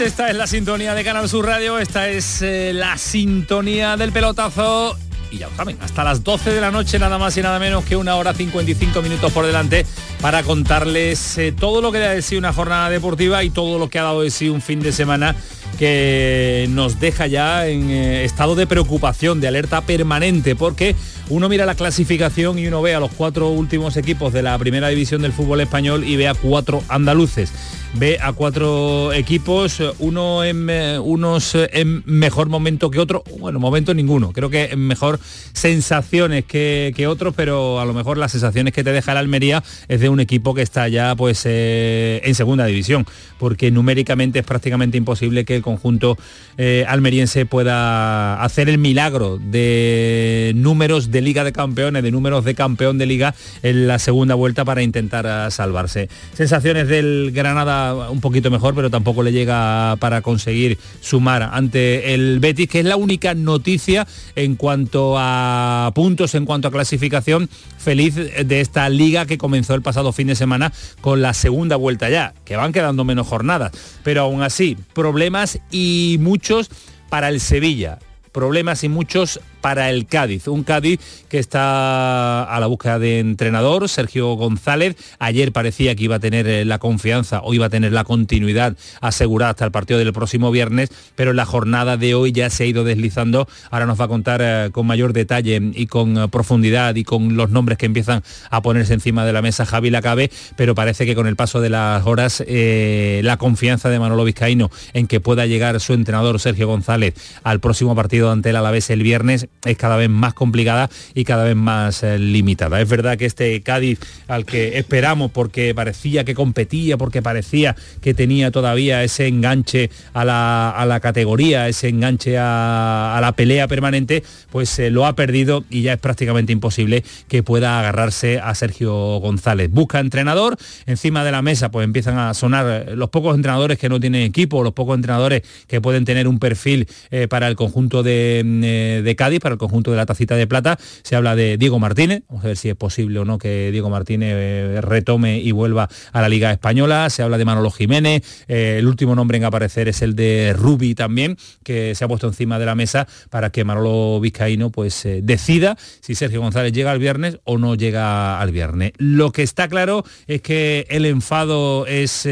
Esta es la sintonía de Canal Sur Radio, esta es eh, la sintonía del pelotazo y ya saben, hasta las 12 de la noche nada más y nada menos que una hora 55 minutos por delante para contarles eh, todo lo que ha de sí una jornada deportiva y todo lo que ha dado de sí un fin de semana que nos deja ya en eh, estado de preocupación, de alerta permanente, porque uno mira la clasificación y uno ve a los cuatro últimos equipos de la primera división del fútbol español y ve a cuatro andaluces. Ve a cuatro equipos, uno en, eh, unos en mejor momento que otro, bueno, momento ninguno, creo que en mejor sensaciones que, otros, pero a lo mejor las sensaciones que te deja el Almería es de un equipo que está ya pues eh, en segunda división, porque numéricamente es prácticamente imposible que el conjunto eh, almeriense pueda hacer el milagro de números de Liga de Campeones, de números de campeón de liga en la segunda vuelta para intentar salvarse. Sensaciones del Granada un poquito mejor, pero tampoco le llega para conseguir sumar ante el Betis, que es la única noticia en cuanto a puntos, en cuanto a clasificación feliz de esta liga que comenzó el pasado fin de semana con la segunda vuelta ya, que van quedando menos jornadas, pero aún así, problemas y muchos para el Sevilla problemas y muchos para el Cádiz. Un Cádiz que está a la búsqueda de entrenador, Sergio González. Ayer parecía que iba a tener eh, la confianza o iba a tener la continuidad asegurada hasta el partido del próximo viernes, pero en la jornada de hoy ya se ha ido deslizando. Ahora nos va a contar eh, con mayor detalle y con eh, profundidad y con los nombres que empiezan a ponerse encima de la mesa Javi Lacabe, pero parece que con el paso de las horas la confianza de Manolo Vizcaíno en que pueda llegar su entrenador Sergio González al próximo partido ante el Alavés el viernes es cada vez más complicada y cada vez más eh, limitada. Es verdad que este Cádiz al que esperamos porque parecía que competía, porque parecía que tenía todavía ese enganche a la, categoría, ese enganche a, la pelea permanente, pues eh, lo ha perdido y ya es prácticamente imposible que pueda agarrarse a Sergio González. Busca entrenador, encima de la mesa pues empiezan a sonar los pocos entrenadores que no tienen equipo, los pocos entrenadores que pueden tener un perfil eh, para el conjunto de, de Cádiz, para el conjunto de la tacita de plata. Se habla de Diego Martínez, vamos a ver si es posible o no que Diego Martínez eh, retome y vuelva a la Liga Española. Se habla de Manolo Jiménez, eh, el último nombre en aparecer es el de Rubi también, que se ha puesto encima de la mesa para que Manolo Vizcaíno pues eh, decida si Sergio González llega al viernes o no llega al viernes. Lo que está claro es que el enfado es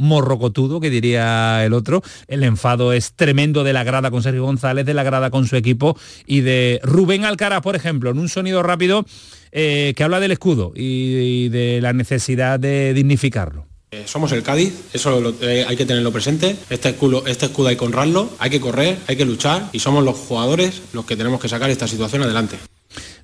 morrocotudo, que diría el otro. El enfado es tremendo de la grada con Sergio González, de la grada con su equipo y de Rubén Alcaraz, por ejemplo, en un sonido rápido eh, que habla del escudo y, de la necesidad de dignificarlo. Eh, somos el Cádiz, eso eh, hay que tenerlo presente. Este escudo, este escudo hay que honrarlo, hay que correr, hay que luchar y somos los jugadores los que tenemos que sacar esta situación adelante.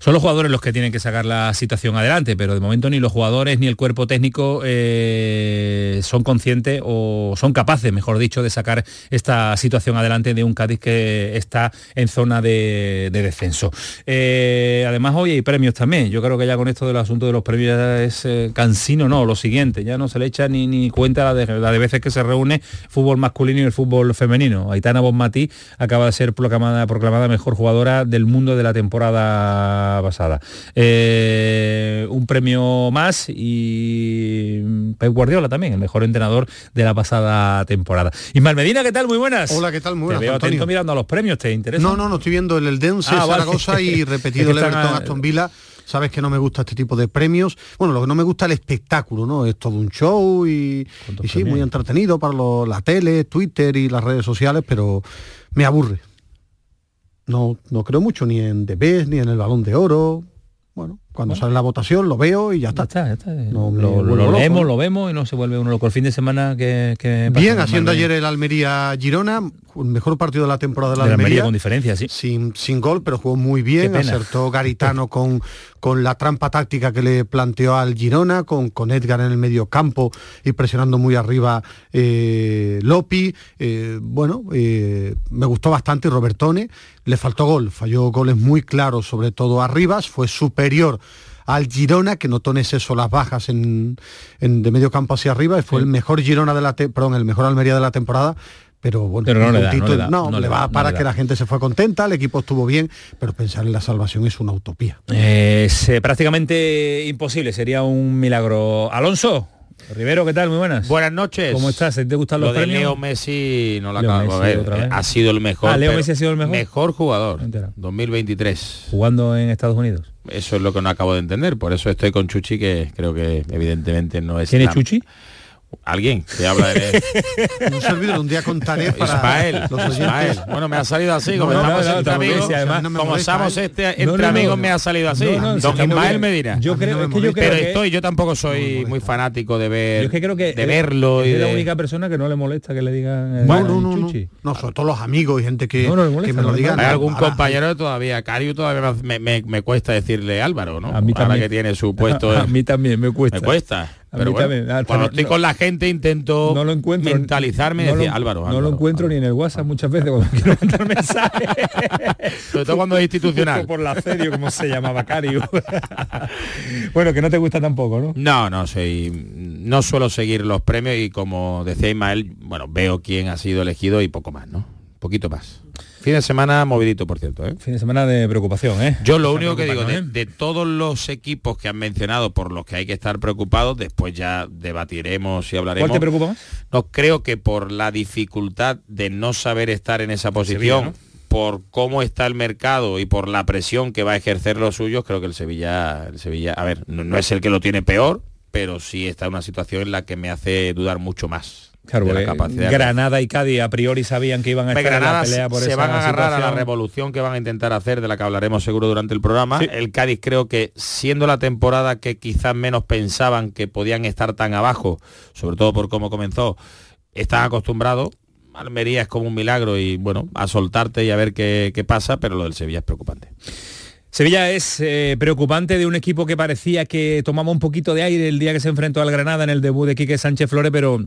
Son los jugadores los que tienen que sacar la situación adelante, pero de momento ni los jugadores ni el cuerpo técnico eh, son conscientes o son capaces, mejor dicho, de sacar esta situación adelante de un Cádiz que está en zona de, descenso. Eh, además, hoy hay premios también. Yo creo que ya con esto del asunto de los premios es eh, cansino, no, lo siguiente, ya no se le echa ni, ni cuenta la de, la de veces que se reúne fútbol masculino y el fútbol femenino. Aitana Bonmatí acaba de ser proclamada, proclamada mejor jugadora del mundo de la temporada pasada. Eh, un premio más y Pep Guardiola también, el mejor entrenador de la pasada temporada. Ismael Medina, ¿qué tal? Muy buenas. Hola, ¿qué tal? Muy buenas. Te veo atento mirando a los premios, ¿te interesa? No, no, no, estoy viendo el Eldense, ah, Zaragoza y repetido el Everton Aston Villa sabes que no me gusta este tipo de premios. Bueno, lo que no me gusta es el espectáculo, ¿no? Es todo un show y, sí, muy entretenido para la tele, Twitter y las redes sociales, pero me aburre. No, no creo mucho ni en The Best, ni en el Balón de Oro, bueno, cuando sale la votación lo veo y ya está. lo, leemos, lo vemos y no se vuelve uno loco. El fin de semana que... Bien, haciendo ayer el Almería-Girona, el mejor partido de la temporada de la, Almería, con diferencia, sí. Sin, sin gol, pero jugó muy bien, acertó Garitano con, con la trampa táctica que le planteó al Girona, con, con Edgar en el medio campo y presionando muy arriba eh, Lopi. Eh, bueno, eh, me gustó bastante Robertone, le faltó gol, falló goles muy claros, sobre todo arriba, fue superior al Girona, que notó en exceso las bajas en, de medio campo hacia arriba, y fue el mejor Girona de la perdón, el mejor Almería de la temporada, pero bueno, no, le, va para que la gente se fue contenta, el equipo estuvo bien, pero pensar en la salvación es una utopía. Es eh, prácticamente imposible, sería un milagro. Alonso, Rivero, ¿qué tal? Muy buenas. Buenas noches. ¿Cómo estás? ¿Te gustan los Lo de Leo Messi no lo acabo ver. Ha sido el mejor. Ah, Leo Messi ha sido el mejor. Mejor jugador. 2023. Jugando en Estados Unidos. Eso es lo que no acabo de entender. Por eso estoy con Chuchi, que creo que evidentemente no es. ¿Tiene Chuchi? Alguien que habla de... un servidor un día contaré para Ismael, Ismael. Bueno, me ha salido así, como estamos entre amigos, además, como estamos este, entre amigos me ha salido así. Don Ismael me dirá. Yo creo, que yo pero estoy, yo tampoco soy muy fanático de ver, yo es que creo que de verlo. Es, y la única persona que no le molesta que le digan. Eh, bueno, no, no, no, no, sobre todo los amigos y gente que, que me lo digan. Hay algún compañero todavía, Cario todavía me, me, me, cuesta decirle Álvaro, ¿no? A mí también. que tiene su puesto. A mí también me cuesta. Me cuesta. Pero bueno, cuando estoy con la gente intento no lo encuentro, mentalizarme y decir, Álvaro, No lo encuentro ni en el WhatsApp muchas veces cuando quiero mandar mensajes. Sobre todo cuando es institucional. por la serio, como se llamaba Cario. bueno, que no te gusta tampoco, ¿no? No, no, soy, no suelo seguir los premios y como decía Ismael, bueno, veo quién ha sido elegido y poco más, ¿no? Poquito más. Fin de semana movidito, por cierto. ¿eh? Fin de semana de preocupación, ¿eh? Yo lo único que digo, ¿eh? de, todos los equipos que han mencionado por los que hay que estar preocupados, después ya debatiremos y hablaremos. ¿Cuál te preocupa más? No, creo que por la dificultad de no saber estar en esa posición, por cómo está el mercado y por la presión que va a ejercer los suyos, creo que el Sevilla, el Sevilla, a ver, no es el que lo tiene peor, pero sí está en una situación en la que me hace dudar mucho más. Claro, Granada y Cádiz a priori sabían que iban a estar en la pelea por se van a agarrar a la revolución que van a intentar hacer, de la que hablaremos seguro durante el programa. El Cádiz creo que siendo la temporada que quizás menos pensaban que podían estar tan abajo, sobre todo por cómo comenzó, están acostumbrados. Almería es como un milagro y bueno, a soltarte y a ver qué, pasa, pero lo del Sevilla es preocupante. Sevilla es eh, preocupante de un equipo que parecía que tomaba un poquito de aire el día que se enfrentó al Granada en el debut de Quique Sánchez Flores, pero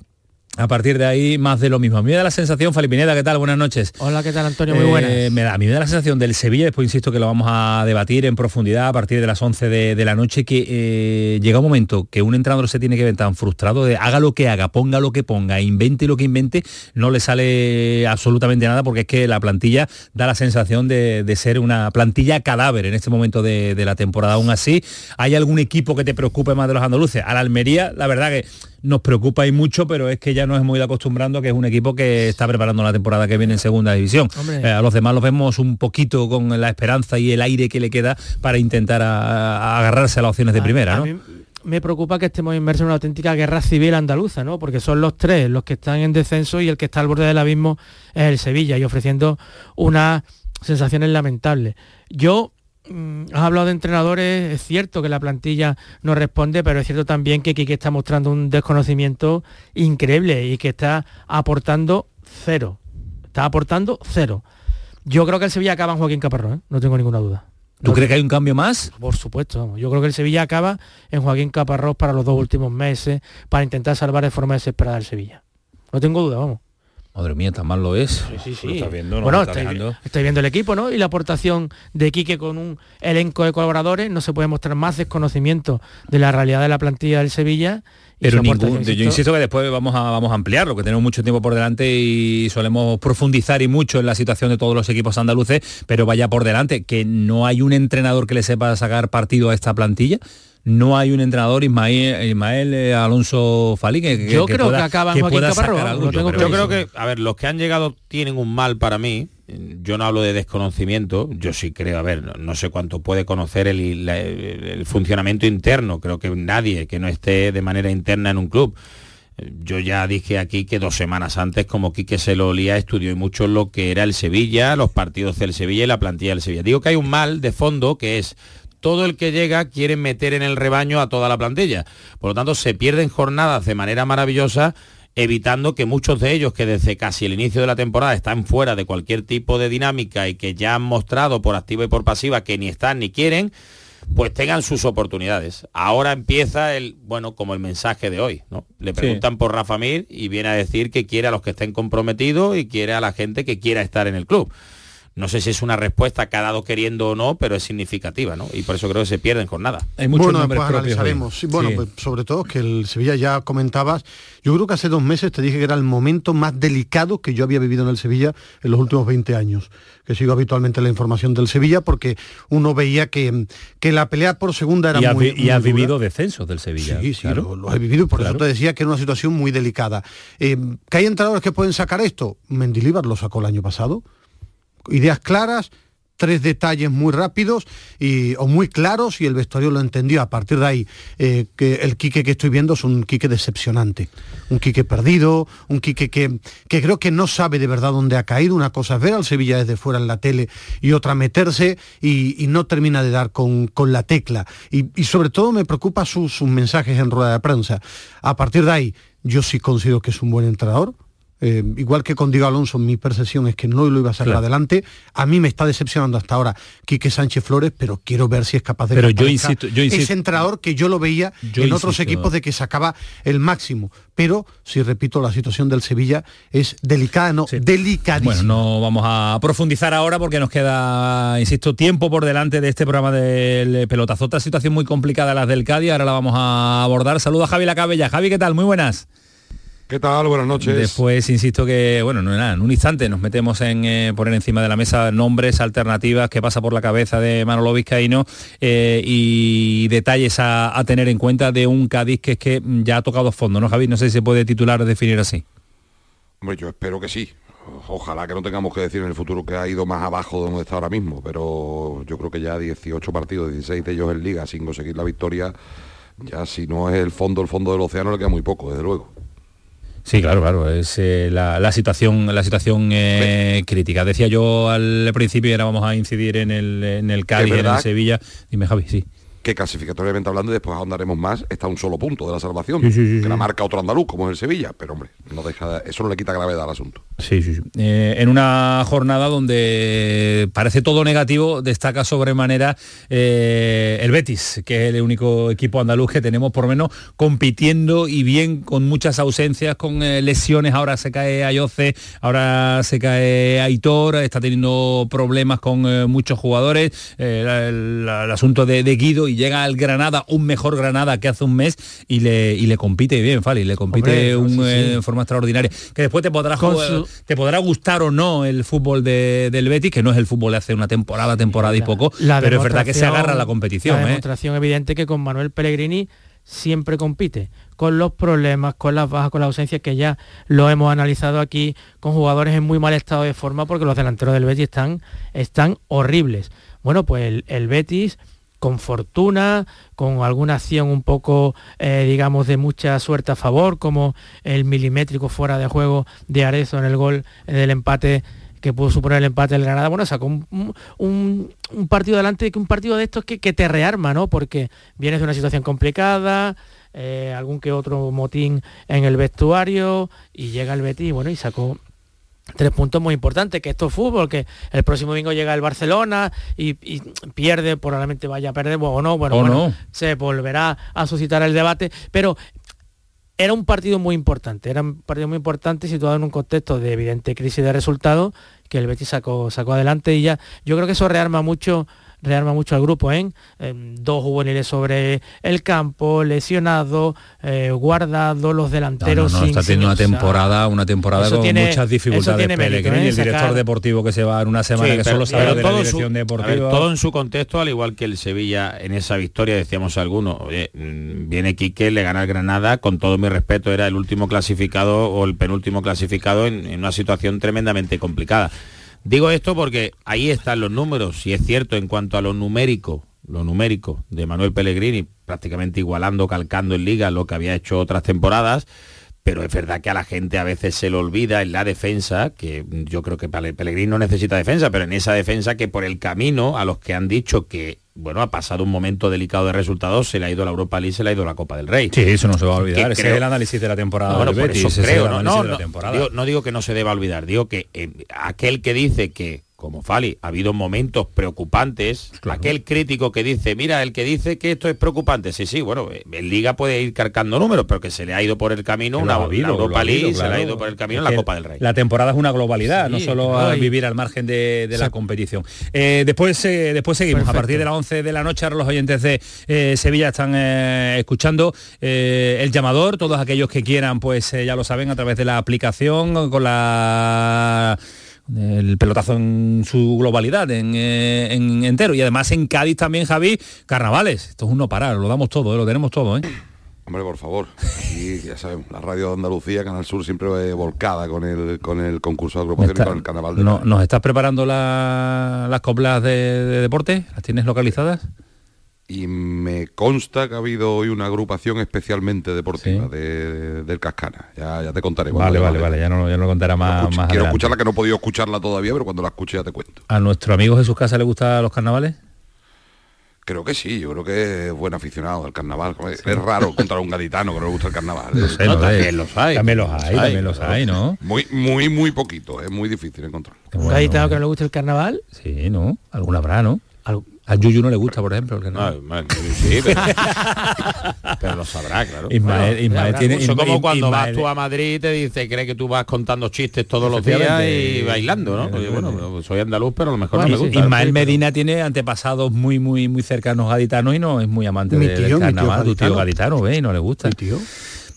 a partir de ahí más de lo mismo. A mí me da la sensación, Falipineda, ¿qué tal? Buenas noches. Hola, ¿qué tal Antonio? Muy buenas. Eh, me da, a mí me da la sensación del Sevilla, después insisto que lo vamos a debatir en profundidad a partir de las 11 de, la noche, que eh, llega un momento que un entrenador se tiene que ver tan frustrado de haga lo que haga, ponga lo que ponga, invente lo que invente, no le sale absolutamente nada porque es que la plantilla da la sensación de, ser una plantilla cadáver en este momento de, de la temporada. Aún así, ¿hay algún equipo que te preocupe más de los andaluces? A la Almería, la verdad que nos preocupa y mucho, pero es que ya nos hemos ido acostumbrando que es un equipo que está preparando la temporada que viene en segunda división. Eh, a los demás los vemos un poquito con la esperanza y el aire que le queda para intentar agarrarse a las opciones de primera. me preocupa que estemos inmersos en una auténtica guerra civil andaluza, ¿no? Porque son los tres los que están en descenso y el que está al borde del abismo es el Sevilla y ofreciendo unas sensaciones lamentables. Yo has hablado de entrenadores, es cierto que la plantilla no responde, pero es cierto también que Quique está mostrando un desconocimiento increíble y que está aportando cero. Está aportando cero. Yo creo que el Sevilla acaba en Joaquín Caparrós, ¿eh? no tengo ninguna duda. ¿Tú crees que hay un cambio más? Por supuesto. Yo creo que el Sevilla acaba en Joaquín Caparrós para los dos últimos meses, para intentar salvar de forma desesperada el Sevilla. No tengo duda, vamos. Madre mía, tan mal lo es. Sí, sí, sí. viendo, bueno, estoy, viendo el equipo, ¿no? Y la aportación de Quique con un elenco de colaboradores, no se puede mostrar más desconocimiento de la realidad de la plantilla del Sevilla. Pero ningún, yo insisto que después vamos a, vamos a ampliarlo, que tenemos mucho tiempo por delante y solemos profundizar y mucho en la situación de todos los equipos andaluces, pero vaya por delante, que no hay un entrenador que le sepa sacar partido a esta plantilla no hay un entrenador Ismael, eh, Alonso Falí que, yo creo que acaba en Joaquín Caparrós yo, creo que a ver los que han llegado tienen un mal para mí. Yo no hablo de desconocimiento yo sí creo a ver no, sé cuánto puede conocer el, funcionamiento interno creo que nadie que no esté de manera interna en un club. Yo ya dije aquí que dos semanas antes, como Quique se lo olía, estudió mucho lo que era el Sevilla, los partidos del Sevilla y la plantilla del Sevilla. Digo que hay un mal de fondo que es todo el que llega quiere meter en el rebaño a toda la plantilla. Por lo tanto, se pierden jornadas de manera maravillosa evitando que muchos de ellos que desde casi el inicio de la temporada están fuera de cualquier tipo de dinámica y que ya han mostrado por activa y por pasiva que ni están ni quieren, pues tengan sus oportunidades. Ahora empieza el, bueno, como el mensaje de hoy, ¿no? Le preguntan por Rafa Mir y viene a decir que quiere a los que estén comprometidos y quiere a la gente que quiera estar en el club. No sé si es una respuesta que ha dado queriendo o no, pero es significativa, ¿no? Y por eso creo que se pierden jornada. Hay muchos bueno, nombres pues analizaremos. bueno, pues sobre todo que el Sevilla ya comentabas, yo creo que hace dos meses te dije que era el momento más delicado que yo había vivido en el Sevilla en los últimos 20 años, que sigo habitualmente la información del Sevilla porque uno veía que, que la pelea por segunda era y muy, Y ha vivido descensos del Sevilla. Sí, sí, lo, he vivido y por eso te decía que era una situación muy delicada. Eh, ¿Que hay entrenadores que pueden sacar esto? Mendilibar lo sacó el año pasado ideas claras, tres detalles muy rápidos y, o muy claros y el vestuario lo entendió. A partir de ahí, eh, el Quique que estoy viendo es un Quique decepcionante, un Quique perdido, un Quique que, que creo que no sabe de verdad dónde ha caído. Una cosa es ver al Sevilla desde fuera en la tele y otra meterse y, no termina de dar con, con la tecla. Y, sobre todo me preocupa sus mensajes en rueda de prensa. A partir de ahí, yo sí considero que es un buen entrenador, eh, igual que con Diego Alonso, mi percepción es que no lo iba a sacar adelante. A mí me está decepcionando hasta ahora Quique Sánchez Flores, pero quiero ver si es capaz de pero yo insisto, yo ese entrenador que yo lo veía en otros equipos de que sacaba el máximo. Pero, si repito, la situación del Sevilla es delicada, no, delicadísima. Bueno, no vamos a profundizar ahora porque nos queda, insisto, tiempo por delante de este programa del pelotazo. Otra situación muy complicada, las del Cádiz, ahora la vamos a abordar. Saludos a Javi Lacabella. Javi, ¿qué tal? Muy buenas. ¿Qué tal? Buenas noches. Después, insisto que, bueno, no nada, en un instante nos metemos en eh, poner encima de la mesa nombres, alternativas que pasa por la cabeza de Manolo Vizcaíno eh, y detalles a, tener en cuenta de un Cádiz que es que ya ha tocado fondo, ¿no, Javi? No sé si se puede titular o definir así. Hombre, yo espero que sí. Ojalá que no tengamos que decir en el futuro que ha ido más abajo de donde está ahora mismo, pero yo creo que ya 18 partidos, 16 de ellos en liga sin conseguir la victoria, ya si no es el fondo, el fondo del océano le queda muy poco, desde luego. Sí, claro, claro, es eh, la, situación, la situación eh, crítica. Decía yo al principio y ahora vamos a incidir en el, en el Cádiz, en Sevilla. Dime, Javi, sí que clasificatoriamente hablando, y después ahondaremos más, está un solo punto de la salvación, que la marca otro andaluz, como es el Sevilla, pero hombre, no deja, eso no le quita gravedad al asunto. Sí, sí, sí. Eh, en una jornada donde parece todo negativo, destaca sobremanera eh, el Betis, que es el único equipo andaluz que tenemos por menos compitiendo y bien con muchas ausencias, con eh, lesiones, ahora se cae Ayoce, ahora se cae Aitor, está teniendo problemas con muchos jugadores, el, asunto de, de Guido y llega al Granada, un mejor Granada que hace un mes, y le, y le compite bien, Fali, le compite un, eh, en forma extraordinaria. Que después te podrá, te podrá gustar o no el fútbol del Betis, que no es el fútbol de hace una temporada, temporada y poco, pero es verdad que se agarra la competición. La ¿eh? demostración evidente que con Manuel Pellegrini siempre compite, con los problemas, con las bajas, con la ausencia que ya lo hemos analizado aquí, con jugadores en muy mal estado de forma, porque los delanteros del Betis están, están horribles. Bueno, pues el Betis con fortuna, con alguna acción un poco, eh, digamos, de mucha suerte a favor, como el milimétrico fuera de juego de Arezo en el gol del empate que pudo suponer el empate del Granada, bueno, sacó un, partido adelante, un partido de estos que, te rearma, ¿no? Porque vienes de una situación complicada, eh, algún que otro motín en el vestuario, y llega el Betis, bueno, y sacó tres puntos muy importantes, que esto es fútbol, que el próximo domingo llega el Barcelona y, pierde, probablemente vaya a perder o no, bueno, bueno se volverá a suscitar el debate, pero era un partido muy importante, era un partido muy importante situado en un contexto de evidente crisis de resultados que el Betis sacó, sacó adelante y ya yo creo que eso rearma mucho rearma mucho al grupo, ¿eh? dos juveniles sobre el campo, lesionado, eh, guardado, los delanteros. No, está teniendo una temporada, una temporada con muchas dificultades. Pellegrini, ¿eh? el director deportivo que se va en una semana que solo sabe de la dirección deportiva. todo en su contexto, al igual que el Sevilla en esa victoria, decíamos algunos, mm, viene Quique, le gana el Granada, con todo mi respeto, era el último clasificado o el penúltimo clasificado en una situación tremendamente complicada. Digo esto porque ahí están los números, y es cierto en cuanto a lo numérico, lo numérico de Manuel Pellegrini, prácticamente igualando, calcando en liga lo que había hecho otras temporadas, pero es verdad que a la gente a veces se le olvida en la defensa, que yo creo que Pellegrini no necesita defensa, pero en esa defensa que por el camino a los que han dicho que bueno, ha pasado un momento delicado de resultados, se le ha ido la Europa League, se le ha ido la Copa del Rey. Sí, eso no se va a olvidar. Ese es el análisis de la temporada. Bueno, por eso creo, no, no, no, digo, que no se deba olvidar, digo que eh, aquel que dice que como Fali, ha habido momentos preocupantes. Aquel crítico que dice, mira, el que dice que esto es preocupante, sí, sí, bueno, en Liga puede ir cargando números, pero que se le ha ido por el camino una Europa League, se le ha ido por el camino la Copa del Rey. La temporada es una globalidad, no solo vivir al margen de, la competición. Eh, después, eh, después seguimos, a partir de las 11 de la noche, ahora los oyentes de eh, Sevilla están escuchando el llamador, todos aquellos que quieran, pues ya lo saben, a través de la aplicación, con la el pelotazo en su globalidad, eh, en, entero. Y además en Cádiz también, Javi, carnavales. Esto es un no parar, lo damos todo, eh, lo tenemos todo. ¿eh? Hombre, por favor. Y ya sabemos, la radio de Andalucía, Canal Sur, siempre volcada con el, con el concurso de agrupación y con el carnaval. De no, ¿Nos estás preparando las coplas de deporte? ¿Las tienes localizadas? Y me consta que ha habido hoy una agrupación especialmente deportiva del Cascana. Ya, te contaré. Vale, vale, vale, ya no, ya no lo contará más. quiero escucharla, que no he podido escucharla todavía, pero cuando la escuche ya te cuento. ¿A nuestro amigo Jesús Casa le gustan los carnavales? Creo que sí, yo creo que es buen aficionado al carnaval. Es raro encontrar un gaditano que no le gusta el carnaval. también los hay. También los hay, también los hay, ¿no? Muy, muy, muy poquito, es muy difícil encontrar. ¿Un gaditano que no le gusta el carnaval? Sí, ¿no? Alguna habrá, ¿no? A Yuyu no le gusta, por ejemplo. Que no. sí, pero, lo sabrá, claro. Ismael, Ismael tiene... Eso como cuando vas tú a Madrid y te dice, cree que tú vas contando chistes todos los días y bailando, ¿no? Porque, bueno, soy andaluz, pero a lo mejor no me gusta. Ismael Medina tiene antepasados muy, muy, muy cercanos gaditanos y no es muy amante de, del carnaval. Tu tío gaditano, ¿ve? Y no le gusta. tío.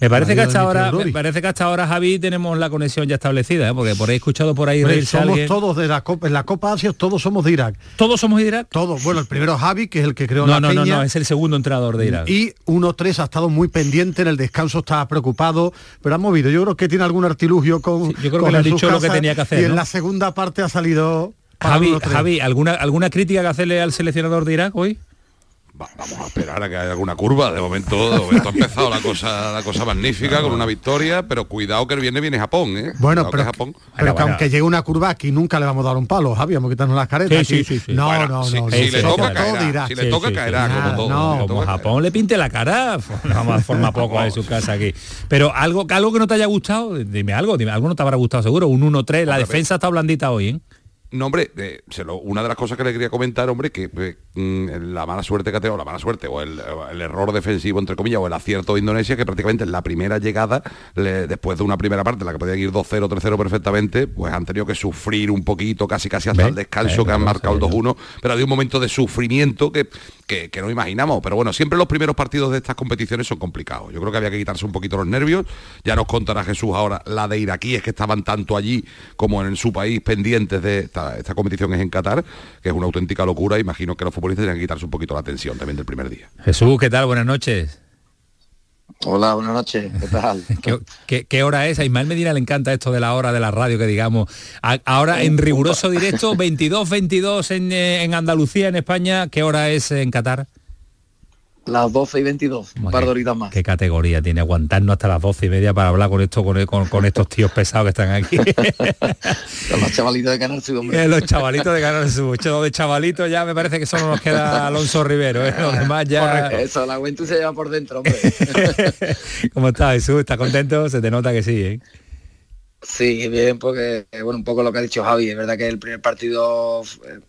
Me parece, que hasta ahora, me parece que hasta ahora, Javi, tenemos la conexión ya establecida, ¿eh? porque por ahí he escuchado por ahí Somos todos de la Copa, en la Copa Asia todos somos de Irak. ¿Todos somos de Irak? Todos. Bueno, el primero Javi, que es el que creó no, la no, No, no, es el segundo entrenador de Irak. Y 1-3 ha estado muy pendiente, en el descanso estaba preocupado, pero ha movido. Yo creo que tiene algún artilugio con Yo creo que le ha dicho lo que tenía que hacer. Y en la segunda parte ha salido... Javi, Javi, ¿alguna, ¿alguna crítica que hacerle al seleccionador de Irak hoy? Vamos a esperar a que haya alguna curva. De momento, ha empezado la cosa, la cosa magnífica con una victoria, pero cuidado que el viernes viene Japón, ¿eh? Bueno, pero, Japón. pero que aunque llegue una curva aquí nunca le vamos a dar un palo, Javi, vamos a quitarnos las caretas. Sí, sí, sí, No, no, no. Si, le toca, caerá. Si le toca, caerá, como todo. No, como Japón le pinte la cara, vamos forma poco de su casa aquí. Pero algo, algo que no te haya gustado, dime algo, dime, algo no te habrá gustado seguro. Un 1-3, la defensa está blandita hoy, ¿eh? No, hombre, eh, una de las cosas que le quería comentar, hombre, que eh, mm, la mala suerte que ha tenido, la mala suerte, o el, error defensivo, entre comillas, o el acierto de Indonesia, que prácticamente en la primera llegada, después de una primera parte en la que podían ir 2-0, 3-0 perfectamente, pues han tenido que sufrir un poquito, casi casi hasta el descanso, que han marcado el 2-1, pero había un momento de sufrimiento que, que, no imaginamos. Pero bueno, siempre los primeros partidos de estas competiciones son complicados. Yo creo que había que quitarse un poquito los nervios. Ya nos contará Jesús ahora la de iraquíes que estaban tanto allí como en su país pendientes de esta esta, competición es en Qatar, que es una auténtica locura. Imagino que los futbolistas tienen que quitarse un poquito la tensión también del primer día. Jesús, ¿qué tal? Buenas noches. Hola, buenas noches. ¿Qué tal? ¿Qué, hora es? A Ismael Medina le encanta esto de la hora de la radio que digamos. ahora en riguroso directo, 22-22 en, eh, en Andalucía, en España. ¿Qué hora es en Qatar? Las 12 y 22, un par de horitas más. ¿Qué categoría tiene aguantarnos hasta las 12 y media para hablar con esto con, con, estos tíos pesados que están aquí? los chavalitos de Canal Sur, hombre. Eh, los chavalitos de Canal Sur. de chavalitos ya me parece que solo nos queda Alonso Rivero. ¿eh? Los demás ya... Eso, la Juventud se lleva por dentro, hombre. ¿Cómo estás, Jesús? ¿Estás contento? Se te nota que sí, ¿eh? Sí, bien, porque, bueno, un poco lo que ha dicho Javi, es verdad que el primer partido eh,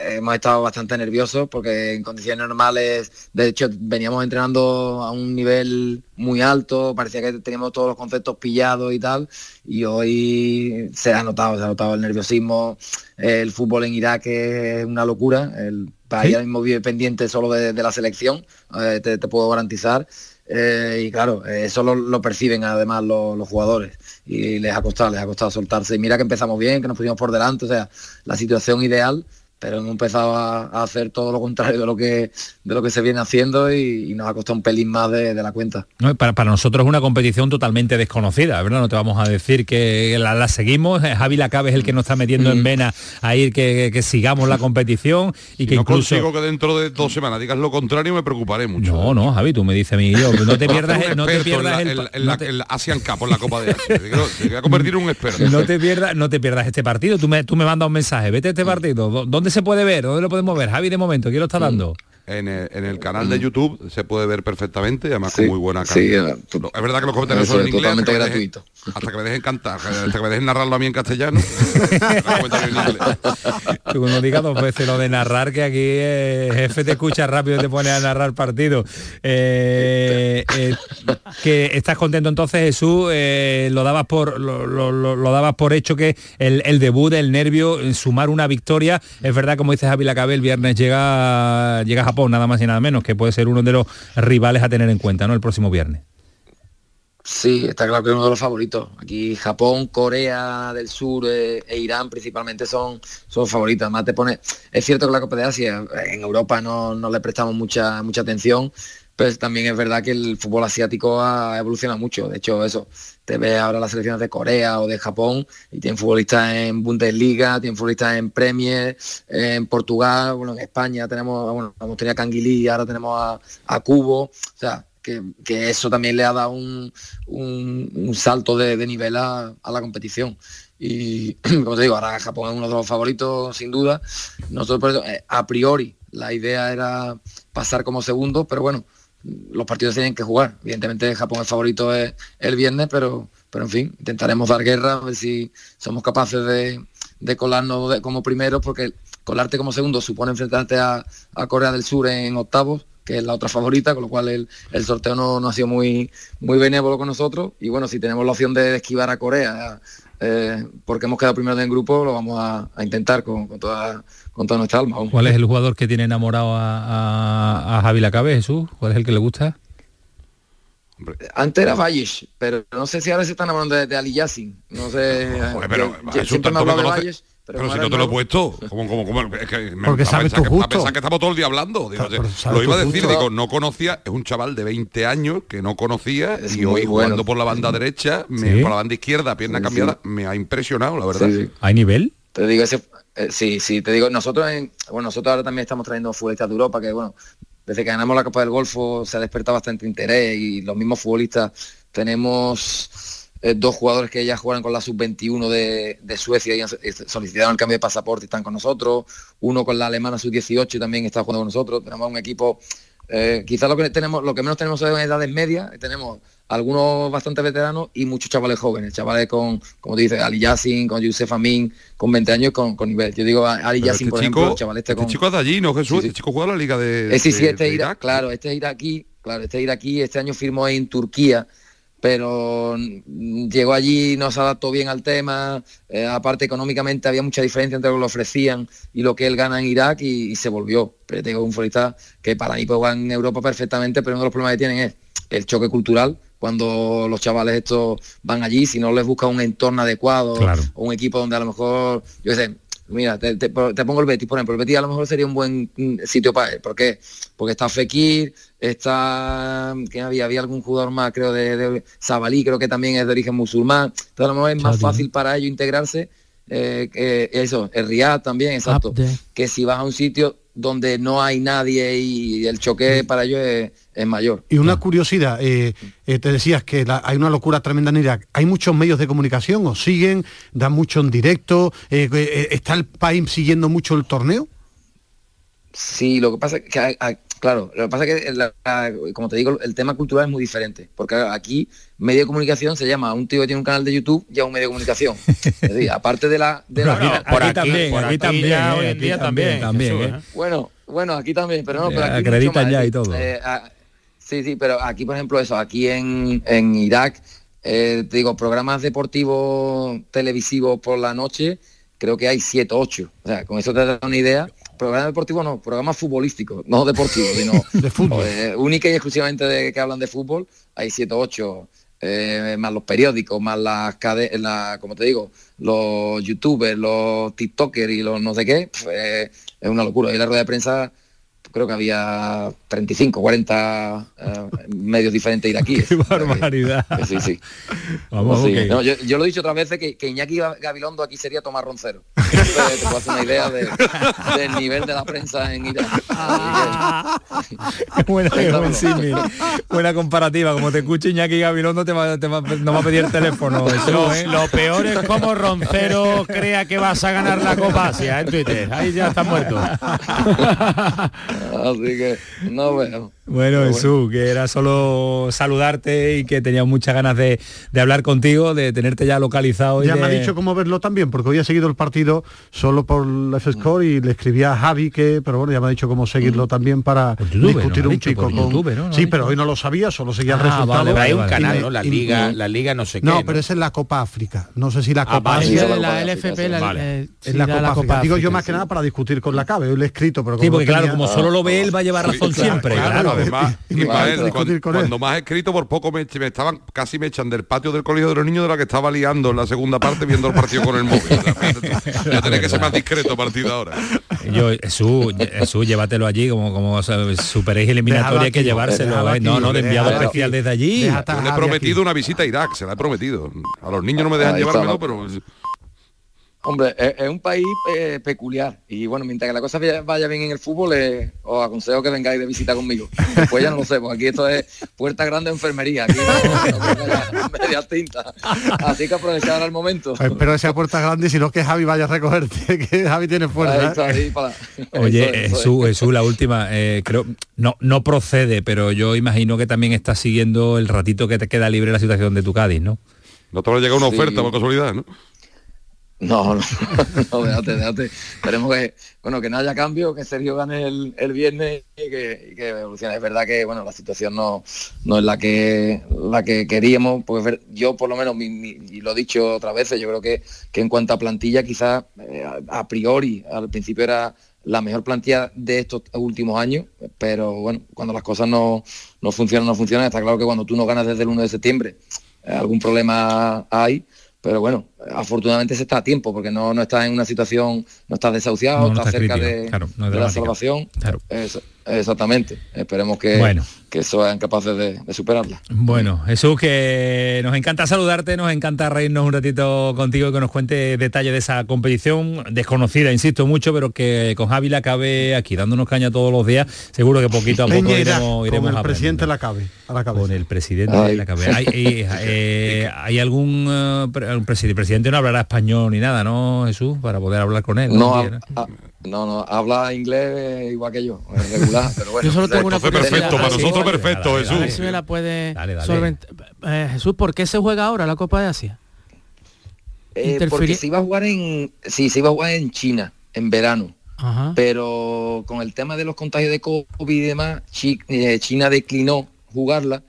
hemos estado bastante nerviosos porque en condiciones normales, de hecho, veníamos entrenando a un nivel muy alto, parecía que teníamos todos los conceptos pillados y tal, y hoy se ha notado, se ha notado el nerviosismo, el fútbol en Irak es una locura, el país ahora mismo vive pendiente solo de, la selección, eh, te, puedo garantizar, eh, y claro, eso lo, perciben además los, jugadores y les ha costado, les ha costado soltarse. Y mira que empezamos bien, que nos pusimos por delante, o sea, la situación ideal pero hemos empezado a, hacer todo lo contrario de lo que de lo que se viene haciendo y, nos ha costado un pelín más de, la cuenta. para, para, nosotros es una competición totalmente desconocida, ¿verdad? No te vamos a decir que la, seguimos, Javi Lacabe es el que nos está metiendo en vena a ir que, sigamos la competición y que no incluso... consigo que dentro de dos semanas digas lo contrario me preocuparé mucho. No, no, Javi, tú me dices a mí, yo, no te pierdas, el, no te pierdas el, Asian Cup, en la Copa de Asia. Te voy a convertir en un experto. No te pierdas, no te pierdas este partido. Tú me, tú me mandas un mensaje, vete a este partido. ¿Dónde se puede ver? ¿Dónde lo podemos ver? Javi, de momento, ¿quién lo está dando? En el, canal de YouTube se puede ver perfectamente, además con muy buena calidad. es verdad que los comentarios son en inglés. Totalmente gratuito. hasta que me dejen cantar, hasta que me dejen narrarlo a mí en castellano. Tú no digas dos veces lo de narrar, que aquí eh, jefe te escucha rápido y te pone a narrar partido. Eh, eh, que estás contento entonces, Jesús, lo dabas por lo, dabas por hecho que el, el, debut, el nervio, sumar una victoria, es verdad, como dices Javi Lacabe, el viernes llega, llega a Japón nada más y nada menos, que puede ser uno de los rivales a tener en cuenta, ¿no? El próximo viernes. Sí, está claro que es uno de los favoritos. Aquí Japón, Corea del Sur eh, e Irán principalmente son, son favoritos. Además te pone, es cierto que la Copa de Asia en Europa no, le prestamos mucha, mucha atención, pero también es verdad que el fútbol asiático ha evolucionado mucho. De hecho, eso, te ves ahora las selecciones de Corea o de Japón y tienen futbolistas en Bundesliga, tienen futbolistas en Premier, en Portugal, bueno, en España tenemos, bueno, hemos tenido a Canguilí, ahora tenemos a, a Cubo, o sea, que, eso también le ha dado un, salto de, nivel a, la competición. Y como te digo, ahora Japón es uno de los favoritos, sin duda. Nosotros, eh, a priori, la idea era pasar como segundo, pero bueno, los partidos tienen que jugar. Evidentemente Japón es favorito el viernes, pero, pero en fin, intentaremos dar guerra, a ver si somos capaces de, de colarnos como primeros, porque colarte como segundo supone enfrentarte a, a Corea del Sur en octavos que es la otra favorita, con lo cual el, sorteo no, ha sido muy, muy benévolo con nosotros. Y bueno, si tenemos la opción de esquivar a Corea, eh, porque hemos quedado primero en el grupo, lo vamos a, intentar con, toda, con toda nuestra alma. ¿Cuál es el jugador que tiene enamorado a, a, Javi Lacabe, Jesús? ¿Cuál es el que le gusta? Antes era Valles, pero no sé si ahora se está enamorando de, Ali Yassin. No sé. pero, siempre me de Valles. Pero, si no te lo he puesto, como, como, como es que me, Porque sabes tu gusto. que estamos todo el día hablando. lo iba a decir, digo, no conocía, es un chaval de 20 años que no conocía y hoy jugando por la banda derecha, me, por la banda izquierda, pierna cambiada, me ha impresionado, la verdad. ¿Hay nivel? Te digo, ese, eh, sí, sí, te digo, nosotros en, bueno, nosotros ahora también estamos trayendo futbolistas de Europa que bueno, desde que ganamos la Copa del Golfo se ha despertado bastante interés y los mismos futbolistas tenemos eh, dos jugadores que ya juegan con la sub-21 de, Suecia y solicitaron el cambio de pasaporte y están con nosotros. Uno con la alemana sub-18 también está jugando con nosotros. Tenemos un equipo, eh, quizás lo que tenemos, lo que menos tenemos son edades medias. Tenemos algunos bastante veteranos y muchos chavales jóvenes, chavales con, como te dice, Ali Yassin, con Yusef Amin, con 20 años con, con nivel. Yo digo Ali Yassin, este por ejemplo, chaval este, este chico es de allí, ¿no, Jesús? Este chico juega la liga de, eh, sí, sí, este Irak, claro, este iraquí, claro, este iraquí, este año firmó en Turquía pero llegó allí, no se adaptó bien al tema, eh, aparte económicamente había mucha diferencia entre lo que le ofrecían y lo que él gana en Irak y, se volvió. Pero tengo un futbolista que para mí puede jugar en Europa perfectamente, pero uno de los problemas que tienen es el choque cultural, cuando los chavales estos van allí, si no les busca un entorno adecuado o un equipo donde a lo mejor, yo sé, Mira, te, pongo el Betis, por ejemplo, el Betis a lo mejor sería un buen mm, sitio para él. ¿Por qué? Porque está Fekir, está, ¿quién había? Había algún jugador más, creo, de, de Sabalí, creo que también es de origen musulmán. Entonces a lo mejor es más fácil para ellos integrarse eh, que eso, el Riyadh también, exacto. Que si vas a un sitio donde no hay nadie y el choque para ellos es, mayor. Y una curiosidad, eh, eh, te decías que hay una locura tremenda en Irak. ¿Hay muchos medios de comunicación? ¿O siguen? ¿Dan mucho en directo? ¿Está el país siguiendo mucho el torneo? Sí, lo que pasa es que Claro, lo que pasa es que, como te digo, el tema cultural es muy diferente, porque aquí medio de comunicación se llama a un tío que tiene un canal de YouTube y a un medio de comunicación. Es decir, aparte de la... De por, aquí, también, por aquí también, hoy en día también. también ¿eh? ¿eh? Bueno, bueno, aquí también, pero no, pero aquí acreditan ya y todo. Eh, sí, sí, pero aquí, por ejemplo, eso, aquí en, en Irak, te digo, programas deportivos televisivos por la noche, creo que hay 7 8. O sea, con eso te da una idea programa deportivo no, programa futbolístico, no deportivo, sino de fútbol. única y exclusivamente de que hablan de fútbol, hay 7 o 8 eh, más los periódicos, más las cadenas, la, como te digo, los youtubers, los tiktokers y los no sé qué, pues, es una locura. Y la rueda de prensa creo que había 35, 40 eh, medios diferentes ir aquí. ¡Qué barbaridad! Sí, sí. Vamos, yo, yo, lo he dicho otras veces que, que, Iñaki Gabilondo aquí sería Tomás Roncero. Entonces, te puedo hacer una idea de, del nivel de la prensa en Irán. buena, buena comparativa. Como te escucho Iñaki Gabilondo, te va, te va, no va a pedir el teléfono. Eso, ¿eh? Lo peor es como Roncero crea que vas a ganar la Copa Asia en Twitter. Ahí ya está muerto. Así que no veo. Bueno, Jesús, que era solo saludarte y que tenía muchas ganas de, hablar contigo, de tenerte ya localizado. ya me ha dicho cómo verlo también, porque hoy ha seguido el partido solo por la F-Score y le escribía a Javi que, pero bueno, ya me ha dicho cómo seguirlo también para discutir un pico con... sí, pero hoy no lo sabía, solo seguía el ah, resultado. hay un canal, ¿no? La Liga, la Liga no sé qué. No, pero es en la Copa África. No sé si la ah, Copa África. la LFP, la, es la Copa, África. Digo yo más que nada para discutir con la CABE, hoy le he escrito, pero Sí, porque claro, como solo lo ve él va a llevar razón siempre. Claro, además, cuando, más escrito por poco me, estaban casi me echan del patio del colegio de los niños de la que estaba liando en la segunda parte viendo el partido con el móvil. ya tenés que ser más discreto a partir de ahora. Yo, Jesús, llévatelo allí como, como superéis eliminatoria hay que llevárselo. ¿eh? No, no, de enviado especial desde allí. le he prometido una visita a Irak, se la he prometido. A los niños no me dejan llevármelo, pero Hombre, es, un país eh, peculiar y bueno, mientras que la cosa vaya bien en el fútbol, eh, os aconsejo que vengáis de visita conmigo. Después ya no lo sé, porque aquí esto es puerta grande de enfermería, aquí no, media tinta. Así que aprovechar el momento. Pues espero que sea puerta grande, sino que Javi vaya a recogerte, que Javi tiene fuerza. ¿eh? Oye, Jesús, Jesús, la última, creo, no, no procede, pero yo imagino que también estás siguiendo el ratito que te queda libre la situación de tu Cádiz, ¿no? No te va a llegar una oferta por casualidad, ¿no? No, no, no, déjate, déjate. Esperemos que, bueno, que no haya cambio, que Sergio gane el, el viernes y que, evolucione. Es verdad que, bueno, la situación no, no es la que, la que queríamos, porque yo por lo menos, y lo he dicho otras veces, yo creo que, que en cuanto a plantilla, quizás eh, a, priori, al principio era la mejor plantilla de estos últimos años, pero bueno, cuando las cosas no, no funcionan, no funcionan, está claro que cuando tú no ganas desde el 1 de septiembre, eh, algún problema hay pero bueno, afortunadamente se está a tiempo porque no, no está en una situación, no está desahuciado, está, cerca de, la salvación. exactamente. Esperemos que, bueno que sean capaces de, superarla. Bueno, Jesús, que nos encanta saludarte, nos encanta reírnos un ratito contigo y que nos cuente detalles de esa competición desconocida, insisto mucho, pero que con Javi la cabe aquí, dándonos caña todos los días. Seguro que poquito a poco iremos, iremos Con el presidente la cabe, Con el presidente de la cabe. ¿Hay, eh, ¿hay algún uh, presidente? Presidente no hablará español ni nada, ¿no, Jesús? Para poder hablar con él. No, no, no, habla inglés igual que yo, regular, pero bueno. Yo solo tengo una perfecto, para nosotros perfecto, Jesús. me la puede eh, Jesús, ¿por qué se juega ahora la Copa de Asia? Eh, porque se iba a jugar en sí, se iba a jugar en China en verano. Pero con el tema de los contagios de COVID y demás, eh, China declinó jugarla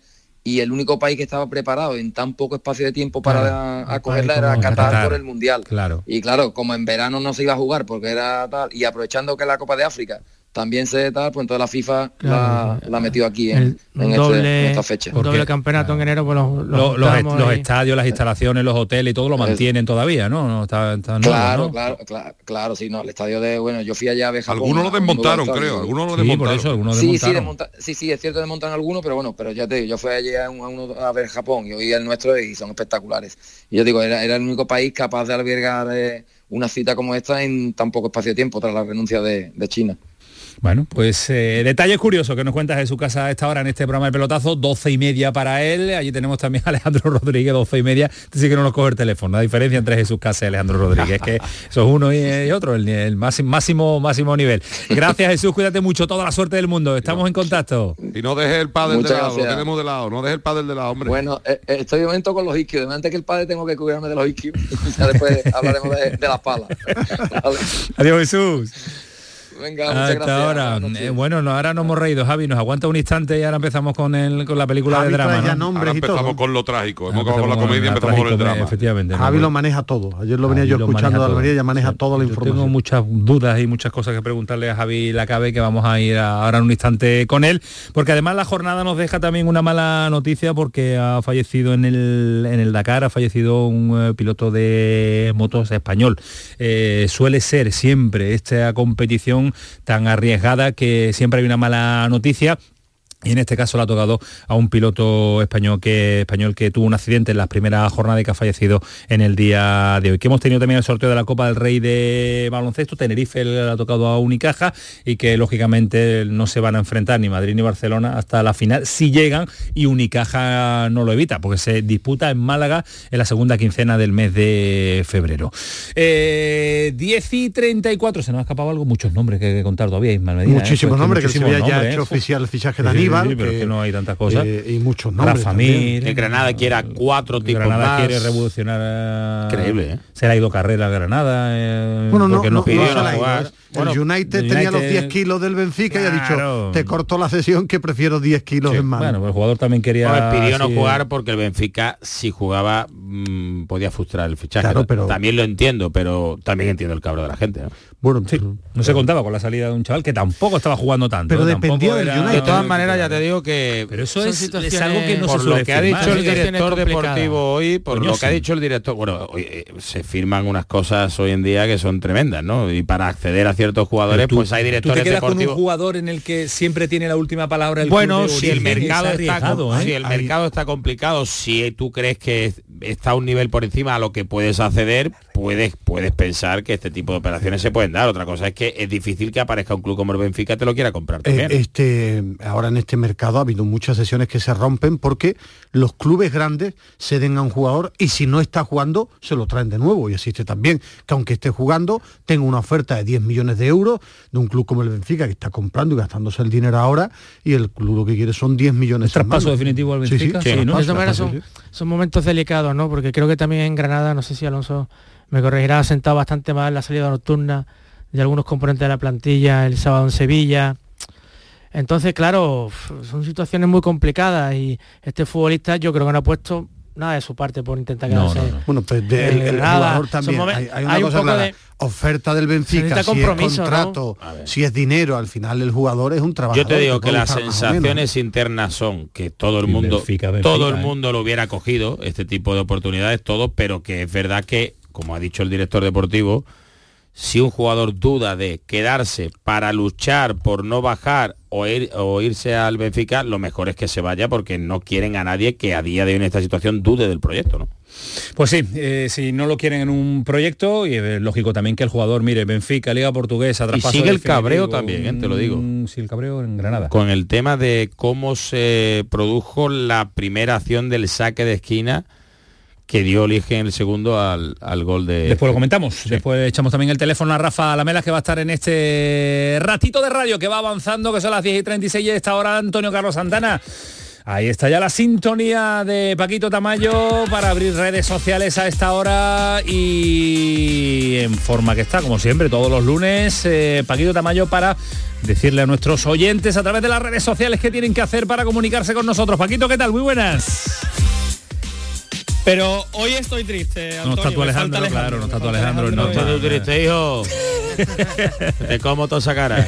y el único país que estaba preparado en tan poco espacio de tiempo para acogerla era Qatar, por el Mundial. Claro. Y claro, como en verano no se iba a jugar porque era tal, y aprovechando que la Copa de África también se tal, pues entonces la FIFA la, la, metió aquí en, este, esta fecha. Un doble campeonato en enero, pues los, los, estadios, las instalaciones, los hoteles y todo lo mantienen todavía, ¿no? no, está, claro, claro, claro, claro, sí, no, el estadio de, bueno, yo fui allá a ver Algunos lo desmontaron, creo, algunos lo desmontaron. Sí, por eso, algunos sí, sí, sí, sí, es cierto, desmontan algunos, pero bueno, pero ya te digo, yo fui allá a, uno, a ver Japón y hoy el nuestro y son espectaculares. Y yo digo, era, era el único país capaz de albergar eh, una cita como esta en tan poco espacio de tiempo tras la renuncia de China. Bueno, pues eh, detalles curiosos que nos cuentas de su casa a esta hora en este programa de pelotazo, 12 y media para él. Allí tenemos también a Alejandro Rodríguez, 12 y media. Así que no nos coge el teléfono. La diferencia entre Jesús Casa y Alejandro Rodríguez, que eso es uno y, otro, el, máximo, máximo nivel. Gracias Jesús, cuídate mucho, toda la suerte del mundo. Estamos en contacto. Y no dejes el padre de lado, lo tenemos de lado, no dejes el padre de lado, hombre. Bueno, eh, eh, estoy de momento con los isquios. De antes que el padre tengo que cuidarme de los isquios. ya después hablaremos de, las palas. Adiós Jesús. Venga, muchas gracias. ahora. Eh, bueno, ahora nos hemos reído, Javi. Nos aguanta un instante y ahora empezamos con, el, con la película de drama. Ya ahora empezamos con lo trágico. Hemos acabado con la comedia, empezamos con el drama. Efectivamente. Javi lo maneja todo. Ayer lo venía yo escuchando de Almería, ya maneja toda la información. Tengo muchas dudas y muchas cosas que preguntarle a Javi Lacabe, que vamos a ir ahora en un instante con él, porque además la jornada nos deja también una mala noticia porque ha fallecido en el, en el Dakar, ha fallecido un eh, piloto de motos español. Eh, suele ser siempre esta competición tan arriesgada que siempre hay una mala noticia y en este caso le ha tocado a un piloto español que, español que tuvo un accidente en las primeras jornadas y que ha fallecido en el día de hoy. Que hemos tenido también el sorteo de la Copa del Rey de baloncesto. Tenerife le ha tocado a Unicaja y que lógicamente no se van a enfrentar ni Madrid ni Barcelona hasta la final si llegan y Unicaja no lo evita porque se disputa en Málaga en la segunda quincena del mes de febrero. 10 eh, y 34, se nos ha escapado algo, muchos nombres que, contar todavía, Ismael ¿eh? Muchísimos nombres, que se había ya hecho ¿eh? oficial el fichaje de Aníbal sí, pero es que no hay tantas cosas. Eh, y muchos nombres. Rafa Mir, el Granada quiere cuatro tipos Granada quiere revolucionar. Increíble, ¿eh? Se le ha ido carrera a Granada. Eh, bueno, no, no, pidió no, jugar. el United, tenía los 10 kilos del Benfica y ha dicho, te corto la sesión que prefiero 10 kilos en mano. Bueno, el jugador también quería... No, pidió no jugar porque el Benfica, si jugaba, mmm, podía frustrar el fichaje. Claro, pero... También lo entiendo, pero también entiendo el cabro de la gente. ¿no? Bueno, sí, no se contaba con la salida de un chaval que tampoco estaba jugando tanto. Pero dependía del United. De todas maneras, ya te digo que... Pero eso es, algo que no por se lo que ha dicho el director deportivo hoy, por lo que ha dicho el director... Bueno, eh, se firman unas cosas hoy en día que son tremendas, ¿no? Y para acceder a ciertos jugadores, pues hay directores ¿tú te quedas deportivos... con un jugador en el que siempre tiene la última palabra el Bueno, si el mercado está, ¿eh? si el mercado está complicado, si tú crees que está a un nivel por encima a lo que puedes acceder, puedes, puedes pensar que este tipo de operaciones se pueden dar. Otra cosa es que es difícil que aparezca un club como el Benfica te lo quiera comprar eh, este, ahora en este mercado ha habido muchas sesiones que se rompen porque los clubes grandes ceden a un jugador y si no está jugando se lo traen de nuevo. Y existe también que aunque esté jugando, tenga una oferta de 10 millones de euros de un club como el Benfica que está comprando y gastándose el dinero ahora y el club lo que quiere son 10 millones. ¿Traspaso definitivo al Benfica? Sí, son, son momentos delicados, ¿no? Porque creo que también en Granada, no sé si Alonso me corregirá, ha sentado bastante mal la salida nocturna de algunos componentes de la plantilla el sábado en Sevilla. Entonces, claro, son situaciones muy complicadas y este futbolista yo creo que no ha puesto nada de su parte por intentar quedarse. No, Bueno, pues el, jugador también. Hay, una cosa de, oferta del Benfica, si es contrato, si es dinero, al final el jugador es un trabajador. Yo te digo que, las sensaciones internas son que todo el mundo, todo el ¿eh? mundo lo hubiera cogido, este tipo de oportunidades, todo, pero que es verdad que como ha dicho el director deportivo, si un jugador duda de quedarse para luchar por no bajar o, irse al Benfica, lo mejor es que se vaya porque no quieren a nadie que a día de hoy en esta situación dude del proyecto, ¿no? Pues sí, eh, si no lo quieren en un proyecto, y es lógico también que el jugador, mire, Benfica, Liga Portuguesa, traspaso Y sigue el cabreo también, ¿eh? te lo digo. Sí, el cabreo en Granada. Con el tema de cómo se produjo la primera acción del saque de esquina que dio origen el segundo al, gol de... Después lo comentamos, después echamos también el teléfono a Rafa Lamela que va a estar en este ratito de radio que va avanzando, que son las 10 y 36 y esta hora Antonio Carlos Santana. Ahí está ya la sintonía de Paquito Tamayo para abrir redes sociales a esta hora y en forma que está, como siempre, todos los lunes, eh, Paquito Tamayo para decirle a nuestros oyentes a través de las redes sociales qué tienen que hacer para comunicarse con nosotros. Paquito, ¿qué tal? Muy buenas. Pero hoy estoy triste. no está tu Alejandro, claro, no está tu Alejandro. No está triste, hijo. Te como toda esa cara.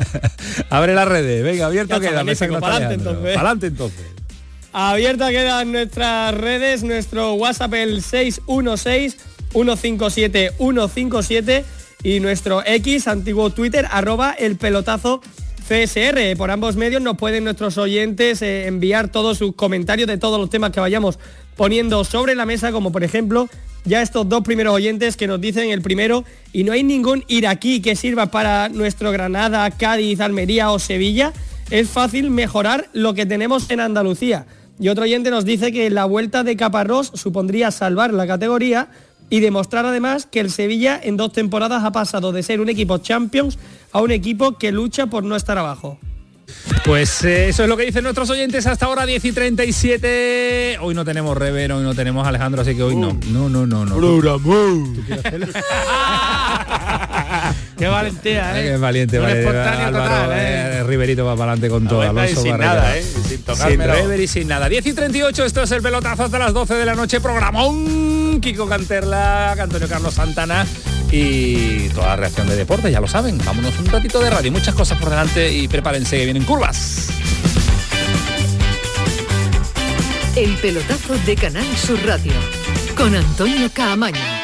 Abre las redes, venga, abierta queda. Para adelante entonces. adelante entonces. Abierta quedan nuestras redes, nuestro WhatsApp el 616 157 157 y nuestro X, antiguo Twitter, arroba el pelotazo CSR. Por ambos medios nos pueden nuestros oyentes eh, enviar todos sus comentarios de todos los temas que vayamos poniendo sobre la mesa, como por ejemplo ya estos dos primeros oyentes que nos dicen el primero, y no hay ningún iraquí que sirva para nuestro Granada, Cádiz, Almería o Sevilla, es fácil mejorar lo que tenemos en Andalucía. Y otro oyente nos dice que la vuelta de Caparrós supondría salvar la categoría y demostrar además que el Sevilla en dos temporadas ha pasado de ser un equipo Champions a un equipo que lucha por no estar abajo. Pues eh, eso es lo que dicen nuestros oyentes hasta ahora 10 y 37. Hoy no tenemos Rever, hoy no tenemos Alejandro, así que hoy no. No, no, no, no. Qué valentía, ¿eh? Qué valiente, espontáneo Álvaro, total, eh, ¿eh? Riverito va para adelante con todo. y Alonso sin Barrera. nada, ¿eh? Sin rever y sin nada. 10 y 38, esto es el pelotazo hasta las 12 de la noche. Programón. Kiko Canterla, Antonio Carlos Santana y toda la reacción de deporte, ya lo saben. Vámonos un ratito de radio, muchas cosas por delante y prepárense que vienen curvas. El pelotazo de Canal Sur Radio con Antonio Caamaño.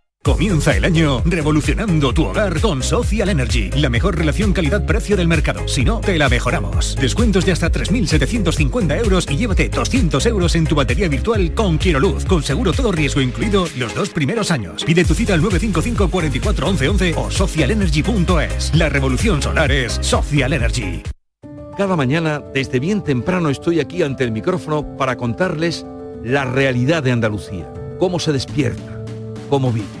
Comienza el año revolucionando tu hogar con Social Energy, la mejor relación calidad-precio del mercado. Si no, te la mejoramos. Descuentos de hasta 3.750 euros y llévate 200 euros en tu batería virtual con Luz, con seguro todo riesgo incluido los dos primeros años. Pide tu cita al 955 44 11 11 o socialenergy.es. La revolución solar es Social Energy. Cada mañana, desde bien temprano, estoy aquí ante el micrófono para contarles la realidad de Andalucía, cómo se despierta, cómo vive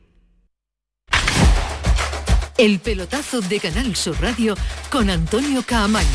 El pelotazo de Canal Sur Radio con Antonio Caamaño.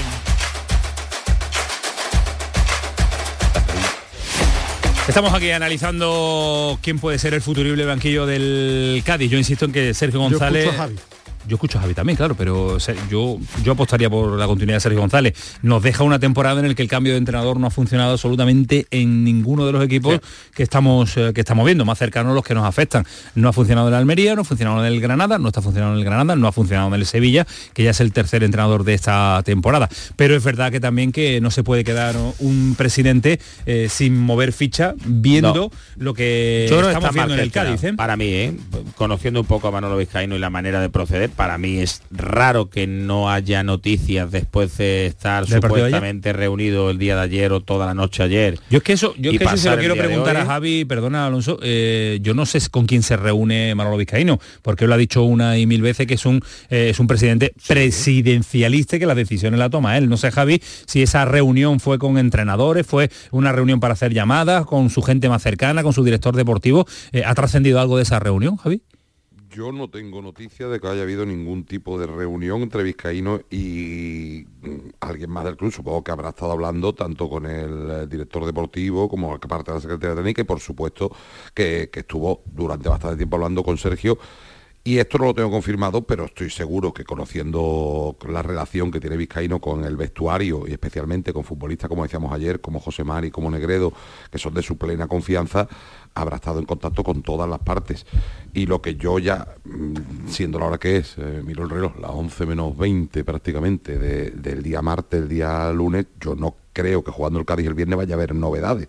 Estamos aquí analizando quién puede ser el futurible banquillo del Cádiz. Yo insisto en que Sergio González. Yo. Yo escucho a Javi también, claro, pero yo, yo apostaría por la continuidad de Sergio González. Nos deja una temporada en la que el cambio de entrenador no ha funcionado absolutamente en ninguno de los equipos sí. que, estamos, eh, que estamos viendo, más cercanos los que nos afectan. No ha funcionado en Almería, no ha funcionado en el Granada, no está funcionando en el Granada, no ha funcionado en el Sevilla, que ya es el tercer entrenador de esta temporada. Pero es verdad que también que no se puede quedar un presidente eh, sin mover ficha viendo no. lo que Yo estamos viendo en el Cádiz. ¿eh? Para mí, ¿eh? conociendo un poco a Manolo Vizcaíno y la manera de proceder, para mí es raro que no haya noticias después de estar ¿Del partido de supuestamente reunido el día de ayer o toda la noche ayer. Yo es que eso, yo es que eso se lo quiero preguntar a Javi, perdona Alonso, eh, yo no sé con quién se reúne Manolo Vizcaíno, porque él lo ha dicho una y mil veces que es un, eh, es un presidente presidencialista y que las decisiones la toma él. No sé, Javi, si esa reunión fue con entrenadores, fue una reunión para hacer llamadas, con su gente más cercana, con su director deportivo. Eh, ¿Ha trascendido algo de esa reunión, Javi? Yo no tengo noticia de que haya habido ningún tipo de reunión entre Vizcaíno y mm, alguien más del club. Supongo que habrá estado hablando tanto con el eh, director deportivo como parte de la Secretaría Técnica y por supuesto que estuvo durante bastante tiempo hablando con Sergio. Y esto no lo tengo confirmado, pero estoy seguro que conociendo la relación que tiene Vizcaíno con el vestuario y especialmente con futbolistas, como decíamos ayer, como José Mari, como Negredo, que son de su plena confianza, habrá estado en contacto con todas las partes. Y lo que yo ya, mm, siendo la hora que es, eh, miro el reloj, las 11 menos 20 prácticamente de- del día martes, el día lunes, yo no creo que jugando el Cádiz el viernes vaya a haber novedades.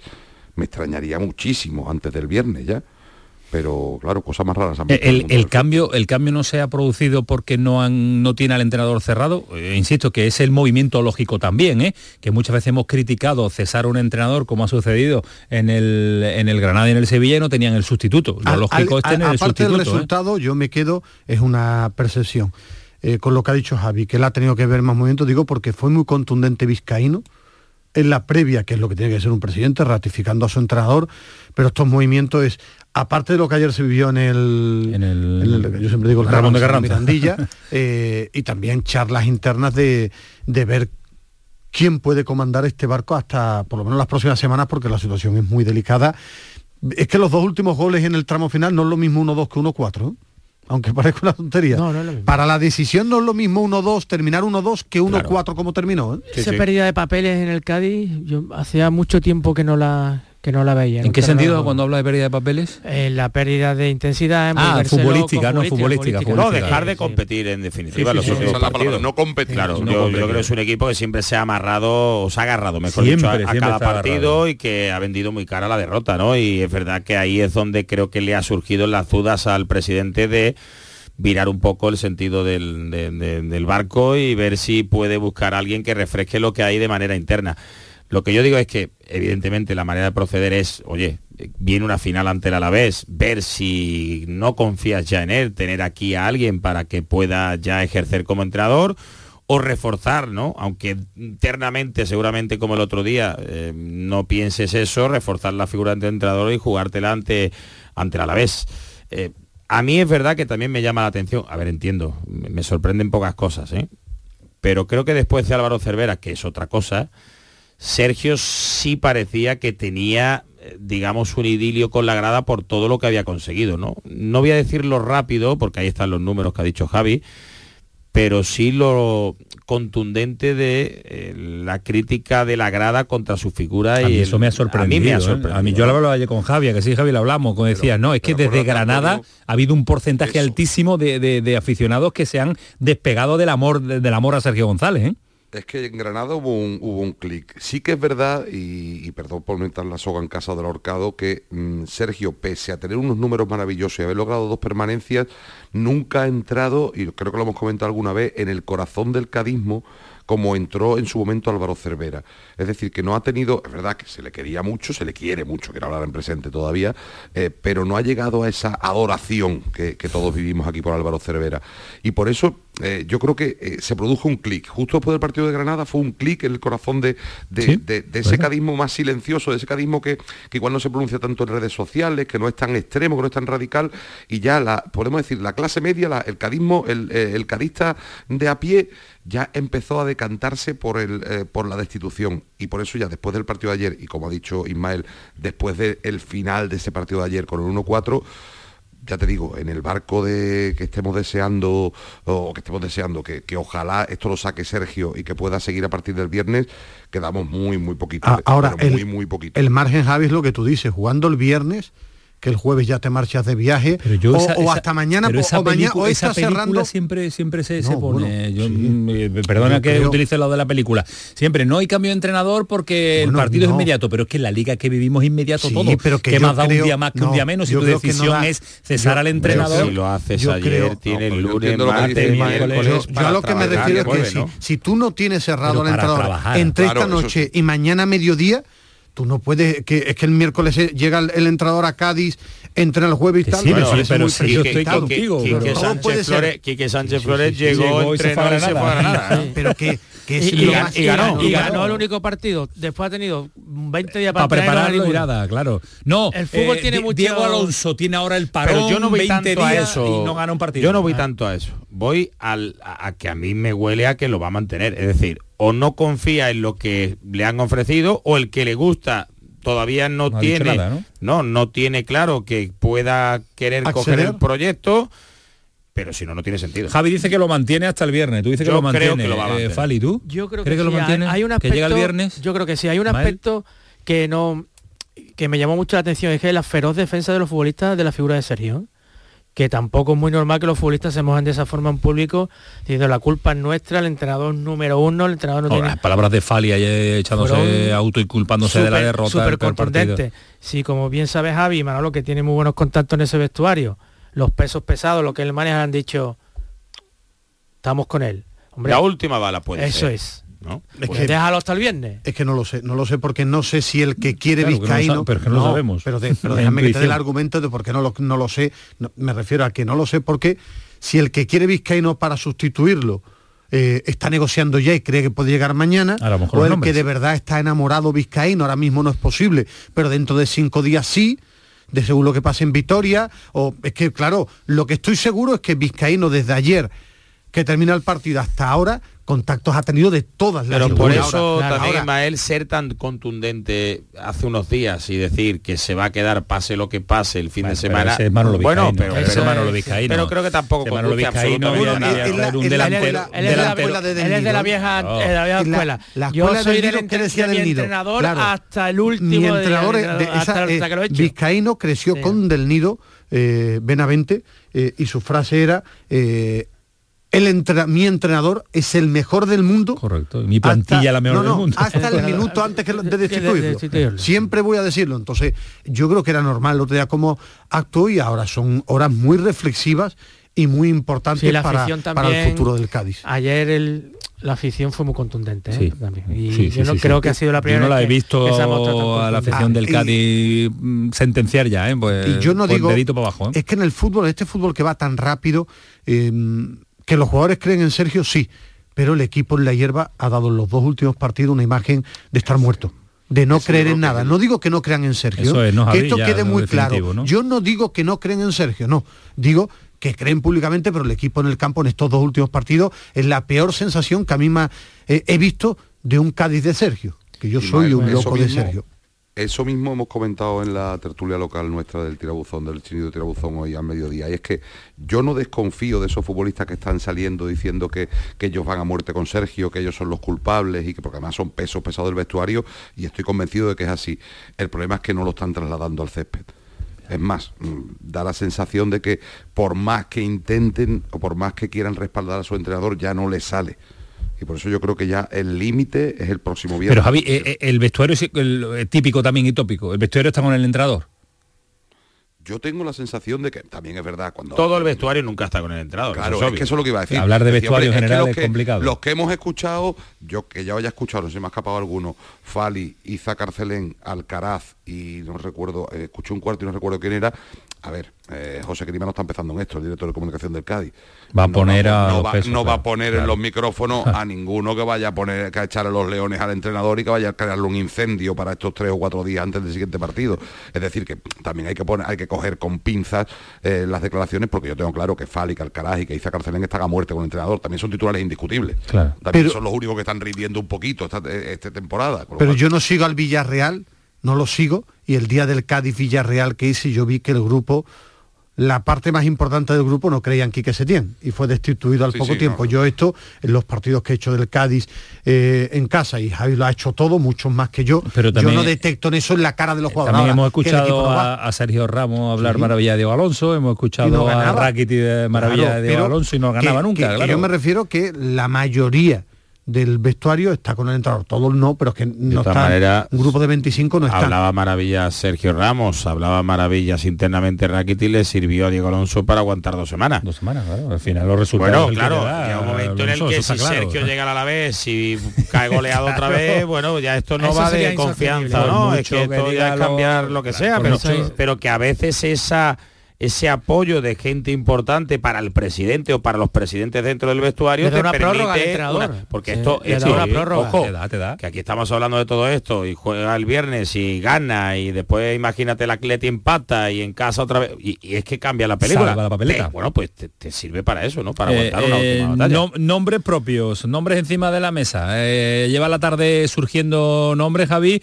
Me extrañaría muchísimo antes del viernes ya. Pero claro, cosas más raras. han visto en El, el cambio, el cambio no se ha producido porque no han, no tiene al entrenador cerrado. Eh, insisto que es el movimiento lógico también, ¿eh? que muchas veces hemos criticado cesar a un entrenador como ha sucedido en el, en el Granada y en el Sevilla y no tenían el sustituto. Lo Al- lógico al- es tener a- el aparte del. ¿eh? resultado, yo me quedo, es una percepción. Eh, con lo que ha dicho Javi, que él ha tenido que ver más movimientos, digo porque fue muy contundente Vizcaíno en la previa, que es lo que tiene que ser un presidente, ratificando a su entrenador, pero estos movimientos es, aparte de lo que ayer se vivió en el, en el, yo siempre digo el Ramón de Carranza. Mirandilla, eh, y también charlas internas de, de ver quién puede comandar este barco hasta por lo menos las próximas semanas, porque la situación es muy delicada. Es que los dos últimos goles en el tramo final no es lo mismo 1-2 que 1-4 aunque parezca una tontería. Para la decisión no es lo mismo 1-2, terminar 1-2 que 1-4 como terminó. ¿eh? Esa pérdida de papeles en el Cádiz, yo hacía mucho tiempo que no la que no la veía. ¿En qué sentido cuando habla de pérdida de papeles? Eh, la pérdida de intensidad. Ah, futbolística, no futbolística, No, dejar de competir en definitiva. los no competir. Claro, yo, creo que es un equipo que siempre se ha amarrado, o se ha agarrado, mejor dicho, a, cada partido y que ha vendido muy cara la derrota, ¿no? Y es verdad que ahí es donde creo que le ha surgido las dudas al presidente de virar un poco el sentido del, del barco y ver si puede buscar a alguien que refresque lo que hay de manera interna. Lo que yo digo es que, evidentemente, la manera de proceder es, oye, viene una final ante el Alavés, ver si no confías ya en él, tener aquí a alguien para que pueda ya ejercer como entrenador o reforzar, ¿no? Aunque internamente, seguramente como el otro día, eh, no pienses eso, reforzar la figura de entrenador y jugártela ante, ante el Alavés. Eh, a mí es verdad que también me llama la atención, a ver, entiendo, me sorprenden pocas cosas, ¿eh? pero creo que después de Álvaro Cervera, que es otra cosa, Sergio sí parecía que tenía, eh, digamos, un idilio con la grada por todo lo que había conseguido, ¿no? No voy a decirlo rápido, porque ahí están los números que ha dicho Javi, pero sí lo contundente de eh, la crítica de la grada contra su figura y eso me ha sorprendido. A mí, me ha sorprendido, ¿eh? a mí yo lo hablaba ayer con Javi, que sí, Javi lo hablamos, como decía, no, es que desde Granada ha habido un porcentaje altísimo de, aficionados que se han despegado del amor, del amor a Sergio González. ¿eh? Es que en Granada hubo un, clic. Sí que es verdad, y, perdón por no la soga en casa del ahorcado, que mm, Sergio, pese a tener unos números maravillosos y haber logrado dos permanencias, nunca ha entrado, y creo que lo hemos comentado alguna vez, en el corazón del cadismo como entró en su momento Álvaro Cervera. Es decir, que no ha tenido, es verdad que se le quería mucho, se le quiere mucho, quiero hablar en presente todavía, eh, pero no ha llegado a esa adoración que, todos vivimos aquí por Álvaro Cervera. Y por eso eh, yo creo que eh, se produjo un clic. Justo después del partido de Granada fue un clic en el corazón de, ese cadismo más silencioso, de ese cadismo que, que, igual no se pronuncia tanto en redes sociales, que no es tan extremo, que no es tan radical, y ya la, podemos decir, la clase media, el cadismo, el, el cadista de a pie, ya empezó a decantarse por, el, eh, por la destitución y por eso ya después del partido de ayer y como ha dicho Ismael, después del final de ese partido de ayer con el 1-4, ya te digo, en el barco de que estemos deseando o que estemos deseando que, ojalá esto lo saque Sergio y que pueda seguir a partir del viernes, quedamos muy, muy poquito. Ah, ahora, muy, muy poquito. el margen, Javi, es lo que tú dices, jugando el viernes que el jueves ya te marchas de viaje o, hasta mañana o, mañana o esa cerrando. siempre siempre se, pone. Mm, eh, perdona que utilice lo de la película. Siempre no hay cambio de entrenador porque el partido es inmediato pero es que en la liga que vivimos inmediato todo. pero que, más da un día más que un día menos y tu decisión es cesar al entrenador. si lo haces yo ayer creo, tiene el lunes martes miércoles yo a lo que me refiero es que si, tú no tienes cerrado al entrenador entre esta noche y mañana mediodía Tú no puedes, que es que el miércoles llega el, entrador a Cádiz, entra el jueves y tal. Sí, pero, sí, yo estoy contigo. Quique Sánchez, Flores, Sánchez Flores llegó, entrenó y se fue a Granada. Pero que, que es y, y, ganó, y ganó el único partido. Después ha tenido 20 días para, para prepararlo y nada, claro. No, el fútbol eh, tiene mucho... Diego Alonso tiene ahora el parón, pero yo no voy tanto a eso. y no gana un partido. Yo no voy tanto a eso. Voy al, a que a mí me huele a que lo va a mantener. Es decir, o no confía en lo que le han ofrecido o el que le gusta todavía no, tiene ¿no? ¿no? tiene claro que pueda querer coger el proyecto pero si no no tiene sentido. Javi dice que lo mantiene hasta el viernes. Tú dices que lo mantiene. Creo que lo va a eh, Fali, ¿tú? Yo creo que, que lo mantiene. Hay, un aspecto, que llega el viernes. Yo creo que sí. Hay un aspecto que no que me llamó mucho la atención es que la feroz defensa de los futbolistas de la figura de Sergio que tampoco es muy normal que los futbolistas se mojen de esa forma en público, diciendo la culpa es nuestra, el entrenador número uno, el entrenador no tiene... Las palabras de Fali echándose auto y culpándose de la derrota. Súper contundente. Si como bien sabe Javi y Manolo, que tiene muy buenos contactos en ese vestuario, los pesos pesados, lo que él maneja, han dicho, estamos con él. la última bala puede Eso es. Es pues que, déjalo hasta el viernes. Es que no lo sé, no lo sé porque no sé si el que quiere Vizcaíno... pero que no, lo sabemos. Pero, déjame que te dé el argumento de por qué no lo, no lo sé. me refiero a que no lo sé porque si el que quiere Vizcaíno para sustituirlo eh, está negociando ya y cree que puede llegar mañana, o el que de verdad está enamorado vizcaíno, ahora mismo no es posible, pero dentro de cinco días sí, de según lo que pase en Vitoria, o es que claro, lo que estoy seguro es que Vizcaíno desde ayer que termina el partido hasta ahora contactos ha tenido de todas las Pero por eso también Ismael ser tan contundente hace unos días y decir que se va a quedar pase lo que pase el fin de semana. bueno, pero, pero, creo que tampoco con él, es de la vieja, escuela. Yo soy del entrenador hasta el último. Mi entrenador Vizcaíno creció con Del Nido Benavente y su frase era el mi entrenador es el mejor del mundo. Correcto. Mi plantilla la mejor del mundo. Hasta el minuto antes que de destituirlo. Siempre voy a decirlo. Entonces, yo creo que era normal el otro día como actuó y ahora son horas muy reflexivas y muy importantes para, el futuro del Cádiz. Ayer el, la afición fue muy contundente ¿eh? y yo no creo que ha sido la primera yo no la he visto a la afición del ah, Cádiz mm, sentenciar ya ¿eh? pues, y yo no digo para abajo, ¿eh? es que en el fútbol este fútbol que va tan rápido em, que los jugadores creen en Sergio, sí, pero el equipo en la hierba ha dado en los dos últimos partidos una imagen de estar muerto de no creer en nada. No digo que no crean en Sergio, que esto quede muy claro. Yo no digo que no creen en Sergio, no. Digo que creen públicamente, pero el equipo en el campo en estos dos últimos partidos es la peor sensación que a mí me, he visto de un Cádiz de Sergio, que yo soy un loco de Sergio. Eso mismo hemos comentado en la tertulia local nuestra del tirabuzón, del de tirabuzón hoy al mediodía. Y es que yo no desconfío de esos futbolistas que están saliendo diciendo que, ellos van a muerte con Sergio, que ellos son los culpables y que porque además son pesos pesados del vestuario y estoy convencido de que es así. El problema es que no lo están trasladando al césped. Es más, mm, da la sensación de que por más que intenten o por más que quieran respaldar a su entrenador, ya no les sale y por eso yo creo que ya el límite es el próximo viernes. Pero Javi, eh, eh, el vestuario es el, típico también y tópico. ¿El vestuario está con el entrenador? Yo tengo la sensación de que también es verdad cuando todo el vestuario nunca está con el entrenador. Claro, es, que eso es lo que iba a decir. Hablar de vestuario en general es, complicado. Los que hemos escuchado, yo que ya haya escuchado, no sé si me ha escapado alguno, Fali, Iza Carcelén, Alcaraz y no recuerdo, eh, escuché un cuarto y no recuerdo quién era, a ver, eh, José Crima no está empezando en esto, el director de comunicación del Cádiz. Va a poner a no, va, a poner en los micrófonos a ninguno que vaya a poner que a echarle los leones al entrenador y que vaya a crearle un incendio para estos tres o cuatro días antes del siguiente partido. Es decir, que también hay que poner, hay que coger con pinzas eh, las declaraciones, porque yo tengo claro que Fali, Alcaraz y que Isa Carcelén están a muerte con el entrenador. También son titulares indiscutibles. También son los únicos que están rindiendo un poquito esta, esta temporada. Pero yo no sigo al Villarreal, no lo sigo, y el día del Cádiz Villarreal que hice yo vi que el grupo la parte más importante del grupo no creían Quique Setién y fue destituido al poco tiempo. Yo esto, en los partidos que he hecho del Cádiz eh, en casa, y Javi lo ha hecho todo, mucho más que yo, Pero yo no detecto en eso en la cara de los jugadores. También hemos escuchado a, Sergio Ramos hablar maravilla de Diego Alonso, hemos escuchado a Rakiti de maravilla de Diego Alonso y no ganaba nunca. yo me refiero que la mayoría del vestuario está con el entrenador, todos no, pero es que no está, un grupo de 25 no está. Hablaba maravillas Sergio Ramos, hablaba maravillas internamente Rakitic, le sirvió a Diego Alonso para aguantar dos semanas. Dos semanas, claro, al final los resultados. Bueno, claro, da, un momento en el que si Sergio llega a la vez y cae goleado otra vez, bueno, ya esto no va de confianza, ¿no? Es que esto ya es cambiar lo que sea, pero, pero que a veces esa ese apoyo de gente importante para el presidente o para los presidentes dentro del vestuario te una prórroga porque esto es una prórroga. ojo, que aquí estamos hablando de todo esto y juega el viernes y gana y después imagínate el atleti empata y en casa otra vez y, es que cambia la película. La papeleta. bueno pues te, sirve para eso no para eh, aguantar una última eh, batalla nombres propios nombres encima de la mesa. Eh, lleva la tarde surgiendo nombres Javi.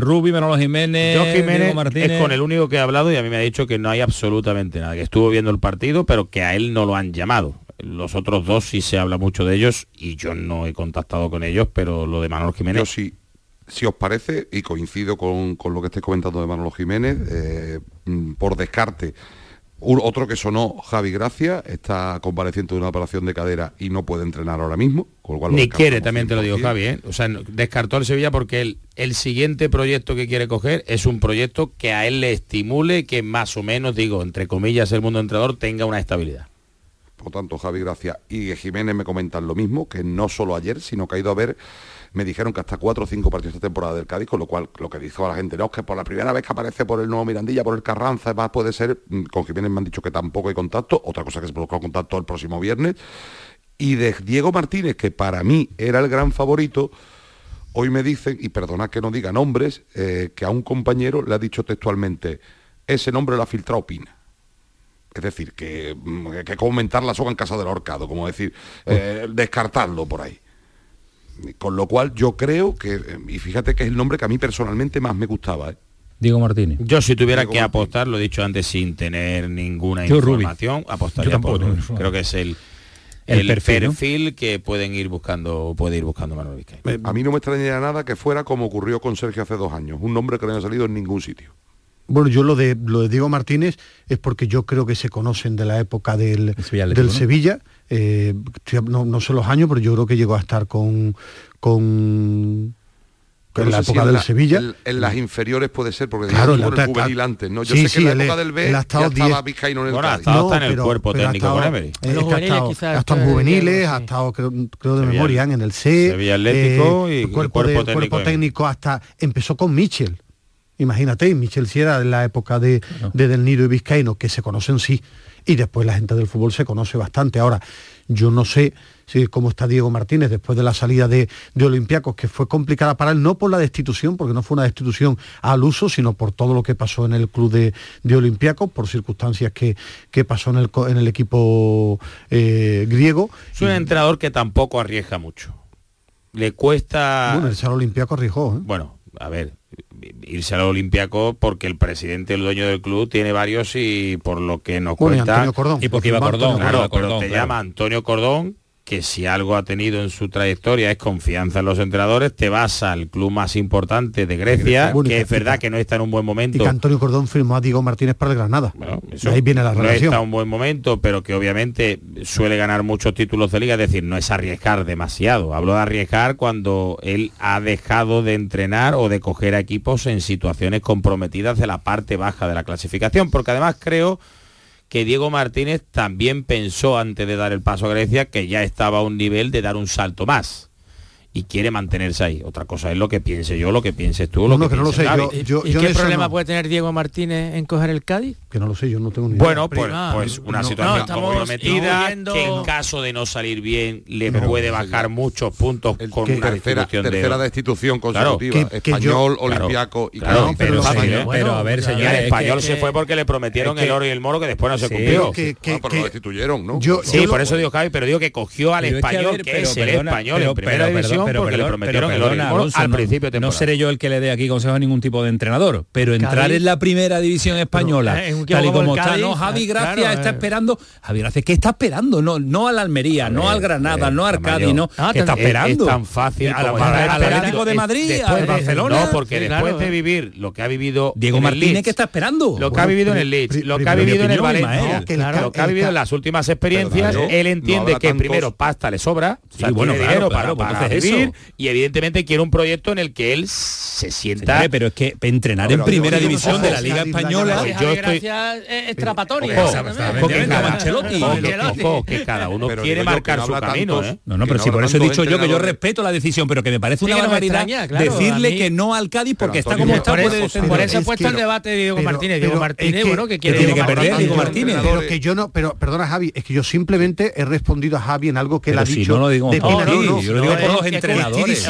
Rubi Manolo Jiménez, Jiménez Martínez. es con el único que he hablado y a mí me ha dicho que no hay absolutamente nada, que estuvo viendo el partido, pero que a él no lo han llamado. Los otros dos sí se habla mucho de ellos y yo no he contactado con ellos, pero lo de Manolo Jiménez... Yo sí, si os parece, y coincido con, lo que estáis comentando de Manolo Jiménez, eh, mm, por descarte otro que sonó, Javi Gracia, está compareciente de una operación de cadera y no puede entrenar ahora mismo. Con cual Ni quiere, también te lo digo, Javi. ¿eh? O sea, descartó el Sevilla porque el, el siguiente proyecto que quiere coger es un proyecto que a él le estimule, que más o menos, digo, entre comillas, el mundo entrenador tenga una estabilidad. Por tanto, Javi Gracia y Jiménez me comentan lo mismo, que no solo ayer, sino que ha ido a ver me dijeron que hasta cuatro o cinco partidos de temporada del Cádiz, con lo cual lo que dijo a la gente, no, es que por la primera vez que aparece por el nuevo Mirandilla, por el Carranza, va, puede ser, mm, con Jiménez me han dicho que tampoco hay contacto, otra cosa que se produzca contacto el próximo viernes, Y de Diego Martínez, que para mí era el gran favorito, hoy me dicen, y perdonad que no diga nombres, eh, que a un compañero le ha dicho textualmente, ese nombre lo ha filtrado Pina. Es decir, que, mm, que comentar la soga en casa del ahorcado, como decir, eh, descartarlo por ahí. Con lo cual yo creo que, eh, y fíjate que es el nombre que a mí personalmente más me gustaba. ¿eh? Diego Martínez. Yo si tuviera que apostar, lo he dicho antes sin tener ninguna información, apostaría por Creo que es el, el, perfil, que pueden ir buscando puede ir buscando Manuel. A mí no me extrañaría nada que fuera como ocurrió con Sergio hace dos años, un nombre que no haya salido en ningún sitio. Bueno, yo lo de lo de Diego Martínez es porque yo creo que se conocen de la época del, del Sevilla. Eh, no, sé los años, pero yo creo que llegó a estar con con en la época del Sevilla. En, las inferiores puede ser, porque claro, el juvenil antes, ¿no? Yo sé que en la época del B ya estaba Vizcaíno en el bueno, ha estado en el cuerpo técnico con Emery. En los juveniles ha estado en juveniles, ha estado, creo, de memoria, en el C. Sevilla Atlético y cuerpo, cuerpo técnico hasta empezó con Michel Imagínate, Michel Sierra en la época de, Del Nido y Vizcaíno, que se conocen sí, y después la gente del fútbol se conoce bastante. Ahora, yo no sé si, cómo está Diego Martínez después de la salida de, de Olympiacos, que fue complicada para él, no por la destitución, porque no fue una destitución al uso, sino por todo lo que pasó en el club de, de Olympiacos, por circunstancias que, que pasó en el, en el equipo eh, griego. Es un entrenador que tampoco arriesga mucho. Le cuesta... Bueno, el Salón Olympiacos arriesgó. ¿eh? Bueno, a ver, irse al Olimpiaco porque el presidente, el dueño del club, tiene varios y por lo que nos cuenta... Y, porque iba Cordón, claro, Cordón, te llama Antonio Cordón, que si algo ha tenido en su trayectoria es confianza en los entrenadores, te vas al club más importante de Grecia, que es verdad que no está en un buen momento. Y que Antonio Cordón firmó a Diego Martínez para el Granada. ahí viene la relación. No está en un buen momento, pero que obviamente suele ganar muchos títulos de liga, es decir, no es arriesgar demasiado. Hablo de arriesgar cuando él ha dejado de entrenar o de coger a equipos en situaciones comprometidas de la parte baja de la clasificación, porque además creo que Diego Martínez también pensó antes de dar el paso a Grecia que ya estaba a un nivel de dar un salto más y quiere mantenerse ahí. Otra cosa es lo que piense yo, lo que pienses tú, lo que, no lo sé. Yo, ¿Y qué problema puede tener Diego Martínez en coger el Cádiz? Que no lo sé, yo no tengo ni idea. Bueno, pues, pues una situación comprometida que en caso de no salir bien le puede bajar muchos puntos con una tercera, tercera destitución consecutiva. español, olimpiaco y claro, pero, pero, a ver, señor, el español se fue porque le prometieron el oro y el moro que después no se cumplió. Ah, pero lo destituyeron, ¿no? Sí, por eso digo Cádiz, pero digo que cogió al español que es el español en primera división pero, porque le prometieron al principio No seré yo el que le dé aquí consejo a ningún tipo de entrenador, pero entrar en la primera división española, eh, tal y como está, no, Javi Gracia está eh. esperando, Javi Gracia, ¿qué está esperando? No, no al Almería, no al Granada, no al Cádiz, no, ¿qué está esperando? Es tan fácil al Atlético de Madrid, al Barcelona. No, porque después de vivir lo que ha vivido Diego Martínez, ¿qué está esperando? Lo que ha vivido en el Leeds, lo que ha vivido en el Valencia, lo que ha vivido en las últimas experiencias, él entiende que primero pasta le sobra, tiene dinero para vivir y evidentemente quiere un proyecto en el que él se sienta. pero es que entrenar en primera división de la Liga Española. Yo estoy. Que cada uno quiere marcar su camino. ¿eh? No, no, pero si por eso he dicho yo que yo respeto la decisión, pero que me parece una barbaridad decirle que no al Cádiz porque está como está. Por eso he puesto el debate de Diego Martínez. Diego Martínez, bueno, que quiere que perder Diego Martínez. Pero que yo no, pero perdona Javi, es que yo simplemente he respondido a Javi en algo que él ha dicho. no lo digo yo lo digo por los entrenadores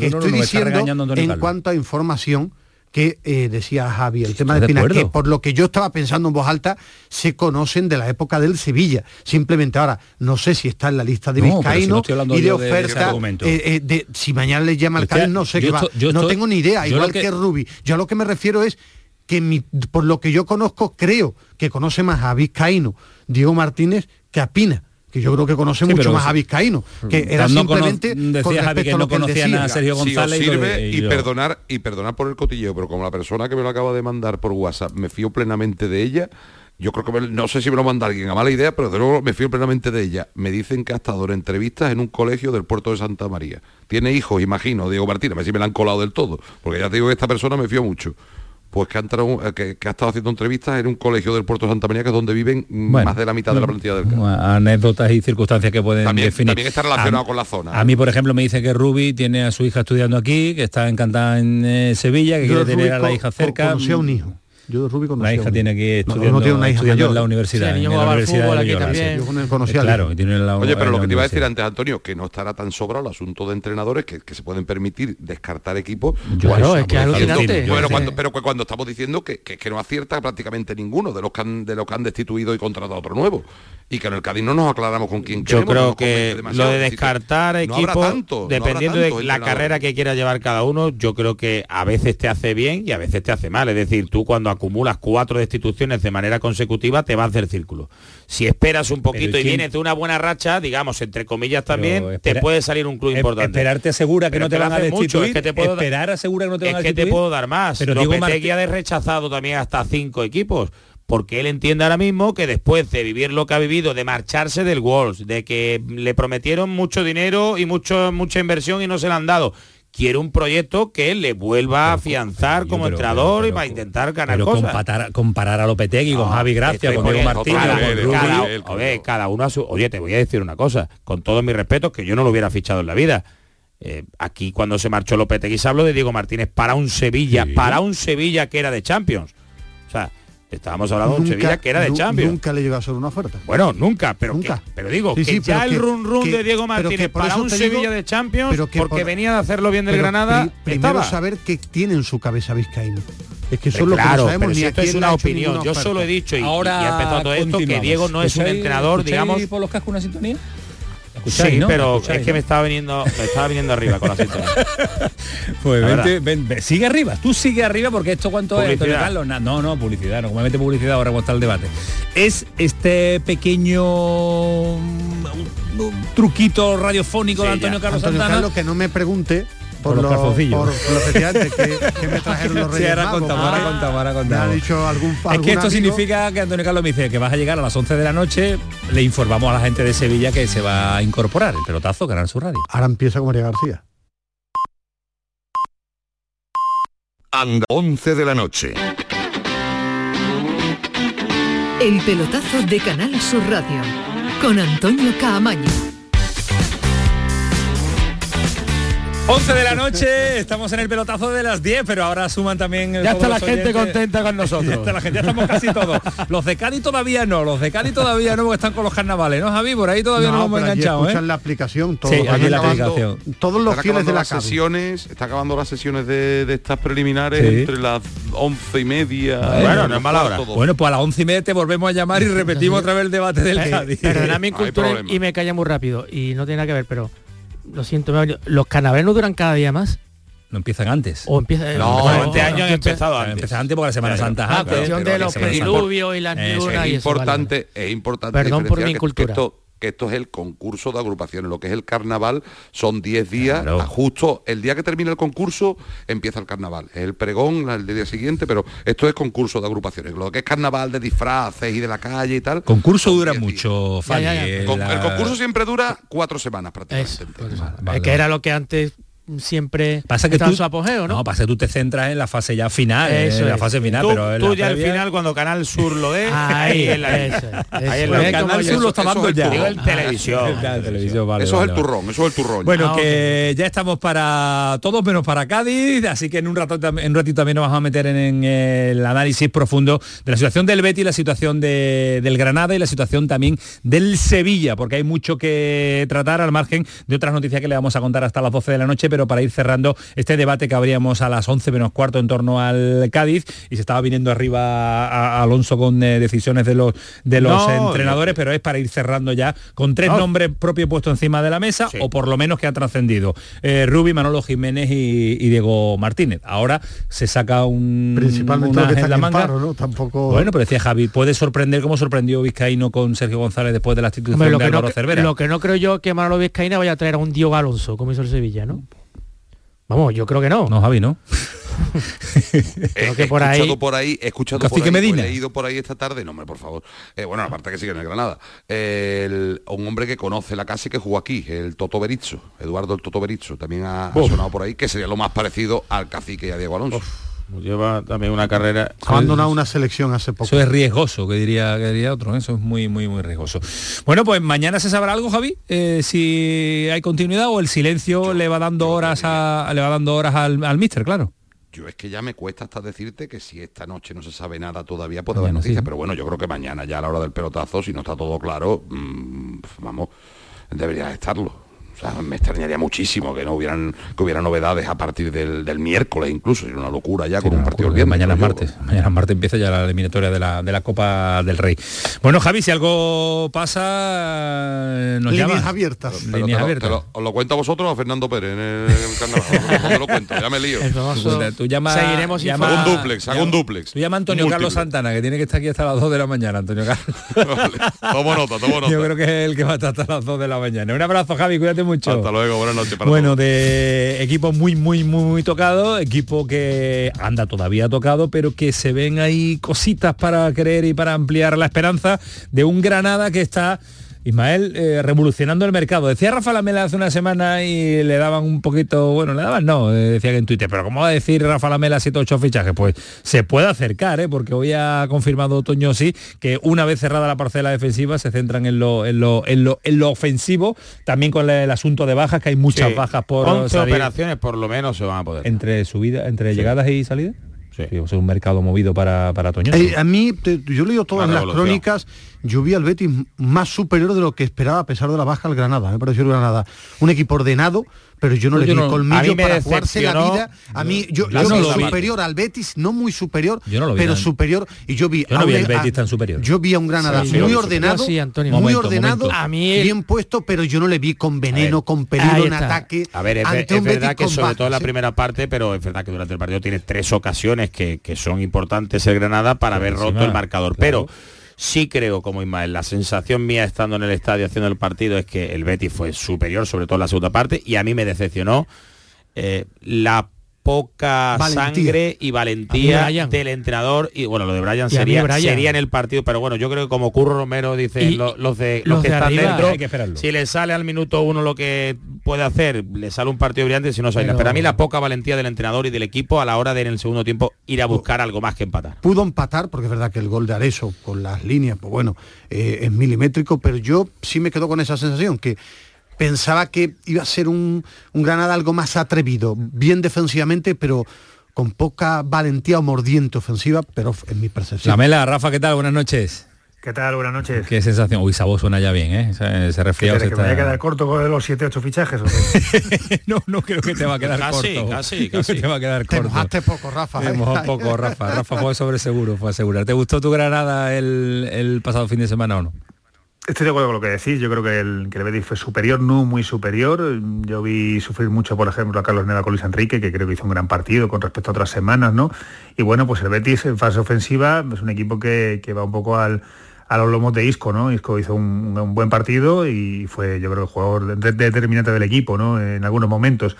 estoy diciendo en cuanto a información que eh, decía Javi, el tema de Pina, que por lo que yo estaba pensando en voz alta, se conocen de la época del Sevilla. Simplemente ahora, no sé si está en la lista de Vizcaíno y de oferta, eh, eh, de, si mañana le llama al Cádiz, no sé qué va. no tengo ni idea, igual que, que Rubi. Yo a lo que me refiero es que mi, por lo que yo conozco, creo que conoce más a Vizcaíno, Diego Martínez, que a Pina que yo creo que conoce mucho más a Vizcaíno, que era simplemente decía Javi que no conocían a Sergio González y, perdonar y perdonar por el cotilleo, pero como la persona que me lo acaba de mandar por WhatsApp me fío plenamente de ella, yo creo que no sé si me lo manda alguien a mala idea, pero de luego me fío plenamente de ella. Me dicen que ha estado en entrevistas en un colegio del puerto de Santa María. Tiene hijos, imagino, Diego Martínez, a ver si me la han colado del todo, porque ya te digo que esta persona me fío mucho pues que ha, entrado, que, ha estado haciendo entrevistas en un colegio del puerto de Santa María, que es donde viven más de la mitad de la plantilla del campo. Anécdotas y circunstancias que pueden también, definir. También está relacionado con la zona. A mí, por ejemplo, me dice que Ruby tiene a su hija estudiando aquí, que está encantada en eh, Sevilla, que quiere tener a la hija cerca. A un hijo. Yo de Rubí Una hija tiene aquí estudiando, tiene una hija en la universidad. en la universidad de Loyola, sí. Claro, tiene la, Oye, pero lo que te iba a decir antes, Antonio, que no estará tan sobrado el asunto de entrenadores que, que se pueden permitir descartar equipos. Claro, es que alucinante. Bueno, cuando, pero cuando estamos diciendo que, que, que, no acierta prácticamente ninguno de los que han, de los que han destituido y contratado otro nuevo. Y que en el Cádiz no nos aclaramos con quién Yo creo que lo de descartar equipos, dependiendo de la carrera que quiera llevar cada uno, yo creo que a veces te hace bien y a veces te hace mal. Es decir, tú cuando acumulas cuatro destituciones de manera consecutiva te vas del círculo. Si esperas un poquito y vienes de una buena racha, digamos, entre comillas también, te puede salir un club importante. Esperarte asegura que no te van a destituir. es que te puedo esperar asegura que no te van a destituir. que te puedo dar más. Pero Lopetegui ha rechazado también hasta cinco equipos porque él entiende ahora mismo que después de vivir lo que ha vivido, de marcharse del Wolves, de que le prometieron mucho dinero y mucho, mucha inversión y no se la han dado, quiere un proyecto que le vuelva a afianzar como entrenador y para intentar ganar cosas. Comparar, comparar a Lopetegui con Javi Gracia, con Diego Martínez, cada, cada, uno a su... Oye, te voy a decir una cosa, con todo mi respeto, que yo no lo hubiera fichado en la vida. Eh, aquí cuando se marchó Lopetegui se habló de Diego Martínez para un Sevilla, para un Sevilla que era de Champions. O sea, Estábamos hablando de un Sevilla que era de Champions. Nunca le llegó a ser una oferta. Bueno, nunca, pero nunca. pero digo, que ya el run run de Diego Martínez para un Sevilla de Champions, porque venía de hacerlo bien del Granada, primero saber qué tiene en su cabeza Vizcaíno. Es que eso es lo claro, que no sabemos, ni esto es una opinión. Yo solo he dicho y, Ahora y todo esto que Diego no es un entrenador, digamos. por los cascos una sintonía? Sí, pero es que me estaba viniendo, me estaba viniendo arriba con la sintonía. pues sigue arriba, tú sigue arriba porque esto cuánto es, Carlos. No, no, publicidad, no, como mete publicidad ahora cuando está el debate. Es este pequeño truquito radiofónico de Antonio Carlos Antonio Santana. Carlos, que no me pregunte por, los calzoncillos. Por, los que, me trajeron los reyes sí, ahora contamos, ahora contamos, ahora contamos. Me ha dicho algún Es que esto significa que Antonio Carlos me dice que vas a llegar a las 11 de la noche, le informamos a la gente de Sevilla que se va a incorporar el pelotazo Canal Sur Radio. Ahora empieza con María García. Anda 11 de la noche. El pelotazo de Canal Sur Radio con Antonio Caamaño. 11 de la noche, estamos en el pelotazo de las 10, pero ahora suman también... Ya está la gente contenta con nosotros. ya está la gente, ya estamos casi todos. Los de Cádiz todavía no, los de Cádiz todavía no, porque están con los carnavales, ¿no, Javi? Por ahí todavía no, hemos enganchado, escuchan ¿eh? la aplicación, todos, sí, la aplicación. todos los fieles de la las sesiones, está acabando las sesiones de, estas preliminares entre las once y media. Bueno, no es mala hora. Bueno, pues a las once y media te volvemos a llamar y repetimos otra vez el debate del eh, Cádiz. Perdona mi cultura y me calla muy rápido, y no tiene nada que ver, pero lo siento, los carnavales no duran cada día más. No empiezan antes. O empieza, no, este año han empezado antes. Empiezan antes porque la Semana Santa. La cuestión de los diluvios y las lunas es importante, es importante. Perdón por mi cultura que esto es el concurso de agrupaciones. Lo que es el carnaval son 10 días, justo el día que termina el concurso empieza el carnaval. Es el pregón el día siguiente, pero esto es concurso de agrupaciones. Lo que es carnaval de disfraces y de la calle y tal. Concurso dura mucho, El concurso siempre dura cuatro semanas prácticamente. es que era lo que antes siempre pasa que tú, su apogeo, ¿no? No, pasa que tú te centras en la fase ya final, en la fase final, tú, pero tú ya al final cuando Canal Sur lo ve, ahí, en la, eso, ahí en la, Canal Sur lo está dando ya. Digo el televisión. eso es el turrón, eso es el turrón. Bueno, ah, que ya estamos para todos menos para Cádiz, así que en un rato en un ratito también nos vamos a meter en, el análisis profundo de la situación del Betis, la situación de, del Granada y la situación también del Sevilla, porque hay mucho que tratar al margen de otras noticias que le vamos a contar hasta las 12 de la noche, pero para ir cerrando este debate que abríamos a las 11 menos cuarto en torno al Cádiz y se estaba viniendo arriba a, Alonso con eh, decisiones de los de los entrenadores, pero es para ir cerrando ya con tres nombres propios puestos encima de la mesa o por lo menos que ha trascendido. Eh, Rubi, Manolo Jiménez y, Diego Martínez. Ahora se saca un principalmente en la manga. ¿no? Tampoco Bueno, pero decía Javi, puede sorprender como sorprendió Vizcaíno con Sergio González después de la institución de Álvaro Cervera. Lo que no creo yo que Manolo Vizcaína vaya a traer a un Diego Alonso, como hizo el Sevilla, ¿no? Vamos, yo creo que no. No, Javi, ¿no? creo que por ahí... Escuchado por ahí, he escuchado por ahí, Medina. he leído por ahí esta tarde, no, hombre, por favor. Eh, bueno, aparte que sigue en el Granada. un hombre que conoce la casa y que jugó aquí, el Toto Berizzo, Eduardo el Toto Berizzo, también ha, sonado por ahí, que sería lo más parecido al cacique y a Diego Alonso. Lleva también una carrera ha abandonado una selección hace poco eso es riesgoso que diría que diría otro ¿eh? eso es muy muy muy riesgoso bueno pues mañana se sabrá algo Javi eh, si hay continuidad o el silencio le va dando horas a, le va dando horas al, al míster claro yo es que ya me cuesta hasta decirte que si esta noche no se sabe nada todavía puede haber noticias, pero bueno, yo creo que mañana ya a la hora del pelotazo, si no está todo claro, mm, vamos, debería estarlo. O sea, me extrañaría muchísimo que no hubieran que hubiera novedades a partir del, miércoles incluso, sería una locura ya con un partido el viernes. Mañana es martes, mañana martes empieza ya la eliminatoria de la, de la Copa del Rey. Bueno, Javi, si algo pasa, nos Líneas abiertas. Líneas abiertas. ¿Os lo cuento a vosotros o a Fernando Pérez en el, carnaval? no lo cuento, ya me lío. tú llamas, Seguiremos llama, hago un duplex, hago un duplex. Tú llama a Antonio Carlos Santana, que tiene que estar aquí hasta las 2 de la mañana, Antonio Carlos. vale, tomo nota, tomo nota. Yo creo que es el que va a estar hasta las 2 de la mañana. Un abrazo, Javi, cuídate mucho. Hasta luego bueno, de equipo muy, muy, muy tocado, equipo que anda todavía tocado, pero que se ven ahí cositas para creer y para ampliar la esperanza de un Granada que está Ismael, eh, revolucionando el mercado. Decía Rafa Lamela hace una semana y le daban un poquito, bueno, le daban no, eh, decía que en Twitter, pero ¿cómo va a decir Rafa Lamela 7 8 fichajes? Pues se puede acercar, ¿eh? porque hoy ha confirmado Toño sí que una vez cerrada la parcela defensiva se centran en lo, en lo, en lo, en lo ofensivo, también con el, asunto de bajas, que hay muchas bajas por 11 operaciones por lo menos se van a poder. Entre subida, entre llegadas y salidas. Sí. es un mercado movido para, para Toño. Eh, a mí, yo he leído todas las crónicas yo vi al Betis más superior de lo que esperaba a pesar de la baja al Granada. Me pareció el Granada un equipo ordenado, pero yo no le vi colmillo para jugarse la vida. A mí, yo, yo, vi superior al Betis, no muy superior, pero superior. Y yo vi yo no vi el Betis tan superior. Yo vi a un Granada muy ordenado, muy ordenado, a mí bien puesto, pero yo no le vi con veneno, con peligro en ataque. A ver, es, verdad que sobre todo en la primera parte, pero es verdad que durante el partido tiene tres ocasiones que, son importantes el Granada para haber roto el marcador. Pero Sí creo, como Ismael, la sensación mía estando en el estadio haciendo el partido es que el Betis fue superior, sobre todo en la segunda parte, y a mí me decepcionó eh, la poca sangre y valentía del entrenador y bueno lo de Brian sería, sería en el partido pero bueno yo creo que como Curro Romero dice los, de los, que están dentro si le sale al minuto uno lo que puede hacer le sale un partido brillante si no sale pero, a mí la poca valentía del entrenador y del equipo a la hora de en el segundo tiempo ir a buscar algo más que empatar. Pudo empatar porque es verdad que el gol de Areso con las líneas pues bueno eh, es milimétrico pero yo sí me quedo con esa sensación que pensaba que iba a ser un, Granada algo más atrevido, bien defensivamente, pero con poca valentía o mordiente ofensiva, pero en mi percepción. La Mela, Rafa, ¿qué tal? Buenas noches. ¿Qué tal? Buenas noches. Qué sensación. Uy, Sabo suena ya bien, ¿eh? Se, se resfriado. que me voy a quedar corto con los 7-8 fichajes? no, no creo que te va a quedar corto. Casi, casi. te va a quedar corto. Te mojaste poco, Rafa. Te ¿eh? poco, Rafa. Rafa fue sobre seguro, fue asegurar. ¿Te gustó tu Granada el, el pasado fin de semana o no? Estoy de acuerdo con lo que decís, yo creo que el, que el Betis fue superior, no muy superior. Yo vi sufrir mucho, por ejemplo, a Carlos Neda con Luis Enrique, que creo que hizo un gran partido con respecto a otras semanas, ¿no? Y bueno, pues el Betis en fase ofensiva es un equipo que, va un poco al, a los lomos de Isco, ¿no? Isco hizo un, buen partido y fue, yo creo, el jugador determinante del equipo, ¿no? En algunos momentos.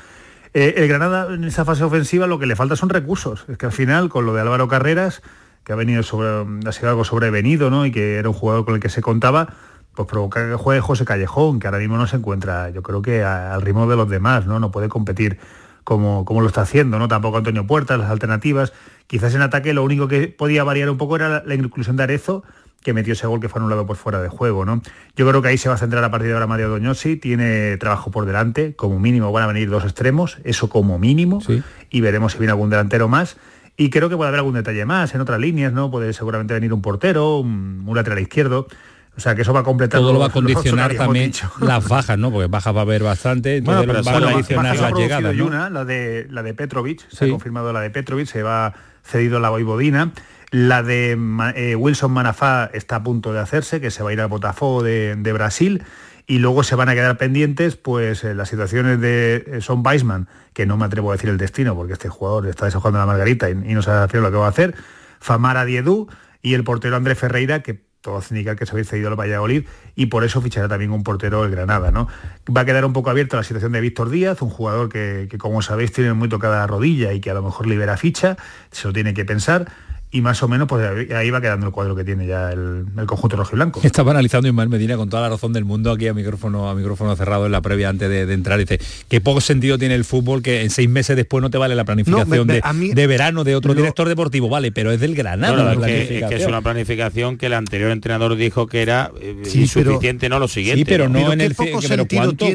Eh, el Granada en esa fase ofensiva lo que le falta son recursos. Es que al final, con lo de Álvaro Carreras, que ha venido ha sido algo sobrevenido, ¿no? Y que era un jugador con el que se contaba, pues provoca que juegue José Callejón, que ahora mismo no se encuentra, yo creo que al ritmo de los demás, ¿no? No puede competir como, como lo está haciendo, ¿no? Tampoco Antonio Puertas, las alternativas. Quizás en ataque lo único que podía variar un poco era la, inclusión de Arezo, que metió ese gol que fue anulado por fuera de juego, ¿no? Yo creo que ahí se va a centrar a partir de ahora Mario Doñosi, tiene trabajo por delante, como mínimo van a venir dos extremos, eso como mínimo, y veremos si viene algún delantero más. Y creo que puede haber algún detalle más en otras líneas, ¿no? Puede seguramente venir un portero, un lateral izquierdo. O sea, que eso va a completar todo lo va a condicionar también las bajas, ¿no? Porque bajas va a haber bastante, entonces bueno, van a condicionar las llegadas. ¿no? Una, la de la de Petrovic, se ha confirmado la de Petrovic, se va cedido la Voivodina. La de eh, Wilson Manafá está a punto de hacerse, que se va a ir al Botafogo de, Brasil. Y luego se van a quedar pendientes pues eh, las situaciones de eh, Son Weisman, que no me atrevo a decir el destino, porque este jugador está desahogando la margarita y, no sabe lo que va a hacer. Famara Diedú y el portero André Ferreira, que todo indica que se había cedido al Valladolid y por eso fichará también un portero el Granada. ¿no? Va a quedar un poco abierta la situación de Víctor Díaz, un jugador que, como sabéis tiene muy tocada la rodilla y que a lo mejor libera ficha, se lo tiene que pensar. Y más o menos pues ahí va quedando el cuadro que tiene ya el, conjunto rojo y blanco. Estaba analizando Ismael Medina con toda la razón del mundo aquí a micrófono a micrófono cerrado en la previa antes de, entrar. Dice, qué poco sentido tiene el fútbol que en seis meses después no te vale la planificación de, verano de otro director deportivo. Vale, pero es del Granada. que, es una planificación que el anterior entrenador dijo que era eh, insuficiente, no lo siguiente. Sí, pero no, en el pero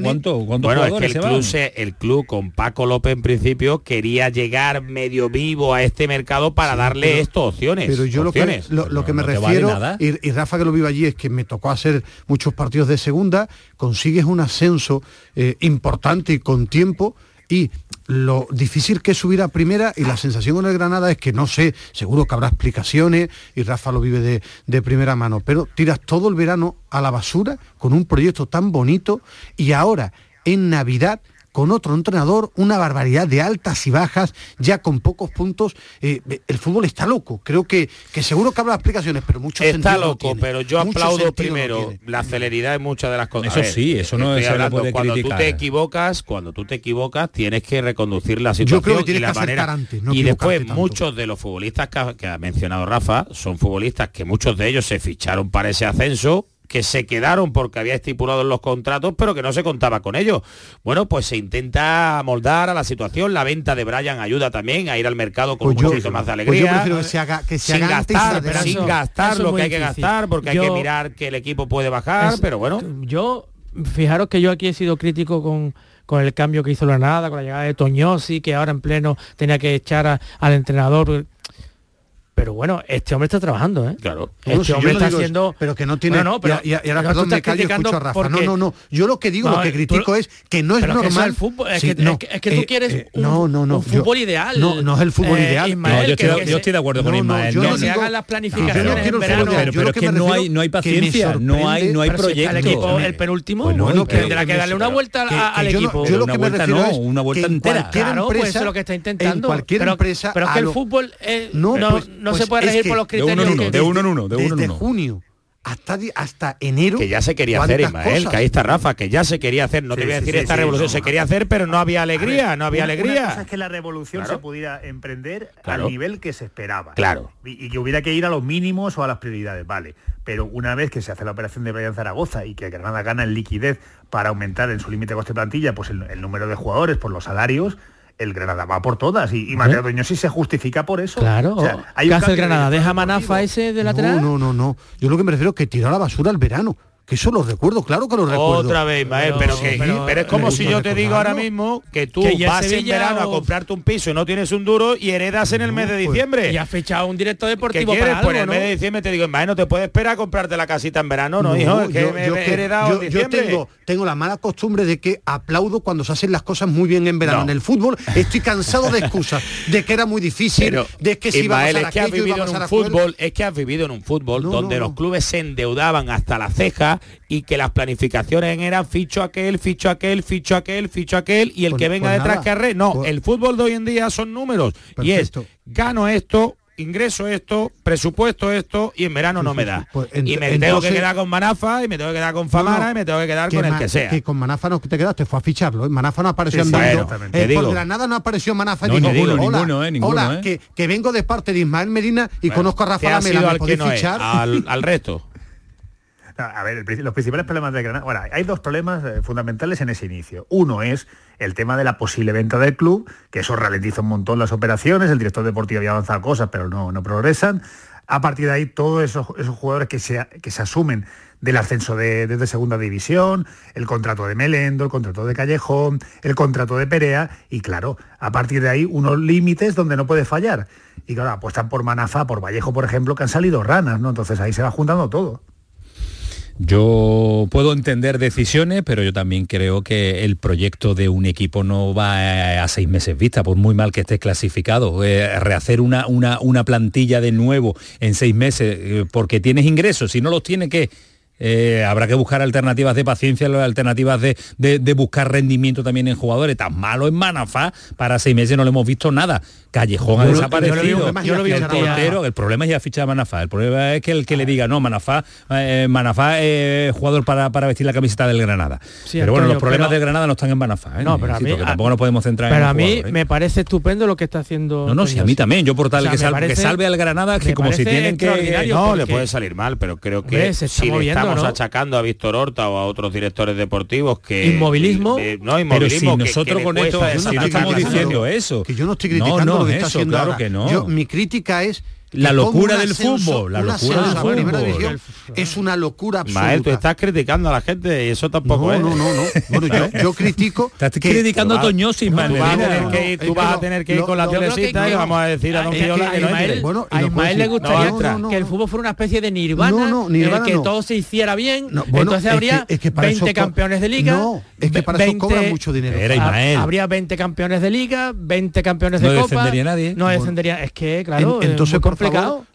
¿cuánto, bueno, es que el club, el club con Paco López en principio quería llegar medio vivo a este mercado para darle esto opciones. Pero yo lo que, lo, que me refiero, y, Rafa que lo vive allí, es que me tocó hacer muchos partidos de segunda, consigues un ascenso eh, importante y con tiempo, y lo difícil que es subir a primera y la sensación con el Granada es que no sé, seguro que habrá explicaciones y Rafa lo vive de, de, primera mano, pero tiras todo el verano a la basura con un proyecto tan bonito y ahora en Navidad con otro entrenador, una barbaridad de altas y bajas, ya con pocos puntos. Eh, el fútbol está loco. Creo que, que seguro que habrá explicaciones, pero mucho Está loco, pero yo aplaudo primero la celeridad en muchas de las cosas. Eso sí, eso no es hablando, Cuando tú te equivocas, cuando tú te equivocas, tienes que reconducir la situación yo creo que y la manera. y después muchos de los futbolistas que ha mencionado Rafa son futbolistas que muchos de ellos se ficharon para ese ascenso que se quedaron porque había estipulado en los contratos, pero que no se contaba con ellos. Bueno, pues se intenta moldar a la situación. La venta de Brian ayuda también a ir al mercado con pues un poquito más de pues alegría. que se haga, que sin gastar, sin gastar lo que hay que gastar, porque hay que mirar que el equipo puede bajar, pero bueno. Yo, fijaros que yo aquí he sido crítico con con el cambio que hizo la nada, con la llegada de Toñosi, que ahora en pleno tenía que echar al entrenador pero bueno, este hombre está trabajando, ¿eh? Claro. Este hombre está haciendo... Pero que no tiene... No, pero, y, ahora, perdón, me callo escucho a Rafa. No, no, no. Yo lo que digo, lo que critico es que no es normal... el fútbol, es, que, es, que, tú eh, quieres eh, un, no, no, no, un fútbol ideal. No, no es el fútbol eh, ideal. Ismael, yo, estoy, yo, estoy, de acuerdo con Ismael. Yo no, se hagan las planificaciones en verano. Pero es que no hay no hay paciencia, no hay no hay proyecto. El penúltimo, bueno, tendrá que darle una vuelta al equipo. Yo lo que me refiero es una vuelta entera. Claro, pues eso es lo que está intentando. Cualquier empresa... Pero que el fútbol no no se puede regir por los de uno en uno, de uno en uno, de uno en uno. junio hasta, hasta enero. Que ya se quería hacer, Ismael, que ahí está Rafa, que ya se quería hacer. No te voy a decir esta revolución, se quería hacer, pero no había alegría, no había alegría. Una cosa es que la revolución se pudiera emprender al nivel que se esperaba. Claro. Y, que hubiera que ir a los mínimos o a las prioridades, vale. Pero una vez que se hace la operación de Brian Zaragoza y que Granada gana en liquidez para aumentar en su límite de coste plantilla pues el, el número de jugadores por los salarios, el Granada va por todas y, y Mateo sí se justifica por eso. Claro. ¿Qué hace el Granada? ¿Deja Manafa ese de lateral? No, no, no, no. Yo lo que me refiero es que tiró a la basura el verano que eso lo recuerdo, claro que lo recuerdo. Otra vez, pero, pero, es como si yo te digo ahora mismo que tú vas en verano a comprarte un piso y no tienes un duro y heredas en el mes de pues, diciembre. y has fechado un directo deportivo para algo, pues en el mes de diciembre te digo, Mael, no te puedes esperar a comprarte la casita en verano, ¿no, hijo? Es que yo, me, he heredado yo, tengo, tengo la mala costumbre de que aplaudo cuando se hacen las cosas muy bien en verano. En el fútbol estoy cansado de excusas, de que era muy difícil, de que si iba a es que has vivido en un fútbol, es que has vivido en un fútbol donde los clubes se endeudaban hasta la ceja y que las planificaciones eran ficho aquel, ficho aquel, ficho aquel, ficho aquel y el que venga pues detrás que arre. No, pues el fútbol de hoy en día son números y es gano esto, ingreso esto, presupuesto esto y en verano no me da. Pues y me tengo que quedar con Manafa y me tengo que quedar con Famara y me tengo que quedar con el que sea. Que con Manafa no te quedaste, fue a ficharlo. ¿eh? Manafa no apareció en bueno, eh, por Granada no apareció Manafa no, ninguno, ninguno, eh, ninguno, hola que, que, vengo de parte de Ismael Medina y conozco a Rafa Lamela, ¿me fichar? al, al resto. A ver, los principales problemas de Granada... Bueno, hay dos problemas eh, fundamentales en ese inicio. Uno es el tema de la posible venta del club, que eso ralentiza un montón las operaciones, el director deportivo había avanzado cosas, pero no, no progresan. A partir de ahí, todos esos, jugadores que se, asumen del ascenso de, desde segunda división, el contrato de Melendo, el contrato de Callejón, el contrato de Perea, y claro, a partir de ahí unos límites donde no puede fallar. Y claro, apuestan por Manafa, por Vallejo, por ejemplo, que han salido ranas, ¿no? Entonces ahí se va juntando todo. Yo puedo entender decisiones, pero yo también creo que el proyecto de un equipo no va a seis meses vista, por muy mal que esté clasificado. Eh, rehacer una, una, una, plantilla de nuevo en seis meses, eh, porque tienes ingresos, si no los tienes, ¿qué? Eh, habrá que buscar alternativas de paciencia, alternativas de, de, buscar rendimiento también en jugadores. Tan malo en Manafá, para seis meses no le hemos visto nada. Callejón ha desaparecido. el, portero, el problema es ya ficha de Manafá. El problema es que el que le diga, no, Manafá, eh, Manafá es jugador para, vestir la camiseta del Granada. pero bueno, los problemas del Granada no están en Manafá. No, pero a mí, tampoco nos podemos centrar pero en a mí me parece estupendo lo que está haciendo. No, no, sí, a mí también. Yo por tal que, salve, al Granada, que como si tienen que. No, le puede salir mal, pero creo que si le estamos achacando a Víctor Horta o a otros directores deportivos que... Inmovilismo. no, inmovilismo. Pero si nosotros con esto, si no estamos diciendo eso. Que yo no estoy criticando lo que está haciendo claro que no. mi crítica es la locura del fútbol, la locura del fútbol. es una locura absoluta. Mael, tú estás criticando a la gente y eso tampoco no, No, no, no. Bueno, yo, yo critico... Estás criticando a Toñosis, no, Tú vas a tener que ir con la telecita y vamos a decir a Don Fiola que no es Bueno, a Ismael le gustaría que el fútbol fuera una especie de nirvana, en el que todo se hiciera bien, entonces habría 20 campeones de liga. No, es que para eso cobra mucho dinero. Habría 20 campeones de liga, 20 campeones de copa. No descendería nadie. No descendería, es que, claro, entonces,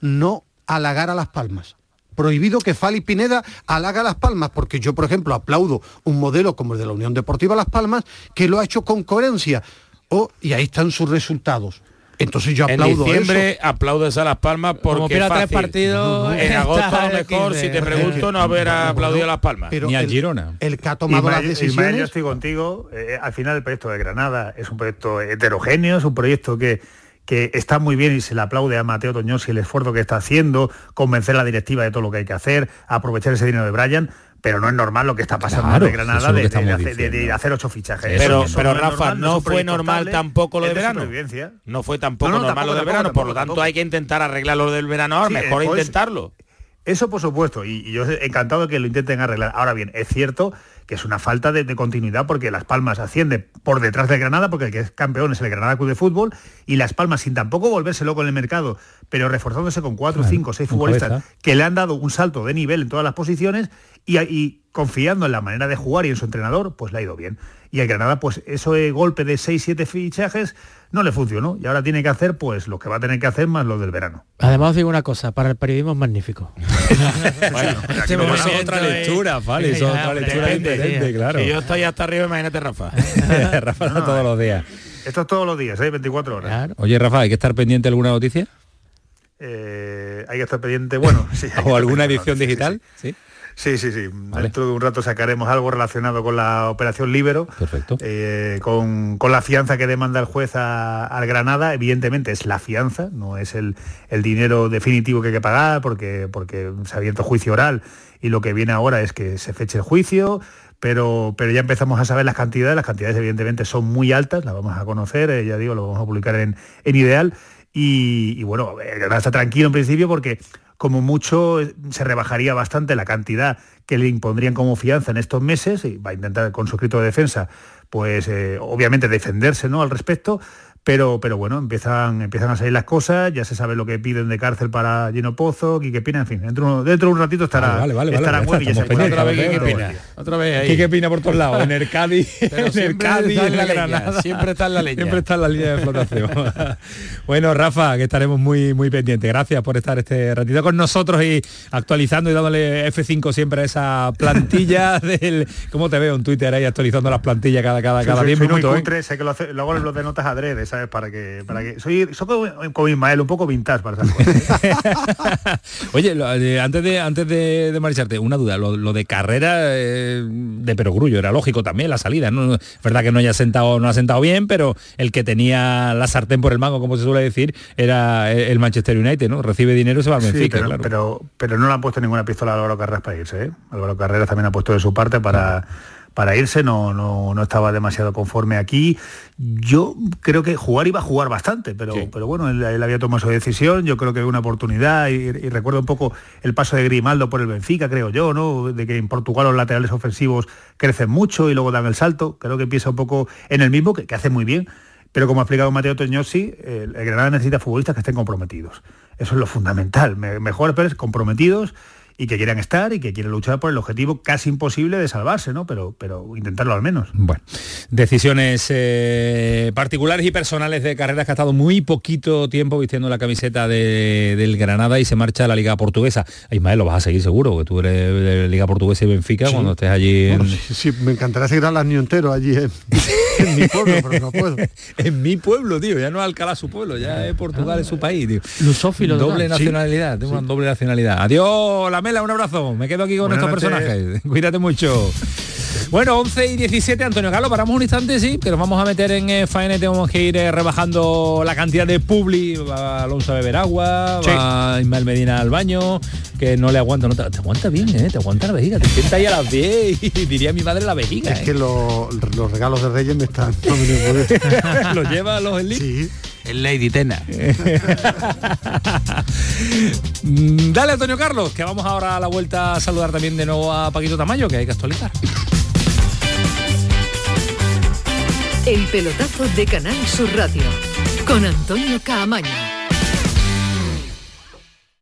no halagar a las palmas. Prohibido que Fali Pineda halaga Las Palmas, porque yo, por ejemplo, aplaudo un modelo como el de la Unión Deportiva Las Palmas, que lo ha hecho con coherencia. Oh, y ahí están sus resultados. Entonces yo aplaudo en diciembre aplaudes a Las Palmas porque tres partidos en agosto a lo mejor si te pregunto no haber aplaudido a Las Palmas. Ni a Girona. el que ha tomado las decisiones yo estoy contigo eh, al final el proyecto de Granada es un proyecto heterogéneo es un proyecto que que está muy bien y se le aplaude a Mateo Toñosi el esfuerzo que está haciendo, convencer a la directiva de todo lo que hay que hacer, aprovechar ese dinero de Brian, pero no es normal lo que está pasando en Granada de, hacer, ocho fichajes. Pero, pero Rafa, no fue normal tampoco lo del verano. No fue tampoco normal lo del verano, por lo tanto hay que intentar arreglar lo del verano ahora, mejor pues, intentarlo. Eso por supuesto, y, y yo encantado de que lo intenten arreglar. Ahora bien, es cierto que es una falta de, continuidad porque Las Palmas asciende por detrás de Granada, porque el que es campeón es el Granada Club de Fútbol, y Las Palmas, sin tampoco volverse loco en el mercado, pero reforzándose con cuatro, cinco, seis futbolistas que le han dado un salto de nivel en todas las posiciones y, y, confiando en la manera de jugar y en su entrenador, pues le ha ido bien. Y el Granada, pues ese golpe de seis, siete fichajes no le funcionó y ahora tiene que hacer pues lo que va a tener que hacer más lo del verano. Además os digo una cosa, para el periodismo es magnífico. bueno, este otra lectura, vale, es otra lectura diferente, claro. Si yo estoy hasta arriba, imagínate Rafa. Rafa todos los días. Esto es todos los días, ¿eh? 24 horas. Oye, Rafa, ¿hay que estar pendiente de alguna noticia? Eh, hay que estar pendiente, bueno, sí. ¿O alguna edición digital? ¿Sí? Sí, sí, sí. Dentro de un rato sacaremos algo relacionado con la operación Libero. Perfecto. Eh, con, la fianza que demanda el juez al Granada. Evidentemente es la fianza, no es el, dinero definitivo que hay que pagar porque, porque se ha abierto juicio oral y lo que viene ahora es que se feche el juicio. Pero, pero, ya empezamos a saber las cantidades, las cantidades evidentemente son muy altas, las vamos a conocer, eh, ya digo, lo vamos a publicar en, Ideal. Y, y bueno, Granada está tranquilo en principio porque como mucho eh, se rebajaría bastante la cantidad que le impondrían como fianza en estos meses y va a intentar con su escrito de defensa pues eh, obviamente defenderse ¿no? al respecto pero, pero bueno, empiezan, empiezan a salir las cosas, ya se sabe lo que piden de cárcel para Lleno Pozo, Quique Pina, en fin, dentro, dentro de un ratito estará, vale, vale, estará web y ya se otra vez Quique Pina. Otra vez ahí. Quique Pina por todos lados, en el Cádiz, en el Cádiz, en la Granada. Siempre está en la línea. Siempre está en la línea de flotación. bueno, Rafa, que estaremos muy, muy pendientes. Gracias por estar este ratito con nosotros y actualizando y dándole F5 siempre a esa plantilla del... ¿Cómo te veo en Twitter ahí actualizando las plantillas cada, cada, cada 10 minutos? Muy cutre, sé que lo hace, luego lo denotas adrede, para que, para que soy, soy como Ismael, un poco vintage para esas cosas. Oye, eh, antes de antes de, marcharte, una duda, lo, de carrera eh, de perogrullo, era lógico también la salida, ¿no? Es verdad que no haya sentado, no ha sentado bien, pero el que tenía la sartén por el mango, como se suele decir, era el Manchester United, ¿no? Recibe dinero y se va al Benfica, pero, pero, pero, no le han puesto ninguna pistola a Álvaro Carreras para irse, ¿eh? Álvaro Carreras también ha puesto de su parte para para irse, no, no, no, estaba demasiado conforme aquí. Yo creo que jugar iba a jugar bastante, pero, pero bueno, él, había tomado su decisión, yo creo que una oportunidad y, recuerdo un poco el paso de Grimaldo por el Benfica, creo yo, ¿no? De que en Portugal los laterales ofensivos crecen mucho y luego dan el salto, creo que empieza un poco en el mismo, que, hace muy bien, pero como ha explicado Mateo Toñosi, el, Granada necesita futbolistas que estén comprometidos. Eso es lo fundamental, mejor pero comprometidos y que quieran estar y que quieren luchar por el objetivo casi imposible de salvarse, ¿no? Pero, pero intentarlo al menos. Bueno, decisiones eh, particulares y personales de carreras que ha estado muy poquito tiempo vistiendo la camiseta del Granada y se marcha a la Liga Portuguesa. Ismael, lo vas a seguir seguro, que tú eres de Liga Portuguesa y Benfica cuando estés allí. En... sí, me encantaría seguir al año entero allí en, mi pueblo, pero no puedo. en mi pueblo, tío, ya no es Alcalá su pueblo, ya es Portugal, es su país, tío. Lusófilo. Doble nacionalidad, tengo una doble nacionalidad. Adiós, la mela, un abrazo. Me quedo aquí con estos personajes. Cuídate mucho. Bueno, 11 y 17, Antonio Carlos, paramos un instante, sí, que nos vamos a meter en eh, faena tenemos que ir eh, rebajando la cantidad de publi, va Alonso a beber agua, va Ismael Medina al baño, que no le aguanta, no te, aguanta bien, ¿eh? te aguanta la vejiga, te sienta ahí a las 10 y diría mi madre la vejiga. Es que los regalos de Reyes me están... ¿Los lleva los Elite? Sí. El Lady Tena. Dale, Antonio Carlos, que vamos ahora a la vuelta a saludar también de nuevo a Paquito Tamayo, que hay que actualizar. El pelotazo de Canal Sur Radio con Antonio Caamaño.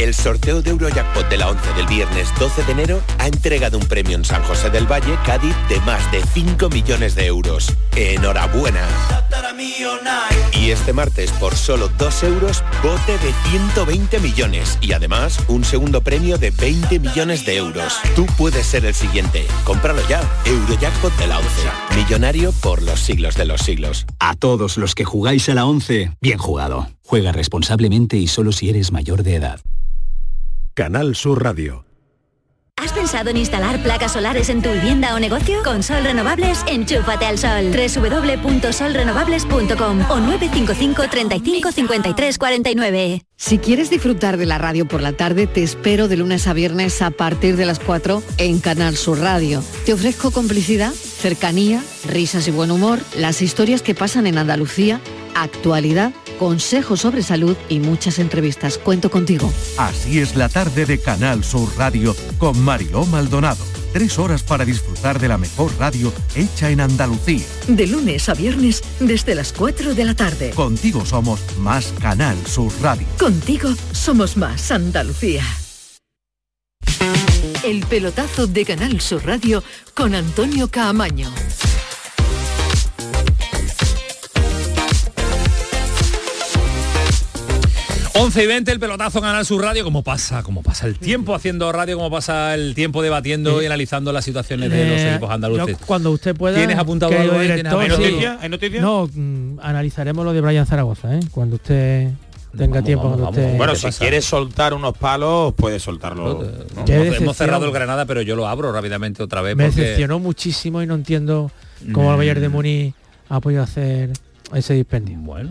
El sorteo de Eurojackpot de la 11 del viernes 12 de enero ha entregado un premio en San José del Valle, Cádiz, de más de 5 millones de euros. ¡Enhorabuena! Y este martes, por solo 2 euros, bote de 120 millones. Y además, un segundo premio de 20 millones de euros. Tú puedes ser el siguiente. Cómpralo ya. Eurojackpot de la 11. Millonario por los siglos de los siglos. A todos los que jugáis a la 11, bien jugado. Juega responsablemente y solo si eres mayor de edad. Canal Sur Radio. ¿Has pensado en instalar placas solares en tu vivienda o negocio? Con Sol Renovables, enchúfate al sol. www.solrenovables.com o 955 35 53 49. Si quieres disfrutar de la radio por la tarde, te espero de lunes a viernes a partir de las 4 en Canal Sur Radio. Te ofrezco complicidad, cercanía, risas y buen humor, las historias que pasan en Andalucía, actualidad consejos sobre salud y muchas entrevistas. Cuento contigo. Así es la tarde de Canal Sur Radio con Mariló Maldonado. Tres horas para disfrutar de la mejor radio hecha en Andalucía. De lunes a viernes desde las 4 de la tarde. Contigo somos más Canal Sur Radio. Contigo somos más Andalucía. El pelotazo de Canal Sur Radio con Antonio Caamaño. 11 y 20, el pelotazo Canal Sur Radio, como pasa, como pasa el tiempo haciendo radio, como pasa el tiempo debatiendo y analizando las situaciones de los Eh, equipos andaluces. yo cuando usted pueda. ¿Tienes apuntado algo ahí? ¿Tienes. ¿Hay noticias? ¿Hay noticias? No, mm, analizaremos lo de Brian Zaragoza, ¿eh? Cuando usted tenga Vamos, tiempo, vamos, usted... Bueno, si quieres soltar unos palos, puedes soltarlo. Hemos, cerrado el Granada, pero yo lo abro rápidamente otra vez. Me porque- decepcionó muchísimo y no entiendo cómo el Bayern de Muni ha podido hacer ese dispendio. Bueno.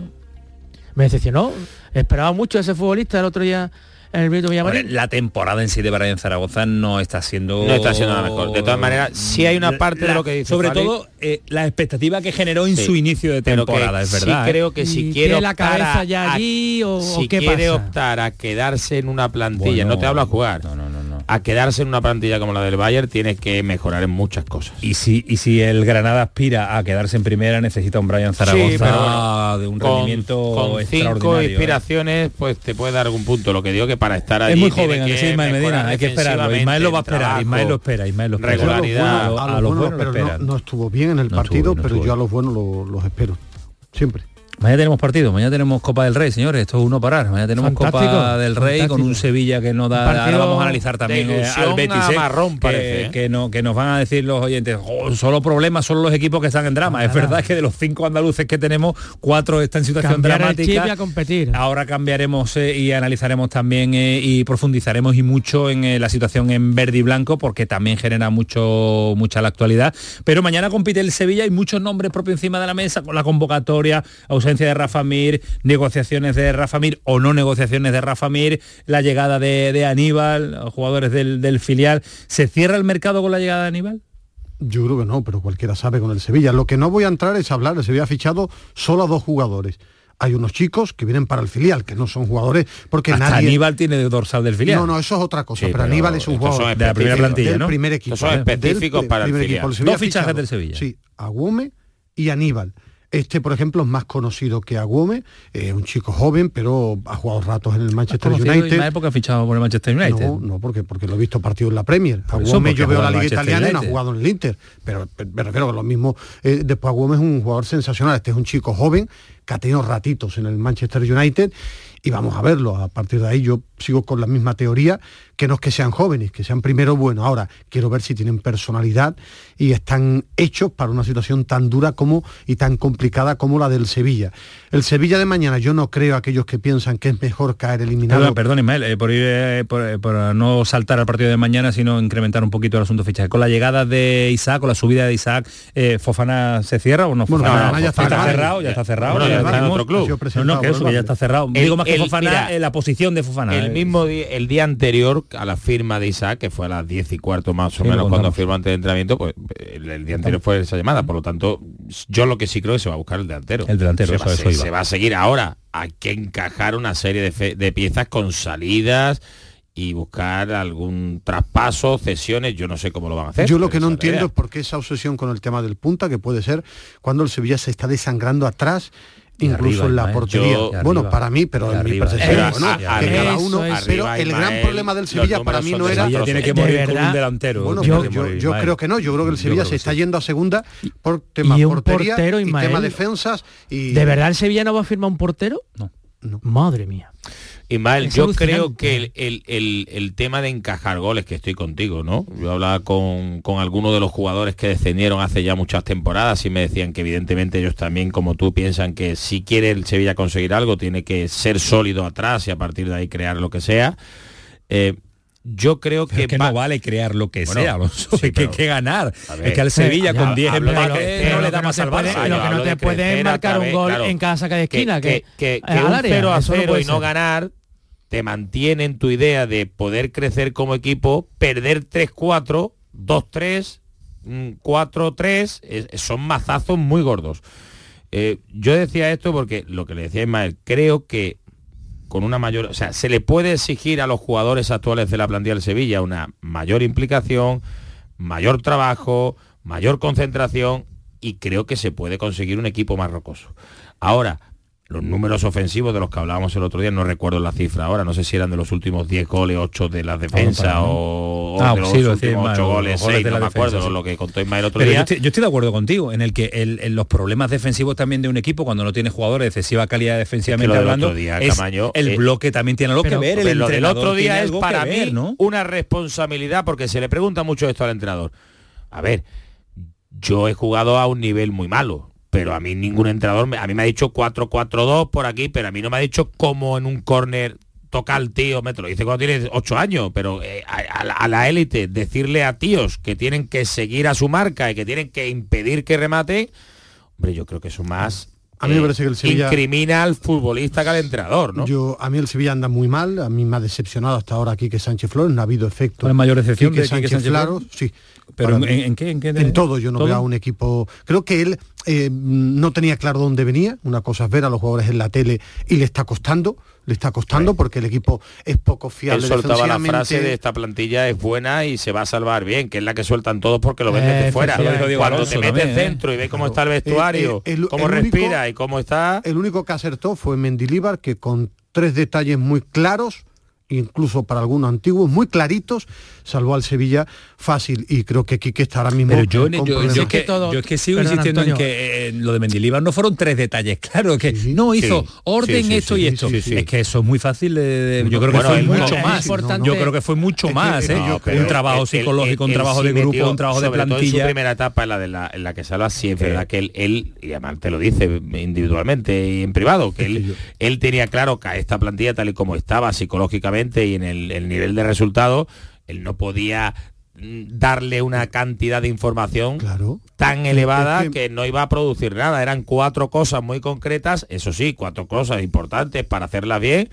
Me decepcionó. Esperaba mucho a ese futbolista el otro día en el. Hombre, la temporada en sí de Brian Zaragoza no está siendo No está siendo la mejor. De todas maneras, sí hay una parte de lo que dice sobre Fali. todo eh, la expectativa que generó en Sí. su inicio de temporada es sí verdad ¿eh? creo que si ¿Y quiere tiene la optar cabeza a- ya a- allí o- si o qué quiere pasa? optar a quedarse en una plantilla, Bueno, no te hablo a jugar, no, no, no, no. A quedarse en una plantilla como la del Bayern, tienes que mejorar en muchas cosas. y si y si el Granada aspira a quedarse en primera necesita un Brian Zaragoza Sí, pero bueno, de un con- rendimiento con cinco extraordinario ¿eh? inspiraciones, pues te puede dar algún punto. Lo que digo que para estar allí es muy tiene joven, que sí, Ismael Medina, hay que esperarlo. Ismael lo va a esperar, trabajo, Ismael lo espera, Ismael lo espera. regularidad. A los a buenos los buenos, lo pero no, estuvo bien en el No partido, estuvo bien, no pero estuvo yo a los buenos lo- los espero. Siempre. Mañana tenemos partido, mañana tenemos Copa del Rey, señores, esto es uno parar. Mañana tenemos Fantástico, Copa del Rey con un. Sevilla que no da. Ahora vamos a analizar también eh, al Betis, a eh, marrón, parece, ¿eh? que no, que nos van a decir los oyentes, "Oh, solo problemas son los equipos que están en drama. es verdad que de los cinco andaluces que tenemos, cuatro están en situación el dramática. y a competir. Ahora cambiaremos eh, y analizaremos también y profundizaremos y mucho en la situación en verde y blanco porque también genera mucho mucha la actualidad. Pero mañana compite el Sevilla y muchos nombres propios encima de la mesa con la convocatoria, ausencia de Rafa Mir, negociaciones de Rafa Mir o no negociaciones de Rafa Mir, la llegada de, de Aníbal, jugadores del, del filial. ¿Se cierra el mercado con la llegada de Aníbal? Yo creo que no, pero cualquiera sabe con el Sevilla. Lo que no voy a entrar es hablar, el Sevilla ha fichado solo a dos jugadores hay unos chicos que vienen para el filial, que no son jugadores, porque Hasta nadie... Aníbal tiene dorsal del filial. No, no, eso es otra cosa, pero, Aníbal es un jugador de la primera plantilla, del ¿no? primer equipo. Son específicos del, para el filial. equipo. Sevilla Dos ha fichajes del Sevilla. Sí, Aguome y Aníbal. Este, por ejemplo, es más conocido que Aguome, es un chico joven, pero ha jugado ratos en el Manchester United. En la época ha fichado por el Manchester United. No, no, porque, porque lo he visto partido en la Premier. Por porque yo veo la Liga Italiana y no ha jugado en el Inter. Pero me refiero a lo mismo. eh, después Aguome es un jugador sensacional. Este es un chico joven que ha tenido ratitos en el Manchester United y vamos a verlo. A partir de ahí yo sigo con la misma teoría, que no es que sean jóvenes, que sean primero buenos. Ahora, quiero ver si tienen personalidad y están hechos para una situación tan dura como y tan complicada como la del Sevilla. El Sevilla de mañana, yo no creo a aquellos que piensan que es mejor caer eliminado. Perdón, perdón Ismael, eh, por, ir, eh, por, eh, por no saltar al partido de mañana, sino incrementar un poquito el asunto fichaje. Con la llegada de Isaac, con la subida de Isaac, eh, ¿Fofana se cierra o no? Bueno, Fofana, Fofana ya está cerrado, ya está cerrado. Bueno, ya ya está en tenemos- otro club. No, no, que por eso, el que ya está cerrado. El- Digo más que el- Fofana, mira, eh, la posición de Fofana. El mismo día, el día anterior a la firma de Isaac, que fue a las 10 y cuarto más o Sí, menos cuando firmó antes del entrenamiento, pues el, el día anterior fue esa llamada. Por lo tanto, yo lo que sí creo es que se va a buscar el delantero. El delantero, se, eso, va, a eso se- iba. se va a seguir ahora. Hay que encajar una serie de, fe- de piezas con salidas y buscar algún traspaso, cesiones, yo no sé cómo lo van a hacer. Yo lo que no entiendo idea. es por qué esa obsesión con el tema del punta, que puede ser cuando el Sevilla se está desangrando atrás, incluso arriba, en la portería. Yo- bueno, arriba. para mí, pero en mi percepción, Pero bueno, a- que arriba, cada uno, eso pero Arriba, el gran problema del Sevilla para mí no era. Sevilla tiene que morir con un delantero. Bueno, yo, yo- morir, yo creo que no, yo creo que el Sevilla se está sí. yendo a segunda por tema y portería portero, y tema defensas y ¿De verdad el Sevilla no va a firmar un portero? No. Madre mía. Ismael, yo creo que el, el- el- el tema de encajar goles, que estoy contigo, ¿no? Yo hablaba con, con algunos de los jugadores que descendieron hace ya muchas temporadas y me decían que evidentemente ellos también, como tú, piensan que si quiere el Sevilla conseguir algo, tiene que ser sólido atrás y a partir de ahí crear lo que sea. Eh, yo creo Pero que, que no vale crear lo que Bueno, sea, Alonso, sí, hay que, que ganar. Ver, es que al Sevilla con 10 hablo de empates tercera, no le que da más al lo que no te de puede marcar un gol claro, en cada saca de esquina, que- que, que un 0 a eso no 0 puede y no ganar te mantiene en tu idea de poder crecer como equipo, perder 3-4, 2-3, mm, 4-3, es- son mazazos muy gordos. Eh, yo decía esto porque lo que le decía Ismael, creo que con una mayor, o sea, se le puede exigir a los jugadores actuales de la plantilla del Sevilla una mayor implicación, mayor trabajo, mayor concentración y creo que se puede conseguir un equipo más rocoso. Ahora, los números ofensivos de los que hablábamos el otro día, no recuerdo la cifra ahora, no sé si eran de los últimos 10 goles, 8 de las defensas para, ¿no? o, o Ah, de los sí, últimos Ismael, 8 los goles, goles 6, de no la me acuerdo, defensa, lo que contó Ismael el otro Pero yo día. estoy, yo estoy de acuerdo contigo en el que el- en los problemas defensivos también de un equipo cuando no tiene jugadores de excesiva calidad defensivamente lo del hablando día, es Camaño, el eh, bloque también tiene algo que Pero- ver el lo del otro día es que para ver, mí ¿no? una responsabilidad porque se le pregunta mucho esto al entrenador. A ver, yo he jugado a un nivel muy malo, pero a mí ningún entrenador, me- a mí me ha dicho 4-4-2 por aquí, pero a mí no me ha dicho cómo en un córner toca al tío, me te lo dice cuando tienes 8 años, pero eh, a, a la- la élite decirle a tíos que tienen que seguir a su marca y que tienen que impedir que remate, hombre, yo creo que eso más A mí me eh, parece que el Sevilla- incrimina al futbolista que al entrenador, ¿no? Yo, a mí el Sevilla anda muy mal, a mí me ha decepcionado hasta ahora Quique Sánchez Flores, no ha habido efecto. ¿Cuál es mayor decepción Quique de Quique Sánchez Sánchez Flores, Flores? sí. Pero en, qué? ¿En, qué? En todo yo no ¿Todo? veo a un equipo. Creo que él eh, no tenía claro dónde venía. Una cosa es ver a los jugadores en la tele y le está costando, le está costando porque el equipo es poco Él fiable. soltaba la frase de esta plantilla es buena y se va a salvar bien, que es la que sueltan todos porque lo ven desde Eh, fuera. Cuando Alonso te metes también, ¿eh? dentro y ves cómo está el vestuario, el- cómo el único- respira y cómo está. El único que acertó fue Mendilíbar, que con tres detalles muy claros, incluso para algunos antiguos, muy claritos, salvó al Sevilla fácil. Y creo que Quique está ahora mismo. Pero yo, con yo- yo es que, todo- yo es que sigo Perdón, insistiendo en que eh, lo de Mendilibar no fueron tres detalles, claro, que no hizo Sí, orden sí, esto sí, y esto. sí, sí. Es que eso es muy fácil yo creo que Bueno, fue mucho es más. importante- Yo creo que fue mucho más, ¿eh? un trabajo psicológico, un trabajo de grupo, un trabajo de sobre todo en su plantilla. primera etapa, en la de la, en la que salva, sí es verdad que él, él, y además te lo dice individualmente y en privado, que él, él tenía claro que a esta plantilla tal y como estaba psicológicamente y en el, el nivel de resultado, él no podía mm, darle una cantidad de información Claro. tan elevada Es que... no iba a producir nada. Eran cuatro cosas muy concretas, eso sí, cuatro cosas importantes para hacerlas bien,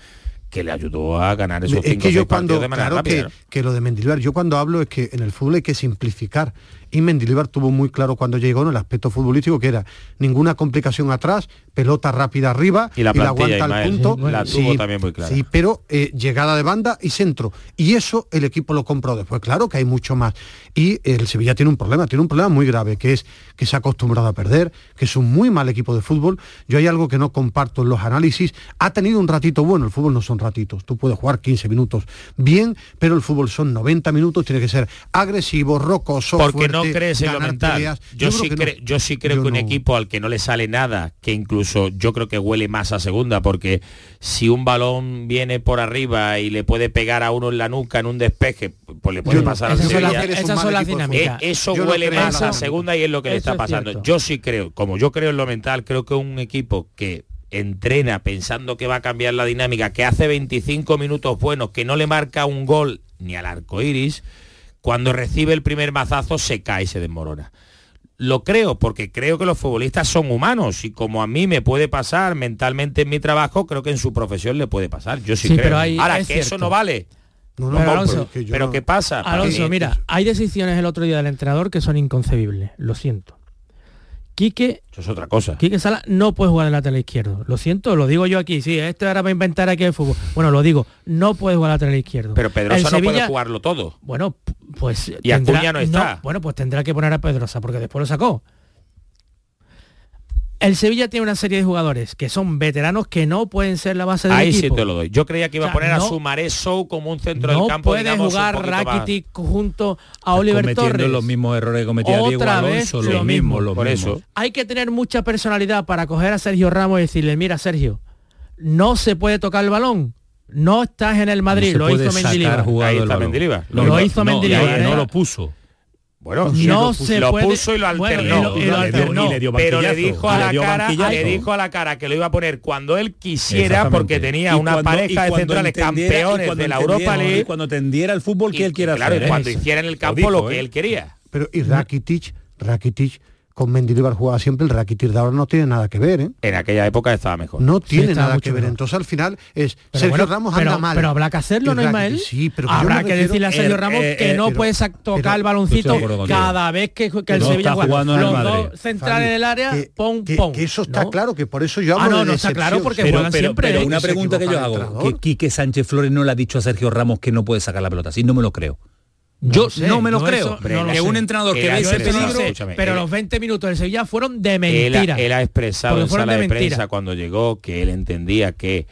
que le ayudó a ganar esos es cinco que yo cuando de manera claro rápida. que, ¿no? que lo de Mendilibar yo cuando hablo es que en el fútbol hay que simplificar y Mendilibar tuvo muy claro cuando llegó en el aspecto futbolístico que era ninguna complicación atrás, pelota rápida arriba y la, aguanta al punto. la tuvo también muy clara. Sí, pero eh, llegada de banda y centro. Y eso el equipo lo compró después. Claro que hay mucho más. Y el Sevilla tiene un problema, tiene un problema muy grave, que es que se ha acostumbrado a perder, que es un muy mal equipo de fútbol. Yo hay algo que no comparto en los análisis. Ha tenido un ratito bueno, el fútbol no son ratitos. Tú puedes jugar 15 minutos bien, pero el fútbol son 90 minutos, tiene que ser agresivo, rocoso, Porque no crees en lo mental. Yo, sí yo, sí creo que un equipo al que no le sale nada, que incluso yo creo que huele más a segunda, porque si un balón viene por arriba y le puede pegar a uno en la nuca en un despeje, pues le puede pasar al Sevilla. Esas son las dinámicas. Eh, eso huele más a segunda y es lo que le está pasando. Yo sí creo, como yo creo en lo mental, creo que un equipo que entrena pensando que va a cambiar la dinámica, que hace 25 minutos buenos, que no le marca un gol ni al arco iris, cuando recibe el primer mazazo se cae y se desmorona. Lo creo porque creo que los futbolistas son humanos y como a mí me puede pasar mentalmente en mi trabajo, creo que en su profesión le puede pasar. Yo sí, creo. Pero Ahora, que eso no vale. No, no, pero, pero ¿qué pasa? Alonso, mira, hay decisiones el otro día del entrenador que son inconcebibles, lo siento. Quique... Eso es otra cosa. Quique Sala no puede jugar en lateral izquierdo. Lo siento, lo digo yo aquí. Sí, esto era para inventar aquí el fútbol. Bueno, lo digo, no puede jugar lateral izquierdo. Pero Pedrosa no puede jugarlo todo. Bueno, pues... Y Acuña no está. bueno, pues tendrá que poner a Pedrosa, porque después lo sacó. El Sevilla tiene una serie de jugadores que son veteranos que no pueden ser la base del Ahí equipo. sí te lo doy. Yo creía que iba a poner a Sumaré Show como un centro del campo. No puede jugar Rakitic junto a Oliver Torres. los mismos errores que cometía Diego Alonso, lo, mismo, lo Por eso. Hay que tener mucha personalidad para coger a Sergio Ramos y decirle, mira Sergio, no se puede tocar el balón. No estás en el Madrid, lo, hizo Mendilibar. Ahí está Mendilibar. Lo, hizo Mendilibar. no lo puso. Bueno, no se lo puso y lo alternó. pero le dijo a la cara, le dijo a la cara que lo iba a poner cuando él quisiera porque tenía una pareja de centrales campeones de la Europa League. Cuando tendiera el fútbol que él quiera claro, hacer. y cuando hiciera en el campo lo, que ¿eh? él quería. Pero y Rakitic, Rakitic con Mendilibar jugaba siempre, el Rakitic de ahora no tiene nada que ver, ¿eh? En aquella época estaba mejor. No tiene nada que ver. Entonces al final es Sergio Ramos anda mal. Pero habrá que hacerlo, ¿no, Ismael? Sí, pero habrá que decirle a Sergio Ramos que no puede tocar el baloncito cada vez que, el Sevilla juega. Los dos centrales en el área, pon, pon. Que eso está claro, que por eso yo hablo ah, no, no está claro porque juegan siempre. Pero una pregunta que yo hago, que Quique Sánchez Flores no le ha dicho a Sergio Ramos que no puede sacar la pelota, así no me lo creo. Yo no, me lo creo. que un entrenador que ve ese peligro, pero los 20 minutos del Sevilla fueron de mentira. Él, ha expresado en sala de, prensa cuando llegó que él entendía que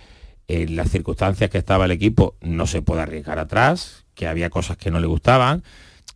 en las circunstancias que estaba el equipo no se puede arriesgar atrás, que había cosas que no le gustaban.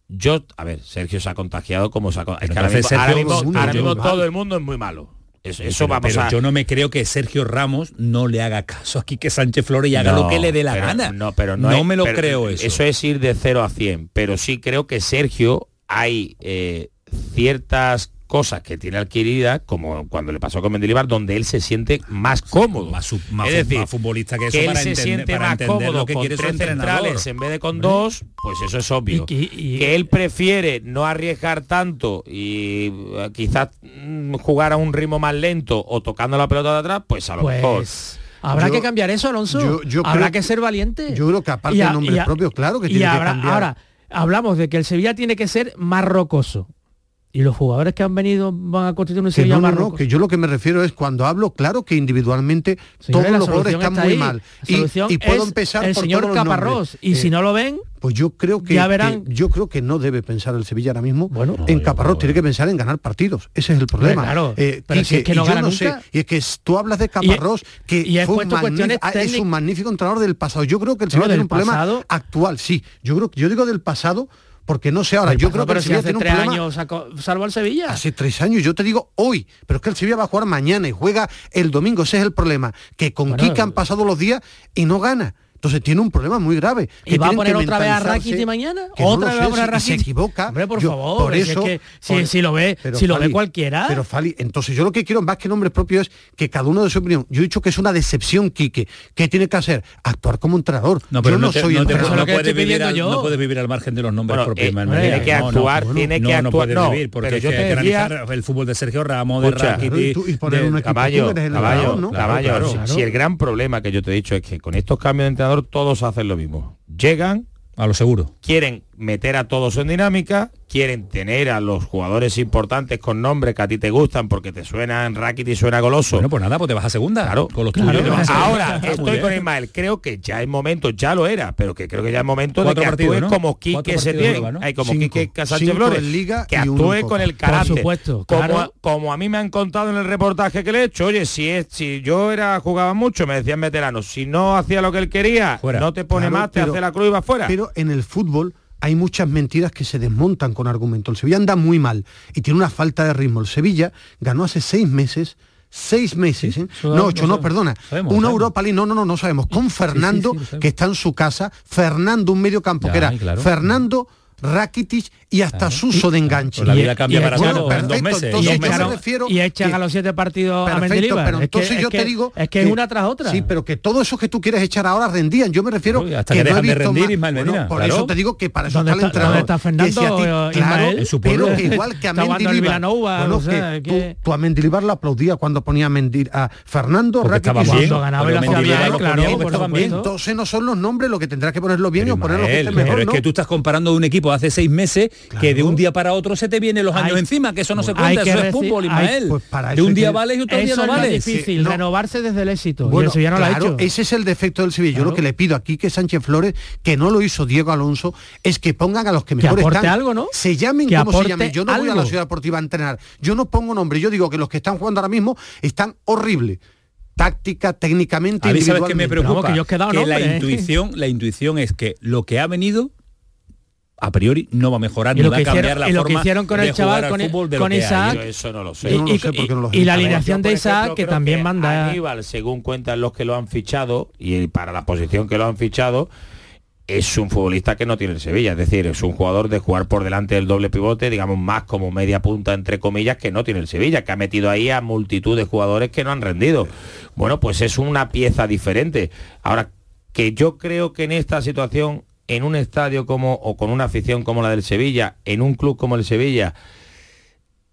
Yo, a ver, Sergio se ha contagiado como se ha ahora mismo todo el mundo es muy malo. Eso, va a pasar. yo no me creo que Sergio Ramos no le haga caso aquí que Sánchez Flores y haga lo que le dé la gana. No, pero no, me lo creo eso. Eso es ir de 0 a 100. Pero sí creo que Sergio hay eh, ciertas cosas que tiene adquirida, como cuando le pasó con Mendilibar, donde él se siente más cómodo. Más, es decir, futbolista que, eso él se siente más cómodo con tres centrales en vez de con dos, pues eso es obvio. que él prefiere no arriesgar tanto y eh, quizás mm, jugar a un ritmo más lento o tocando la pelota de atrás, pues a lo pues, mejor. Habrá que cambiar eso, Alonso. habrá que ser valiente. Yo creo que aparte de nombres propios, claro que tiene que cambiar. Ahora, hablamos de que el Sevilla tiene que ser más rocoso. ¿Y los jugadores que han venido van a constituir un Sevilla no, no, que yo lo que me refiero es cuando hablo, claro que individualmente todos los jugadores están muy mal. Y, puedo empezar el señor Caparrós. Y si eh, no lo ven, pues yo creo que, ya verán. yo creo que no debe pensar el Sevilla ahora mismo bueno, en Caparrós, tiene que pensar en ganar partidos. Ese es el problema. Claro, eh, pero si es que no, gana no sé, y es que tú hablas de Caparrós, que y fue un ah, es un magnífico entrenador del pasado. Yo creo que el Sevilla tiene un problema actual, sí. Yo creo yo digo del pasado porque no sé ahora, yo creo que el Sevilla hace tres años salvo al Sevilla. Hace tres años, yo te digo hoy, pero es que el Sevilla va a jugar mañana y juega el domingo, ese es el problema, que con Kika han pasado los días y no gana. Entonces tiene un problema muy grave. ¿Y va a poner otra vez a Rakitic mañana? ¿Otra vez va a poner a Rakitic? Se equivoca. Hombre, por favor. Por eso, si, lo ve, si lo ve cualquiera. Pero Fali, entonces yo lo que quiero más que nombres propios es que cada uno de su opinión. Yo he dicho que es una decepción, Quique. ¿Qué tiene que hacer? Actuar como entrenador. No, pero yo no, soy no, no, puede vivir al, no puede vivir al margen de los nombres propios. Eh, tiene que actuar, tiene que actuar. No, puede vivir, porque yo que analizar el fútbol de Sergio Ramos, de Rakitic, de Caballo, Caballo, Caballo. Si el gran problema que yo te he dicho es que con estos cambios de entrenador todos hacen lo mismo. Llegan a lo seguro. Quieren meter a todos en dinámica, quieren tener a los jugadores importantes con nombres que a ti te gustan porque te suenan Rakitic y suena goloso. Bueno, pues nada, pues te vas a segunda. Claro, con los claro. tuyos. Ahora estoy con Ismael. Creo que ya es momento, ya lo era, pero que creo que ya es momento de Cuatro que partidos, actúe ¿no? como Quique partidos Setién, de Liga, ¿no? Ay, como Cinco. Quique Sánchez Flores, Liga que actúe con el Por carácter. supuesto, como, claro. como a mí me han contado en el reportaje que le he hecho, oye, si es, si yo era jugaba mucho, me decían veteranos, si no hacía lo que él quería, Fuera. no te pone Claro, más, te pero- hace la cruz y va fuera. Pero en el fútbol hay muchas mentiras que se desmontan con argumento. El Sevilla anda muy mal y tiene una falta de ritmo. El Sevilla ganó hace seis meses. Seis meses, ¿eh? no ocho, no, perdona. Sabemos, una sabemos. Europa League, no, no, no, no sabemos. Con Fernando, sí, que está en su casa, Fernando, un medio campo Ya, que era claro. Fernando, Rakitic y hasta Suso de enganche. Pues la vida cambia y- para todos en perfecto, dos meses. entonces y yo me refiero y echan que- a los siete partidos a Perfecto, Mendilibar. pero Es que- entonces es yo que- te digo es que es una tras otra. Sí, pero que todo eso que tú quieres echar ahora rendían. Yo me refiero Uy, hasta que no he de visto rendir, más- Ismael Bueno, Medina, por claro. eso te digo que para eso ¿Dónde está el entrenador. dónde está Fernando, si ti- claro, Ismael? En su pero que igual que a Mendilibar. Bueno, o sea, que que- tú, tú a Mendilibar lo aplaudías cuando ponía a, Mendir, a Fernando, Rakitic. Cuando ganaba. Entonces no son los nombres lo que tendrás que ponerlo bien Pero, o ponerlo mejor, pero es que tú estás comparando un equipo hace seis meses que de un día para otro se te vienen los años Hay- encima, que eso no se hay cuenta, que eso es fútbol, hay- Ismael. pues para de un hay día que- vale y otro día no es vale. difícil, no. renovarse desde el éxito. y Bueno, el Sevilla no lo ha claro, hecho. ese es el defecto del Sevilla. Yo Claro. lo que le pido aquí que Sánchez Flores, que no lo hizo Diego Alonso, es que pongan a los que mejor aporte están. algo, ¿no? Se llamen Que como se llamen. Yo no voy a la ciudad deportiva a entrenar. Yo no pongo nombre. Yo digo que los que están jugando ahora mismo están horribles. Táctica, técnicamente, A mí sabes que me preocupa que yo he quedado que la ¿eh? intuición, la intuición es que lo que ha venido a priori no va a mejorar Y ni va a cambiar hicieron- la y lo que forma hicieron con de el chaval, jugar al con-. Isaac, Yo eso no lo sé. Y- Yo no y- sé por qué no lo y la alineación de Isaac, ejemplo, que también manda... Aníbal, según cuentan los que lo han fichado, y para la posición que lo han fichado, es un futbolista que no tiene el Sevilla, es decir, es un jugador de jugar por delante del doble pivote, digamos más como media punta entre comillas que no tiene el Sevilla, que ha metido ahí a multitud de jugadores que no han rendido. Bueno, pues es una pieza diferente. Ahora, que yo creo que en esta situación, en un estadio como, o con una afición como la del Sevilla, en un club como el Sevilla,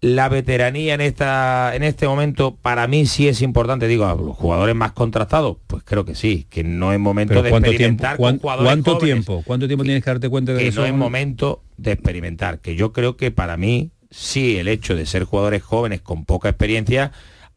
la veteranía en esta en este momento para mí sí es importante digo a los jugadores más contrastados pues creo que sí que no es momento Pero de ¿cuánto tiempo, experimentar con jugadores ¿cuánto jóvenes, tiempo? ¿Cuánto tiempo tienes que darte cuenta de que eso? no es momento de experimentar que yo creo que para mí sí el hecho de ser jugadores jóvenes con poca experiencia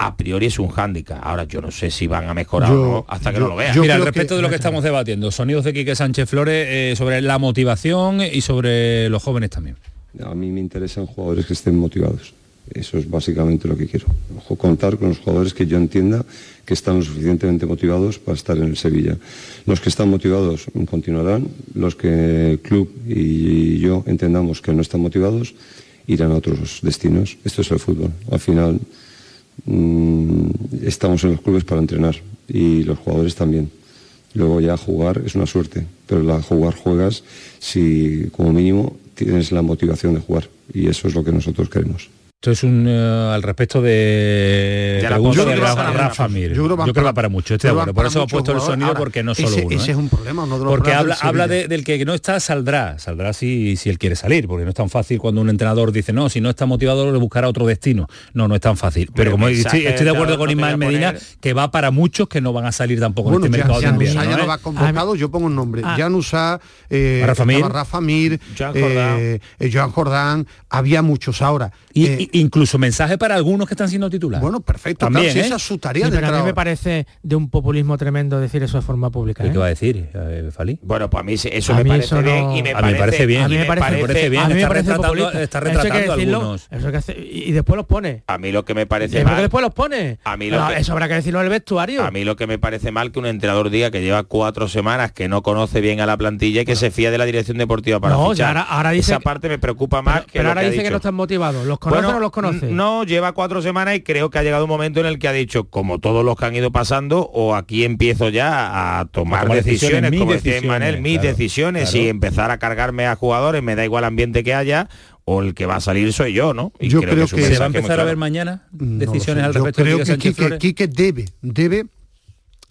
a priori es un hándicap ahora yo no sé si van a mejorar Yo- o no hasta que yo- no lo vean Mira, al respecto que- de lo que estamos debatiendo, sonidos de Quique Sánchez Flores eh, sobre la motivación y sobre los jóvenes también. A mí me interesan jugadores que estén motivados. Eso es básicamente lo que quiero. Ojo, contar con los jugadores que yo entienda que están lo suficientemente motivados para estar en el Sevilla. Los que están motivados continuarán, los que el club y yo entendamos que no están motivados irán a otros destinos. Esto es el fútbol. Al final estamos en los clubes para entrenar y los jugadores también. Luego ya jugar es una suerte, pero la jugar juegas si como mínimo tienes la motivación de jugar y eso es lo que nosotros queremos. Esto es un eh, al respecto de la pregunta de creo que va Rafa, para Rafa muchos. Mir. Yo creo que va para mucho, de van acuerdo. Por eso he puesto el sonido Ahora, porque no solo ese, uno. ese ¿eh? es un problema, uno de los Porque habla, del habla de- del que no está, saldrá. Saldrá si, si él quiere salir, porque no es tan fácil cuando un entrenador dice, no, si no está motivado, le buscará otro destino. No, no es tan fácil. Pero, Pero como estoy, estoy de acuerdo no con a Ismael Medina, poner- que va para muchos que no van a salir tampoco Bueno, en este ya, mercado de ya, invierno. ya ¿eh? no va convocado, yo pongo un nombre. Ah. Jan Usá, eh, Rafa Mir. eh, eh, Joan Jordán, había muchos ahora. Incluso mensaje para algunos que están siendo titulares. bueno, perfecto, También, claro, si ¿eh? esa es su tarea Sí, de pero a mí me parece de un populismo tremendo decir eso de forma pública. ¿Qué ¿eh? va a decir, eh, Falí? bueno pues a mí eso A me mí parece eso bien no- y me A mí me parece bien. A mí me parece, me parece bien. a mí me está parece está Eso hay que retratando algunos. y después los pone. a mí lo que me parece mal después los pone. A mí lo No, que- Eso habrá que decirlo en el vestuario. A mí lo que me parece mal que un entrenador diga que lleva cuatro semanas que no conoce bien a la plantilla y que se fía de la dirección deportiva para No, fichar. ahora- ahora dice Esa parte me preocupa más pero que pero ahora que dice que no están motivados. ¿Los conoce Bueno, o no los conoce? No, lleva cuatro semanas y creo que ha llegado un momento en el que ha dicho, como todos los que han ido pasando, o aquí empiezo ya a tomar, A tomar decisiones, decisiones, mis como decía decisiones, Manel, mis claro, decisiones claro. y empezar a cargarme a jugadores, me da igual ambiente que haya, o el que va a salir soy yo, ¿no? Y Yo creo un que- ¿Se va a empezar a ver mañana decisiones al Yo respecto de creo que Quique? Quique debe, debe,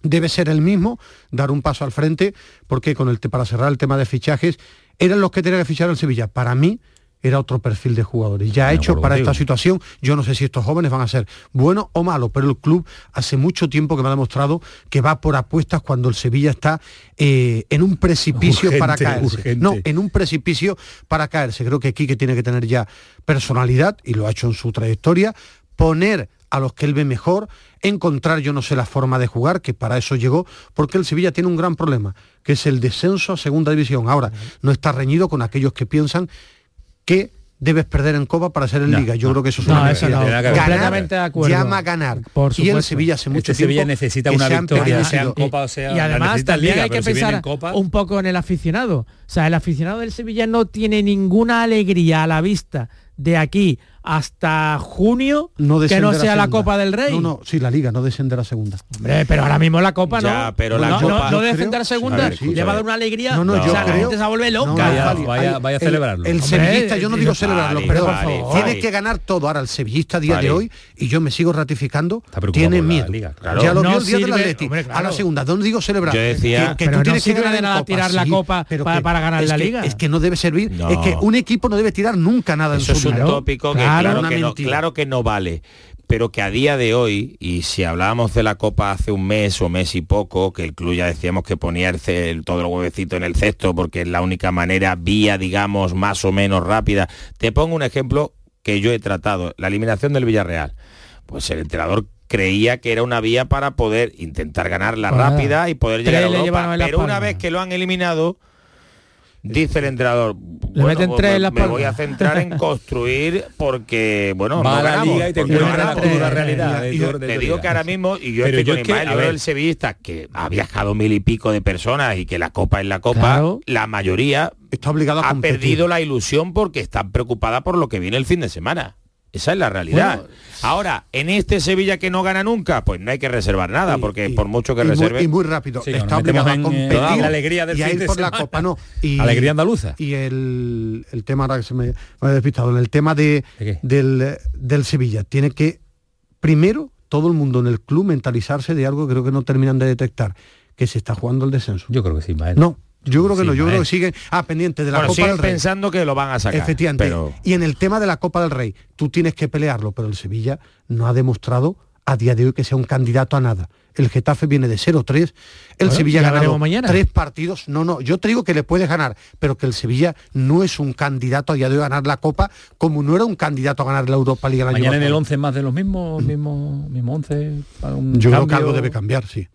debe ser el mismo, dar un paso al frente, porque con el te- para cerrar el tema de fichajes, eran los que tenían que fichar el Sevilla. Para mí, era otro perfil de jugadores. Ya ha hecho para esta situación, yo no sé si estos jóvenes van a ser buenos o malos, pero el club hace mucho tiempo que me ha demostrado que va por apuestas cuando el Sevilla está eh, en un precipicio para caerse. No, en un precipicio para caerse. Creo que Quique tiene que tener ya personalidad, y lo ha hecho en su trayectoria, poner a los que él ve mejor, encontrar yo no sé la forma de jugar, que para eso llegó, porque el Sevilla tiene un gran problema, que es el descenso a segunda división. Ahora, no está reñido con aquellos que piensan que debes perder en Copa para ser en Liga. Yo creo que eso es una eso no. Ganar, llama a ganar. Por y el Sevilla hace mucho este Sevilla necesita una victoria, sea en Copa o sea... Y además también hay que pensar un poco en el aficionado. O sea, el aficionado del Sevilla no tiene ninguna alegría a la vista de aquí hasta junio que no sea la, Copa del Rey. No, no, sí, la Liga, no descender a segunda. Hombre, pero ahora mismo la Copa no. pero la no, Copa, no, descender a segunda le va a dar una alegría. No, no, yo la gente se vuelve loca. vaya, vaya, a celebrarlo. El, sevillista, yo no digo celebrarlo, pero tiene que ganar todo. Ahora el sevillista a día de hoy, y yo me sigo ratificando, tiene miedo. Ya lo vio el día del Atleti. A la segunda, no digo celebrar. Yo decía que tú tienes que ganar de nada tirar la Copa para ganar la Liga. Es que no debe servir, es que un equipo no debe tirar nunca nada en su Eso es un tópico que claro que no claro que no vale pero que a día de hoy, y si hablábamos de la Copa hace un mes o mes y poco, que el club ya decíamos que ponía el, todo el huevecito en el cesto porque es la única manera, vía, digamos, más o menos rápida. Te pongo un ejemplo que yo he tratado, la eliminación del Villarreal. Pues el entrenador creía que era una vía para poder intentar ganar la rápida y poder llegar a Europa. Pero una vez que lo han eliminado, Dice el entrenador, Le meten pues tres me, en me voy a centrar en construir porque, bueno, no la liga y te la realidad. te digo que ahora mismo, y yo estoy con yo veo el sevillista que ha viajado mil y pico de personas y que la copa es la copa, la mayoría está obligado a ha perdido la ilusión porque están preocupada por lo que viene el fin de semana. Esa es la realidad. Ahora, en este Sevilla que no gana nunca, pues no hay que reservar nada, porque por mucho que reserve... y muy rápido, está obligado a competir. la alegría del y a ir por la Copa, no. Y, alegría andaluza. Y el, el, tema, ahora que se me, ha despistado, el tema de, del, del Sevilla, tiene que, primero, todo el mundo en el club mentalizarse de algo que creo que no terminan de detectar, que se está jugando el descenso. Yo creo que sí, Mael. No, yo creo que no, yo creo que siguen ah, pendiente de la Copa del Rey. pensando que lo van a sacar. Efectivamente. Y en el tema de la Copa del Rey, tú tienes que pelearlo, pero el Sevilla no ha demostrado a día de hoy que sea un candidato a nada. El Getafe viene de 0-3, el Sevilla ha ganado mañana. tres partidos. No, no, yo te digo que le puede ganar, pero que el Sevilla no es un candidato a día de hoy a ganar la Copa, como no era un candidato a ganar la Europa League el año Mañana en el 11 más de los mismos, mismo, mismo 11. yo creo que algo debe cambiar, sí.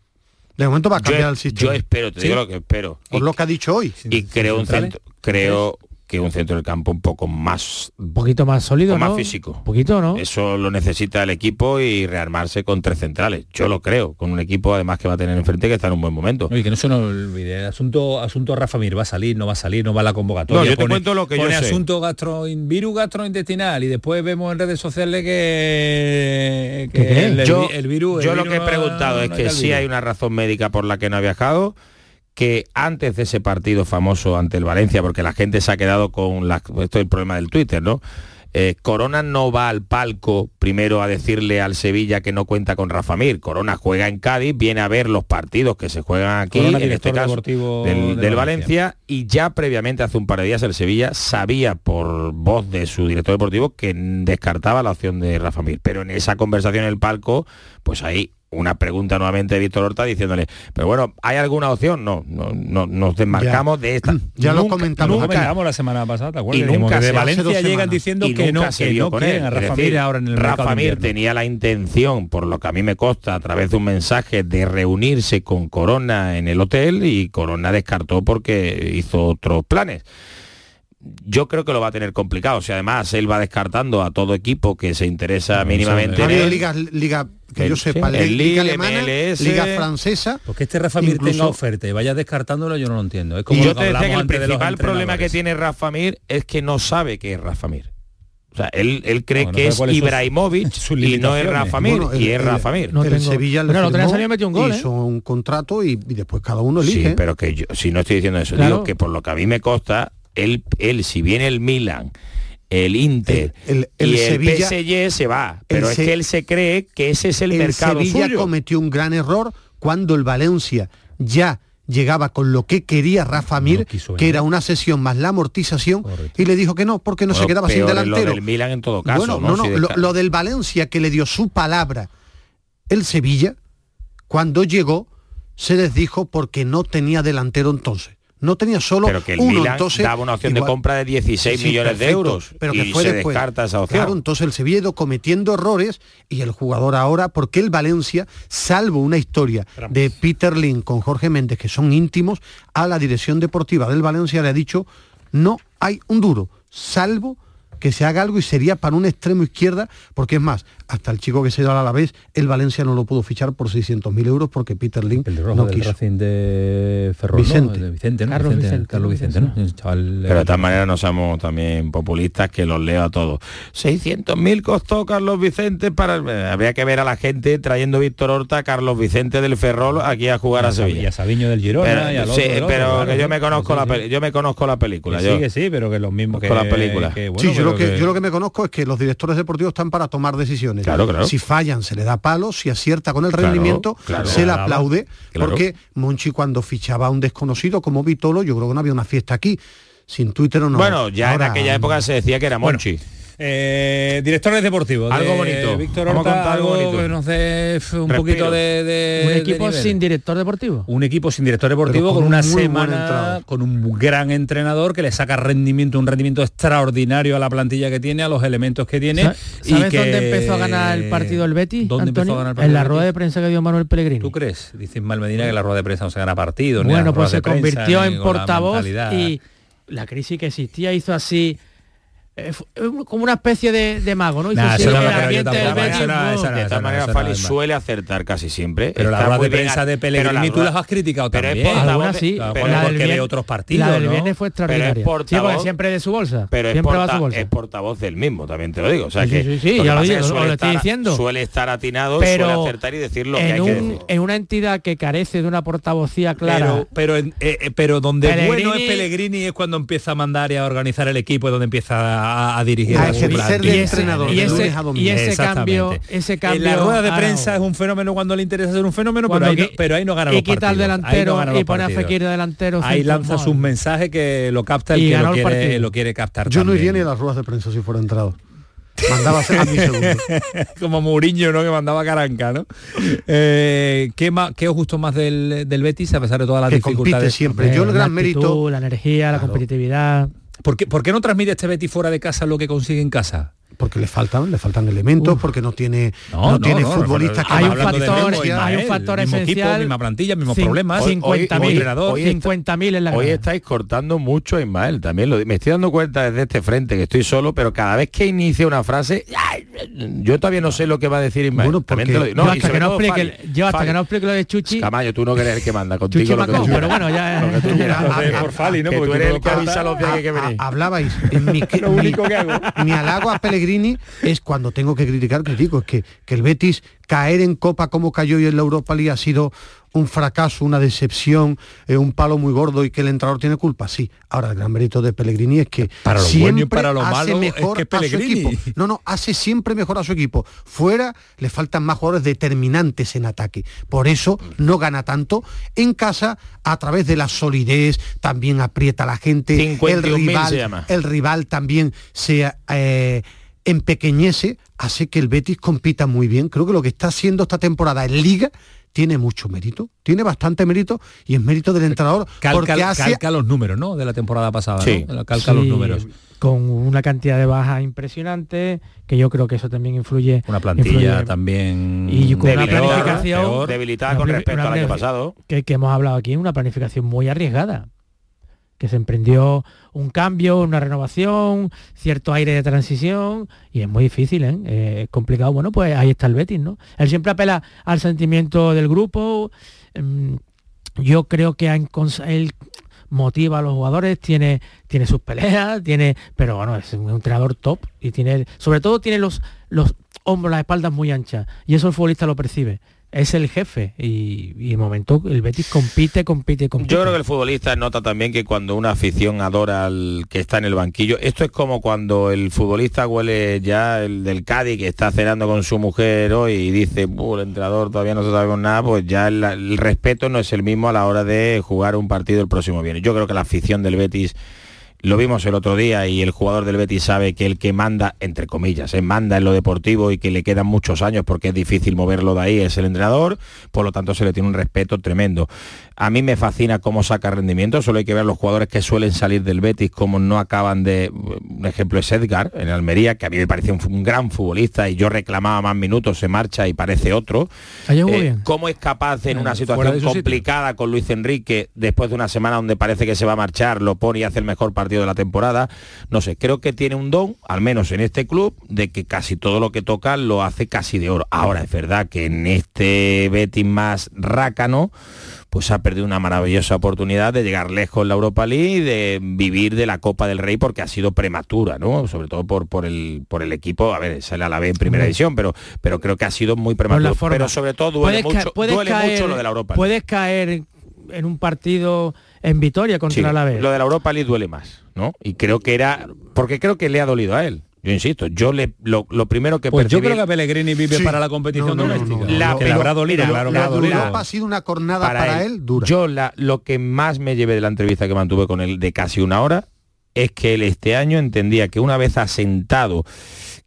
De momento va a cambiar el sistema. Yo espero, te digo lo que espero. Por lo que ha dicho hoy. Y creo un centro, creo que un centro del campo un poco más un poquito más sólido más físico. Poquito no eso lo necesita el equipo y rearmarse con tres centrales. Yo lo creo con un equipo además que va a tener enfrente que está en un buen momento. Y que no se nos olvide el asunto asunto Rafa Mir va a salir no va a salir no va a la convocatoria. No, yo te cuento lo que pone yo sé. asunto gastro virus gastrointestinal y después vemos en redes sociales que, que el, yo, el, virus yo lo que he preguntado es que si hay una razón médica por la que no ha viajado que antes de ese partido famoso ante el Valencia, porque la gente se ha quedado con la, esto es el problema del Twitter, ¿no? Eh, Corona no va al palco primero a decirle al Sevilla que no cuenta con Rafa Mir. Corona juega en Cádiz, viene a ver los partidos que se juegan aquí, en este caso del, del Valencia. y ya previamente, hace un par de días, el Sevilla sabía por voz de su director deportivo que descartaba la opción de Rafa Mir. Pero en esa conversación en el palco, pues ahí una pregunta nuevamente de Víctor Horta diciéndole, pero bueno, ¿hay alguna opción? No, no, nos desmarcamos de esta. Ya lo comentamos, nunca, la semana pasada, ¿te acuerdas? Y nunca de Valencia llegan diciendo que no, se que no con él. Rafa Mir ahora en el Rafa Mir tenía la intención, por lo que a mí me consta, a través de un mensaje de reunirse con Corona en el hotel y Corona descartó porque hizo otros planes yo creo que lo va a tener complicado. Si además él va descartando a todo equipo que se interesa mínimamente. En liga, liga que yo sepa, liga alemana, liga francesa. Porque este Rafa Mir tenga oferta y vaya descartándolo, yo no lo entiendo. Es como y yo te decía que el principal problema que tiene Rafa Mir es que no sabe que es Rafa Mir. O sea, él, él cree que es Ibrahimovic y no es Rafa Mir, y es Rafa Mir. No el Sevilla le bueno, firmó, metió un gol, hizo ¿eh? un contrato y, y, después cada uno elige. Sí, pero que yo, si no estoy diciendo eso, digo que por lo que a mí me consta, él, él si viene el Milan, el Inter el, el, y el PSG se va, pero es que él se cree que ese es el, mercado Sevilla cometió un gran error cuando el Valencia ya llegaba con lo que quería Rafa Mir, que era una sesión más la amortización, y le dijo que no, porque no se quedaba sin delantero. Lo del Milan en todo caso. Bueno, no, no, lo, del Valencia que le dio su palabra el Sevilla, cuando llegó, se desdijo porque no tenía delantero entonces no tenía solo pero que el uno, Milan entonces daba una opción de compra de 16 millones de euros pero que y fue se después. descarta esa opción. Claro, entonces el Sevilla ha ido cometiendo errores y el jugador ahora, porque el Valencia, salvo una historia de Peter Lin con Jorge Méndez, que son íntimos, a la dirección deportiva del Valencia le ha dicho, no hay un duro, salvo que se haga algo y sería para un extremo izquierda, porque es más, hasta el chico que se dio a la vez, el Valencia no lo pudo fichar por 600.000 euros porque Peter Link el rojo no del quiso. Racing de Ferrol, Vicente. ¿no? De Vicente, ¿no? Carlos Vicente, Vicente, Carlos Vicente, ¿no? Chaval, Pero de todas maneras no somos también populistas que los leo a todos. 600.000 costó Carlos Vicente para... eh, Habría que ver a la gente trayendo Víctor Horta, Carlos Vicente del Ferrol aquí a jugar a Sevilla. y a Sabiño del Girona Pero, y al sí, otro pero que yo me conozco Sí, la sí. peli- yo me conozco la película. Que yo, sí, que sí, pero que lo mismo que Con la película. que, bueno, sí, yo pero lo que, yo lo que me conozco es que los directores deportivos están para tomar decisiones. Claro, claro. Si fallan, se le da palo, si acierta con el rendimiento, claro. se le aplaude. Porque Monchi cuando fichaba a un desconocido como Vitolo, yo creo que no había una fiesta aquí. Sin Twitter o no. Bueno, ya Ahora, en aquella época se decía que era Bueno, Monchi. Eh, directores deportivos. Algo de bonito. Víctor Vamos a Horta, algo bonito. que nos dé un Respiro. poquito de, de- un equipo sin director deportivo. un equipo sin director deportivo con con una semana con un gran entrenador que le saca rendimiento un rendimiento extraordinario a la plantilla que tiene a los elementos que tiene Sa- y ¿Sabes que- dónde empezó a ganar el partido el Betis? ¿Dónde empezó a ganar el partido en la rueda de prensa que dio Manuel Pellegrini. ¿Tú crees? Dice Ismael Medina que la rueda de prensa no se gana partido. Bueno, pues se prensa, convirtió en la portavoz y la crisis que existía hizo así como una especie de, de mago, ¿no? Nah, eso no el me creo yo ambiente del tampoco, Betis, eso no, ¡bum! eso no, de maneras, eso Fali es suele acertar casi siempre. Pero la rueda de prensa de Pellegrini tú las has criticado pero es también. Algunas de- sí, pero la porque viernes- otros partidos, La del ¿no? viernes fue extraordinaria. Pero es sí, porque portavoz- siempre de su bolsa. pero es, siempre va a porta- su bolsa. es portavoz del mismo, también te lo digo. O sea Sí, que, sí, sí, sí, ya lo pasa es digo, que lo suele estoy estar- diciendo. Suele estar atinado, Pero suele acertar y decir lo que en, hay que decir. en una entidad que carece de una portavocía clara. Pero, pero, eh, eh, donde Pellegrini- bueno es Pellegrini es cuando empieza a mandar y a organizar el equipo, es donde empieza a, a dirigir A a su ejercer plantilla. de y ese, entrenador, y de ese- lunes a domingo. y ese cambio, ese En cambio. la rueda de ah, prensa no. es un fenómeno cuando le interesa ser un fenómeno, pero ahí, no, pero ahí no gana y los quita al no delantero y pone a. Fekir de delantero. Ahí lanza sus mensajes que lo capta el Y que lo el quiere, partido. lo quiere captar Yo no iría ni a las ruedas de prensa si fuera entrado. Mandaba a ser a mi segundo. como Mourinho, ¿no? Que mandaba Caranca, ¿no? Eh, ¿qué, más, ¿Qué os gustó más del, del Betis a pesar de todas las Que dificultades? compite siempre. Eh, Yo el la gran actitud, mérito... la energía, la competitividad. ¿Por qué, por qué no transmite este Betis fuera de casa lo que consigue en casa? Porque le faltan le faltan elementos porque no tiene no, No, no, tiene no, futbolistas no, que hay un factor, hay un factor mismo esencial. equipo, misma plantilla, mismos problemas. 50.000 hoy- entrenador. hoy está- 50.000 en la Hoy estáis cortando mucho a Ismael, también lo, me estoy dando cuenta desde este frente que estoy solo, pero cada vez que inicia una frase, ¡ay! yo todavía no sé lo que va a decir Ismael. Bueno, porque lo yo hasta, que no explique, Fali. yo hasta Fali. que no explique lo de Chuchi, Camayo, tú no eres el que manda contigo. Chuchi lo que Macón, tú pero bueno, ya por Fali, ¿no? Que Porque tú eres el que avisa los días que venir. hablabais en mi, Lo único que hago. mi halago a Pellegrini es cuando tengo que criticar critico es que, que el Betis caer en Copa como cayó y en la Europa League ha sido un fracaso una decepción eh, un palo muy gordo y que el entrenador tiene culpa. Sí ahora el gran mérito de Pellegrini es que Para lo siempre bueno y para lo hace malo es mejor que a su equipo. No no hace siempre mejor a su equipo. Fuera le faltan más jugadores determinantes en ataque. Por eso no gana tanto en casa a través de la solidez también aprieta a la gente el 51.000 rival se llama. el rival también se eh, empequeñece, hace que el Betis compita muy bien. Creo que lo que está haciendo esta temporada en Liga tiene mucho mérito, tiene bastante mérito y es mérito del entrenador porque Calca, hace calca los números, ¿no? De la temporada pasada, Sí. ¿no? Calca los números. con una cantidad de bajas impresionante, que yo creo que eso también influye. Una plantilla influye- también Y con una Debilitada, planificación peor, debilitada una con respecto al año pasado. que, que hemos hablado aquí, una planificación muy arriesgada. Que se emprendió un cambio, una renovación, cierto aire de transición, y es muy difícil, ¿eh? Eh, es complicado. Bueno, pues ahí está el Betis, ¿no? Él siempre apela al sentimiento del grupo. mm, Yo creo que él motiva a los jugadores, tiene, tiene sus peleas, tiene. Pero bueno, es un entrenador top y tiene. Sobre todo tiene los, los hombros, las espaldas muy anchas. Y eso el futbolista lo percibe. Es el jefe y, y de momento el Betis compite, compite, compite. Yo creo que el futbolista nota también que cuando una afición adora al que está en el banquillo, esto es como cuando el futbolista huele ya el del Cádiz que está cenando con su mujer hoy y dice, el entrenador todavía no se sabe con nada, pues ya el, el respeto no es el mismo a la hora de jugar un partido el próximo viernes. Yo creo que la afición del Betis lo vimos el otro día y el jugador del Betis sabe que el que manda, entre comillas, eh, manda en lo deportivo y que le quedan muchos años porque es difícil moverlo de ahí, es el entrenador, por lo tanto se le tiene un respeto tremendo. A mí me fascina cómo saca rendimiento, solo hay que ver los jugadores que suelen salir del Betis, como no acaban de... Un ejemplo es Edgar, en Almería, que a mí me parecía un, gran futbolista y yo reclamaba más minutos, se marcha y parece otro. Eh, ¿Cómo es capaz en una situación complicada con Luis Enrique, después de una semana donde parece que se va a marchar, lo pone y hace el mejor partido de la temporada? No sé, creo que tiene un don, al menos en este club, de que casi todo lo que toca lo hace casi de oro. Ahora, es verdad que en este Betis más rácano, pues ha perdido una maravillosa oportunidad de llegar lejos en la Europa League y de vivir de la Copa del Rey porque ha sido prematura, ¿no? Sobre todo por, por, el, por el equipo, a ver, sale a la vez en primera división, pero, pero creo que ha sido muy prematuro. Pero sobre todo duele, mucho, duele mucho lo de la Europa League. Puedes caer en un partido en Vitoria contra la vez. Lo de la Europa League duele más, ¿no? Y creo que era, porque creo que le ha dolido a él. Yo insisto, yo le lo, primero que pues yo creo que Pellegrini vive para la competición doméstica. la, habrá dolido, claro, la ha sido una cornada para, él, dura. Yo la, lo que más me llevé de la entrevista que mantuve con él de casi una hora es que él este año entendía que una vez asentado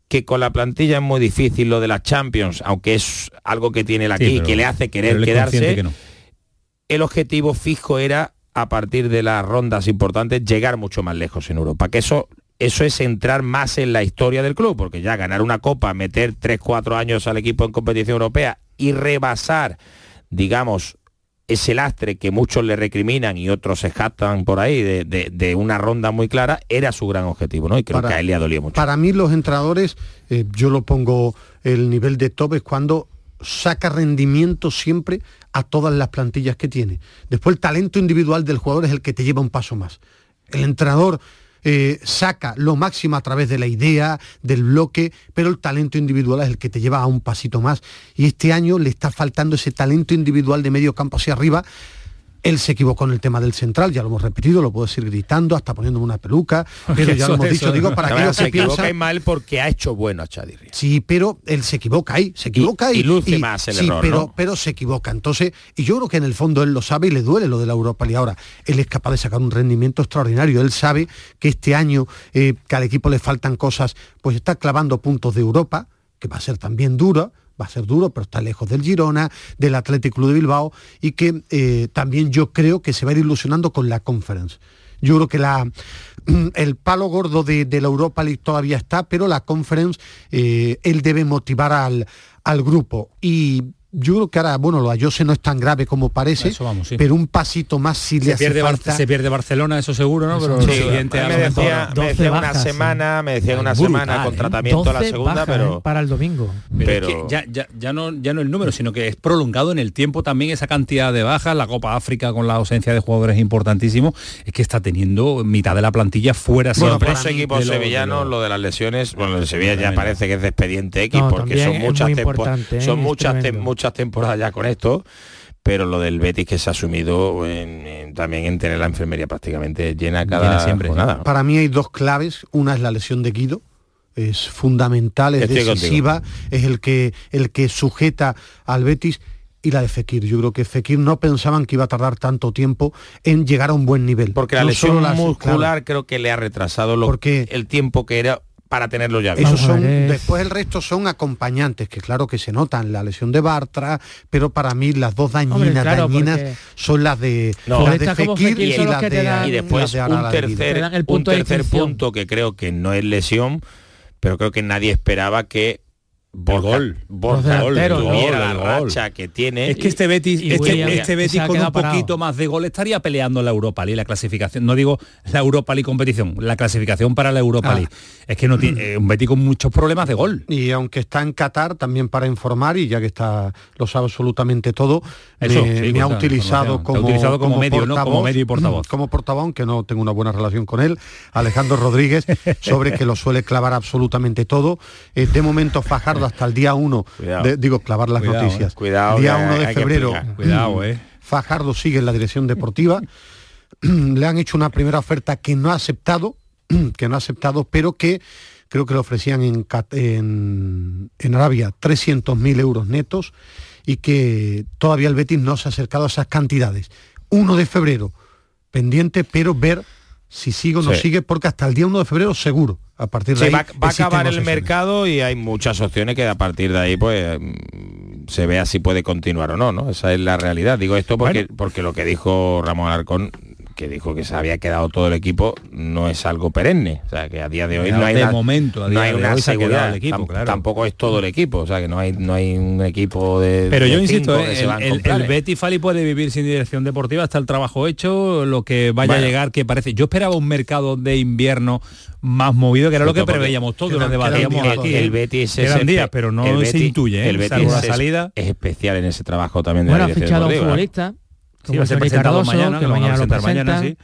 que con la plantilla es muy difícil lo de las Champions, aunque es algo que tiene él aquí y que le hace querer quedarse, el objetivo fijo era a partir de las rondas importantes llegar mucho más lejos en Europa, que eso eso es entrar más en la historia del club, porque ya ganar una copa, meter 3-4 años al equipo en competición europea y rebasar, digamos, ese lastre que muchos le recriminan y otros se jactan por ahí de, una ronda muy clara, era su gran objetivo, ¿no? Y creo que a él le ha dolido mucho. Para mí los entrenadores, eh, yo lo pongo el nivel de top es cuando saca rendimiento siempre a todas las plantillas que tiene. Después el talento individual del jugador es el que te lleva un paso más. El entrenador eh, saca lo máximo a través de la idea, del bloque, pero el talento individual es el que te lleva a un pasito más. Y este año le está faltando ese talento individual de medio campo hacia arriba él se equivocó en el tema del central, ya lo hemos repetido, lo puedo seguir gritando, hasta poniéndome una peluca, pero ya lo hemos dicho, digo, para que se equivoca mal porque ha hecho bueno a Chadirri. Sí, pero él se equivoca ahí, se equivoca ahí. Y luce más el sí, error, pero, pero se equivoca. Entonces, y yo creo que en el fondo él lo sabe y le duele lo de la Europa y ahora. Él es capaz de sacar un rendimiento extraordinario. Él sabe que este año, eh, que al equipo le faltan cosas, pues está clavando puntos de Europa, que va a ser también duro, va a ser duro, pero está lejos del Girona, del Athletic Club de Bilbao y que eh, también yo creo que se va a ir ilusionando con la Conference. Yo creo que la, el palo gordo de, la Europa League todavía está, pero la Conference, eh, él debe motivar al, al grupo. Y yo creo que ahora, bueno, lo Ayose no es tan grave como parece, pero un pasito más si le pierde hace falta. Se pierde Barcelona, eso seguro, ¿no? Pero sí, siguiente me decía, me decía una semana, me decía una semana con ¿eh? tratamiento a la segunda, pero ¿eh? para el domingo. Pero, ya, ya, ya, no ya no el número, sino que es prolongado en el tiempo también esa cantidad de bajas, la Copa África con la ausencia de jugadores importantísimo, es que está teniendo mitad de la plantilla fuera bueno, siempre. ese equipo sevillano, lo, de las lesiones, bueno, en Sevilla ya parece que es de expediente X, porque son muchas, ¿eh? son muchas muchas temporadas ya con esto, pero lo del Betis que se ha asumido también en tener la enfermería prácticamente llena cada siempre. Jornada, Para mí hay dos claves, una es la lesión de Guido, es fundamental, es decisiva, es el que, el que sujeta al Betis y la de Fekir. Yo creo que Fekir no pensaban que iba a tardar tanto tiempo en llegar a un buen nivel. Porque la lesión muscular creo que le ha retrasado lo, porque el tiempo que era para tenerlo ya. Esos son, después el resto son acompañantes, que claro que se notan, la lesión de Bartra, pero para mí las dos dañinas, dañinas son las de, Fekir, y, las de, y después un tercer, un tercer punto que creo que no es lesión, pero creo que nadie esperaba que gol, Borja gol, la racha que tiene. Es que este Betis, este, este Betis con un poquito más de gol estaría peleando la Europa League, la clasificación. No digo la Europa League competición, la clasificación para la Europa ah. League. Es que no tiene un Betis con muchos problemas de gol. Y aunque está en Qatar, también para informar, y ya que está lo sabe absolutamente todo, me, ha utilizado como, utilizado como, medio, ¿no? como medio y portavoz. Como portavoz, que no tengo una buena relación con él, Alejandro Rodríguez, sobre que lo suele clavar absolutamente todo. Eh, de momento Fajardo Hasta el día 1, digo, clavar las noticias. Cuidado. Día 1 de febrero. Cuidado, eh. Fajardo sigue en la dirección deportiva. le han hecho una primera oferta que no ha aceptado, que no ha aceptado, pero que creo que le ofrecían en, en, en Arabia 300.000 euros netos y que todavía el Betis no se ha acercado a esas cantidades. 1 de febrero, pendiente, pero ver si sigue o no sigue, porque hasta el día 1 de febrero seguro. A partir de ahí va, a acabar el mercado y hay muchas opciones que a partir de ahí pues mm, se vea si puede continuar o no, ¿no? Esa es la realidad. Digo esto porque, porque lo que dijo Ramón Alarcón que dijo que se había quedado todo el equipo no es algo perenne. O sea que a día de hoy no hay de momento no hay una seguridad. el equipo, tampoco es todo el equipo. O sea que no hay no hay un equipo de pero yo insisto eh, el, el, Betty Fali puede vivir sin dirección deportiva hasta el trabajo hecho lo que vaya a llegar que parece yo esperaba un mercado de invierno más movido que era lo que preveíamos todos lo debatíamos aquí. el, Betis es días pero no se intuye ¿eh? el Betis la salida. es especial en ese trabajo también de bueno, la ha fichado un futbolista Sí, va a ser presentado mañana, que, mañana lo mañana, sí.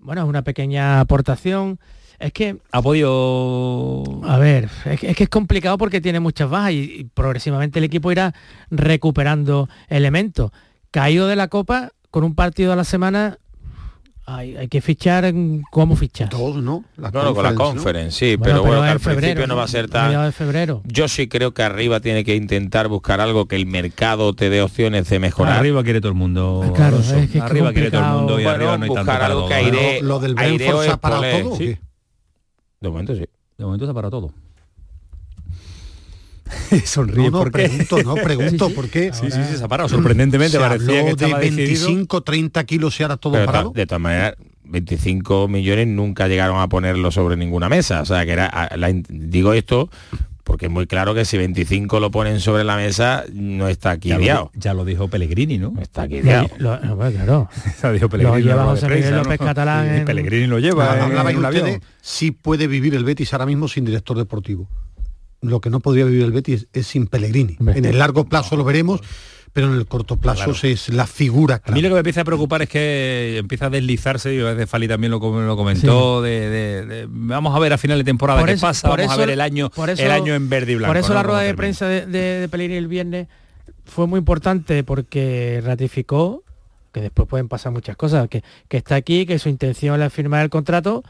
Bueno, es una pequeña aportación. Es que... Ha podido... A ver, es que es, complicado porque tiene muchas bajas y, progresivamente el equipo irá recuperando elementos. Caído de la Copa, con un partido a la semana, hay, que fichar cómo fichar. Todos, ¿no? La con la conference, sí, pero, bueno, al principio no va a ser tan. De febrero. Yo sí creo que arriba tiene que intentar buscar algo que el mercado te dé opciones de mejorar. Arriba quiere todo el mundo. Claro, es que arriba quiere todo el mundo y arriba no hay buscar algo que aire, lo, del Brentford se para todo. ¿sí? De momento sí. De momento se para todo. Sonríe no, no, pregunto, no, pregunto, ¿por qué? Sí, sí, sí, se ha parado. Sorprendentemente parecía que estaba de 25, 30 kilos y ahora todo parado. De todas maneras, 25 millones nunca llegaron a ponerlo sobre ninguna mesa. O sea, que era, digo esto porque es muy claro que si 25 lo ponen sobre la mesa no está aquí ya, ya lo dijo Pellegrini, ¿no? Está aquí Lo, claro. lo dijo Pellegrini. Lo lleva José Miguel López Catalán. Pellegrini lo lleva. Hablaba en un avión. Sí puede vivir el Betis ahora mismo sin director deportivo lo que no podría vivir el Betis es, sin Pellegrini. En el largo plazo lo veremos, pero en el corto plazo es la figura. A mí lo que me empieza a preocupar es que empieza a deslizarse, y a veces Fali también lo, comentó, de, vamos a ver a final de temporada qué pasa, vamos a ver el año, el año en verde y blanco. Por eso la rueda de prensa de, Pellegrini el viernes fue muy importante porque ratificó que después pueden pasar muchas cosas, que, que está aquí, que su intención es firmar el contrato,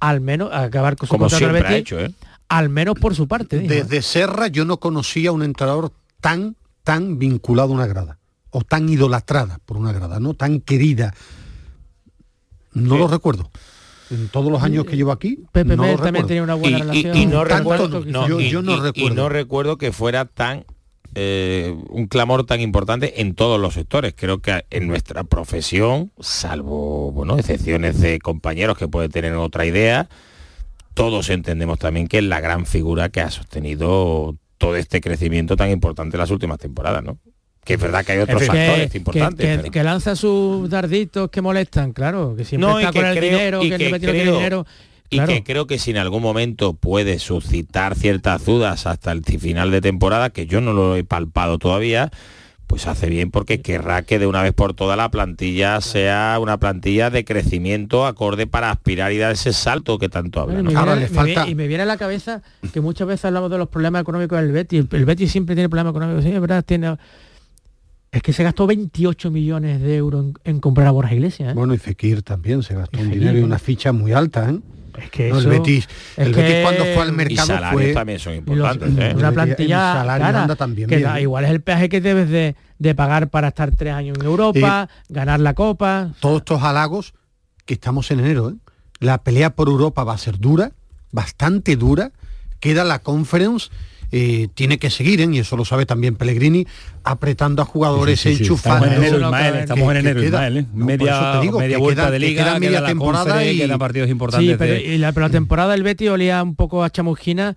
al menos acabar con su Como contrato siempre ha hecho, ¿eh? Al menos por su parte. Desde Serra yo no conocía un entrenador tan, tan vinculado a una grada, o tan idolatrada por una grada, ¿no? Tan querida. No lo recuerdo. En todos los años que llevo aquí, Pepe no también tenía una buena relación. Y, no recuerdo, yo, no recuerdo. no recuerdo que fuera tan eh, un clamor tan importante en todos los sectores. Creo que en nuestra profesión, salvo bueno, excepciones de compañeros que pueden tener otra idea, todos entendemos también que es la gran figura que ha sostenido todo este crecimiento tan importante en las últimas temporadas, ¿no? Que es verdad que hay otros factores importantes. Que, lanza sus darditos que molestan, claro, que siempre está con el dinero, que, que creo, dinero. Y que creo que si en algún momento puede suscitar ciertas dudas hasta el final de temporada, que yo no lo he palpado todavía, pues hace bien porque querrá que de una vez por todas la plantilla sea una plantilla de crecimiento acorde para aspirar y dar ese salto que tanto habla. y, me viene, a la cabeza que muchas veces hablamos de los problemas económicos del Betis. El Betis siempre tiene problemas económicos, sí, es verdad, tiene... Es que se gastó 28 millones de euros en, comprar a Borja Iglesias. ¿eh? Bueno, y Fekir también se gastó un dinero y una ficha muy alta, ¿eh? Es que el Betis, el Betis cuando fue al mercado y fue también son importantes. ¿eh? Una plantilla cara, también que igual es el peaje que debes de, pagar para estar tres años en Europa, ganar la Copa. Todos estos halagos que estamos en enero. ¿eh? La pelea por Europa va a ser dura, bastante dura. Queda la Conference eh, tiene que seguir, ¿eh? y eso lo sabe también Pellegrini, apretando a jugadores, enchufando. Estamos en enero, Ismael, estamos en enero, Ismael, media, media vuelta de liga, media temporada y quedan partidos importantes. Sí, pero, la, pero la temporada del Betty olía un poco a chamusquina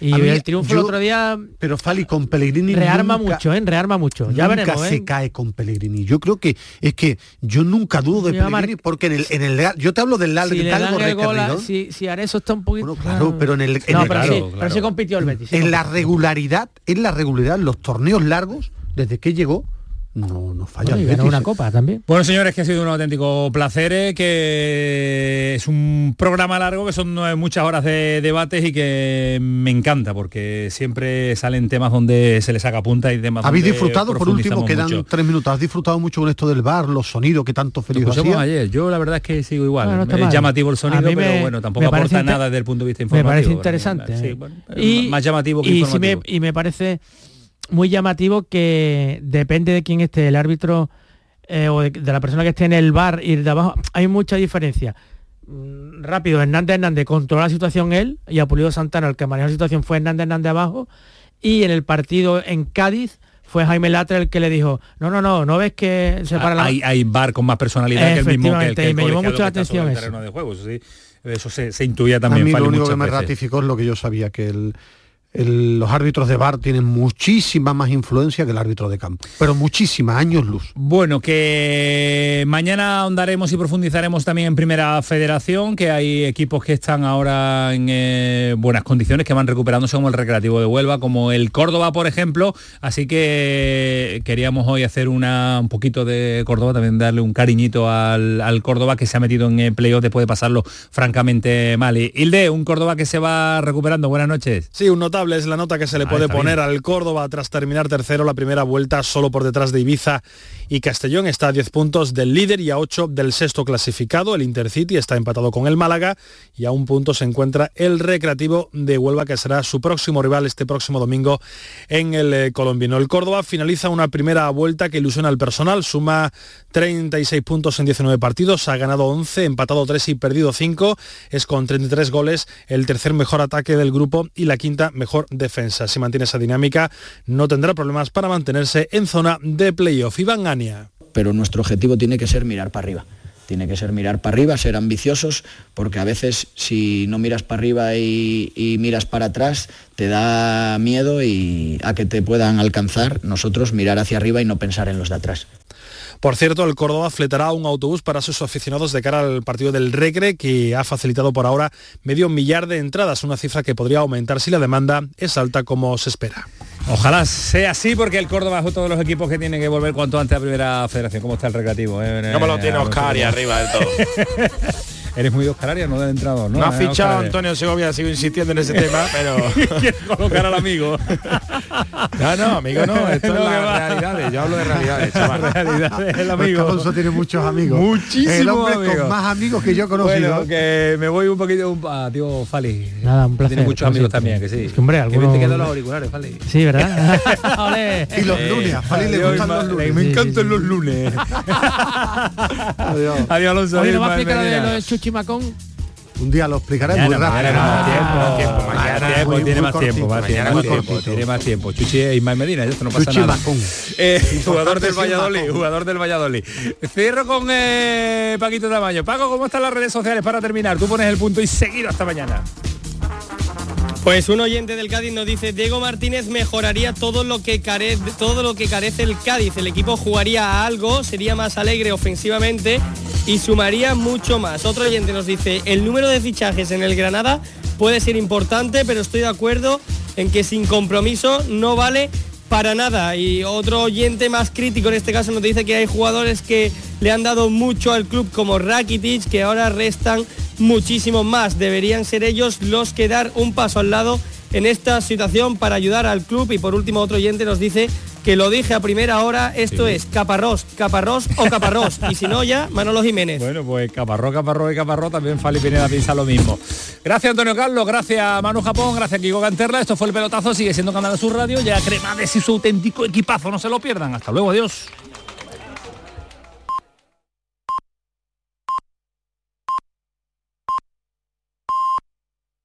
y el triunfo el otro día. Pero Fali con Pellegrini. Rearma mucho, ¿eh? Rearma mucho. Ya nunca se ¿eh? cae con Pellegrini. Yo creo que es que yo nunca dudo de Pellegrini porque en el, en el yo te hablo del si si, si Areso está un poquito. Bueno, claro, pero en el. En no, el, pero, sí, pero se compitió el Betis. en la regularidad, en la regularidad, los torneos largos, desde que llegó, no, no falla. una copa también. Bueno, señores, que ha sido un auténtico placer, eh, que es un programa largo, que son muchas horas de debates y que me encanta, porque siempre salen temas donde se les saca punta y temas ¿Habéis disfrutado, por último, quedan tres minutos, ¿has disfrutado mucho con esto del bar, los sonidos que tanto feliz hacía? ayer, yo la verdad es que sigo igual. es llamativo el sonido, pero bueno, tampoco aporta nada desde el punto de vista informativo. Me parece interesante. y, más llamativo que informativo. y me parece muy llamativo que depende de quién esté, el árbitro eh, o de, la persona que esté en el bar y de abajo, hay mucha diferencia. Mm, rápido, Hernández Hernández controla la situación él y a Pulido Santana el que manejó la situación fue Hernández Hernández abajo y en el partido en Cádiz fue Jaime Latre el que le dijo, no, no, no, no ves que se para la... Hay, bar con más personalidad que el mismo que, y me llamó mucho la atención eso. eso, se, se, intuía también. A mí lo único que me ratificó es lo que yo sabía, que el, los árbitros de bar tienen muchísima más influencia que el árbitro de campo, pero muchísimas años luz. Bueno, que mañana ahondaremos y profundizaremos también en Primera Federación, que hay equipos que están ahora en eh, buenas condiciones, que van recuperándose como el Recreativo de Huelva, como el Córdoba, por ejemplo, así que queríamos hoy hacer una, un poquito de Córdoba, también darle un cariñito al, Córdoba que se ha metido en el playoff después de pasarlo francamente mal. Y Hilde, un Córdoba que se va recuperando, buenas noches. Sí, un notable es la nota que se le puede poner al Córdoba tras terminar tercero la primera vuelta solo por detrás de Ibiza y Castellón. Está a 10 puntos del líder y a 8 del sexto clasificado. El Intercity está empatado con el Málaga y a un punto se encuentra el Recreativo de Huelva que será su próximo rival este próximo domingo en el eh, Colombino. El Córdoba finaliza una primera vuelta que ilusiona al personal. Suma 36 puntos en 19 partidos. Ha ganado 11, empatado 3 y perdido 5. Es con 33 goles el tercer mejor ataque del grupo y la quinta mejor defensa. Si mantiene esa dinámica, no tendrá problemas para mantenerse en zona de playoff. Iván Gania. Pero nuestro objetivo tiene que ser mirar para arriba tiene que ser mirar para arriba, ser ambiciosos, porque a veces si no miras para arriba y, y, miras para atrás, te da miedo y a que te puedan alcanzar, nosotros mirar hacia arriba y no pensar en los de atrás. Por cierto, el Córdoba fletará un autobús para sus aficionados de cara al partido del Regre, que ha facilitado por ahora medio millar de entradas, una cifra que podría aumentar si la demanda es alta como se espera. Ojalá sea así porque el Córdoba es uno de los equipos que tiene que volver cuanto antes a primera federación. ¿Cómo está el recreativo? Eh? No me lo tiene Oscar y arriba del todo. Eres muy Oscar Arias, no del entrado, ¿no? No ha fichado Antonio Segovia, sigo insistiendo en ese tema, pero... colocar al amigo. no, no, amigo no, esto es la realidades, yo hablo de realidades, chaval. realidades, el amigo. Alonso tiene muchos amigos. Muchísimos El hombre con más amigos que yo he conocido. Bueno, que me voy un poquito a ah, tío Fali. Nada, un placer. Tiene muchos amigos también, que sí. Es que, hombre, alguno... Que te quedan los auriculares, Fali. Sí, ¿verdad? y los lunes, a Fali le gustan los lunes. Me encantan los lunes. Adiós. Adiós, Alonso. Hoy no va a explicar lo de Chuchimacón. Un día lo explicaré muy rápido. tiempo, tiene más tiempo, tiene más tiempo. Chuchi e Ismael Medina, esto no pasa nada. Eh, jugador del Valladolid, jugador del Valladolid. Cierro con eh, Paquito Tamaño. Paco, ¿cómo están las redes sociales para terminar? Tú pones el punto y seguido hasta mañana. Pues un oyente del Cádiz nos dice, Diego Martínez mejoraría todo lo que carece, todo lo que carece el Cádiz. El equipo jugaría a algo, sería más alegre ofensivamente y sumaría mucho más. Otro oyente nos dice, el número de fichajes en el Granada puede ser importante, pero estoy de acuerdo en que sin compromiso no vale para nada. Y otro oyente más crítico en este caso nos dice que hay jugadores que le han dado mucho al club como Rakitic, que ahora restan muchísimo más. Deberían ser ellos los que dar un paso al lado en esta situación para ayudar al club. Y por último, otro oyente nos dice que lo dije a primera hora, esto es Caparrós, Caparrós o Caparrós. y si no, ya Manolo Jiménez. Bueno, pues Caparrós, Caparrós y Caparrós también Fali Pineda piensa lo mismo. Gracias Antonio Carlos, gracias Manu Japón, gracias Kiko Canterla. Esto fue el pelotazo, sigue siendo Canal Sur Radio. Ya Cremades y su auténtico equipazo, no se lo pierdan. Hasta luego, adiós.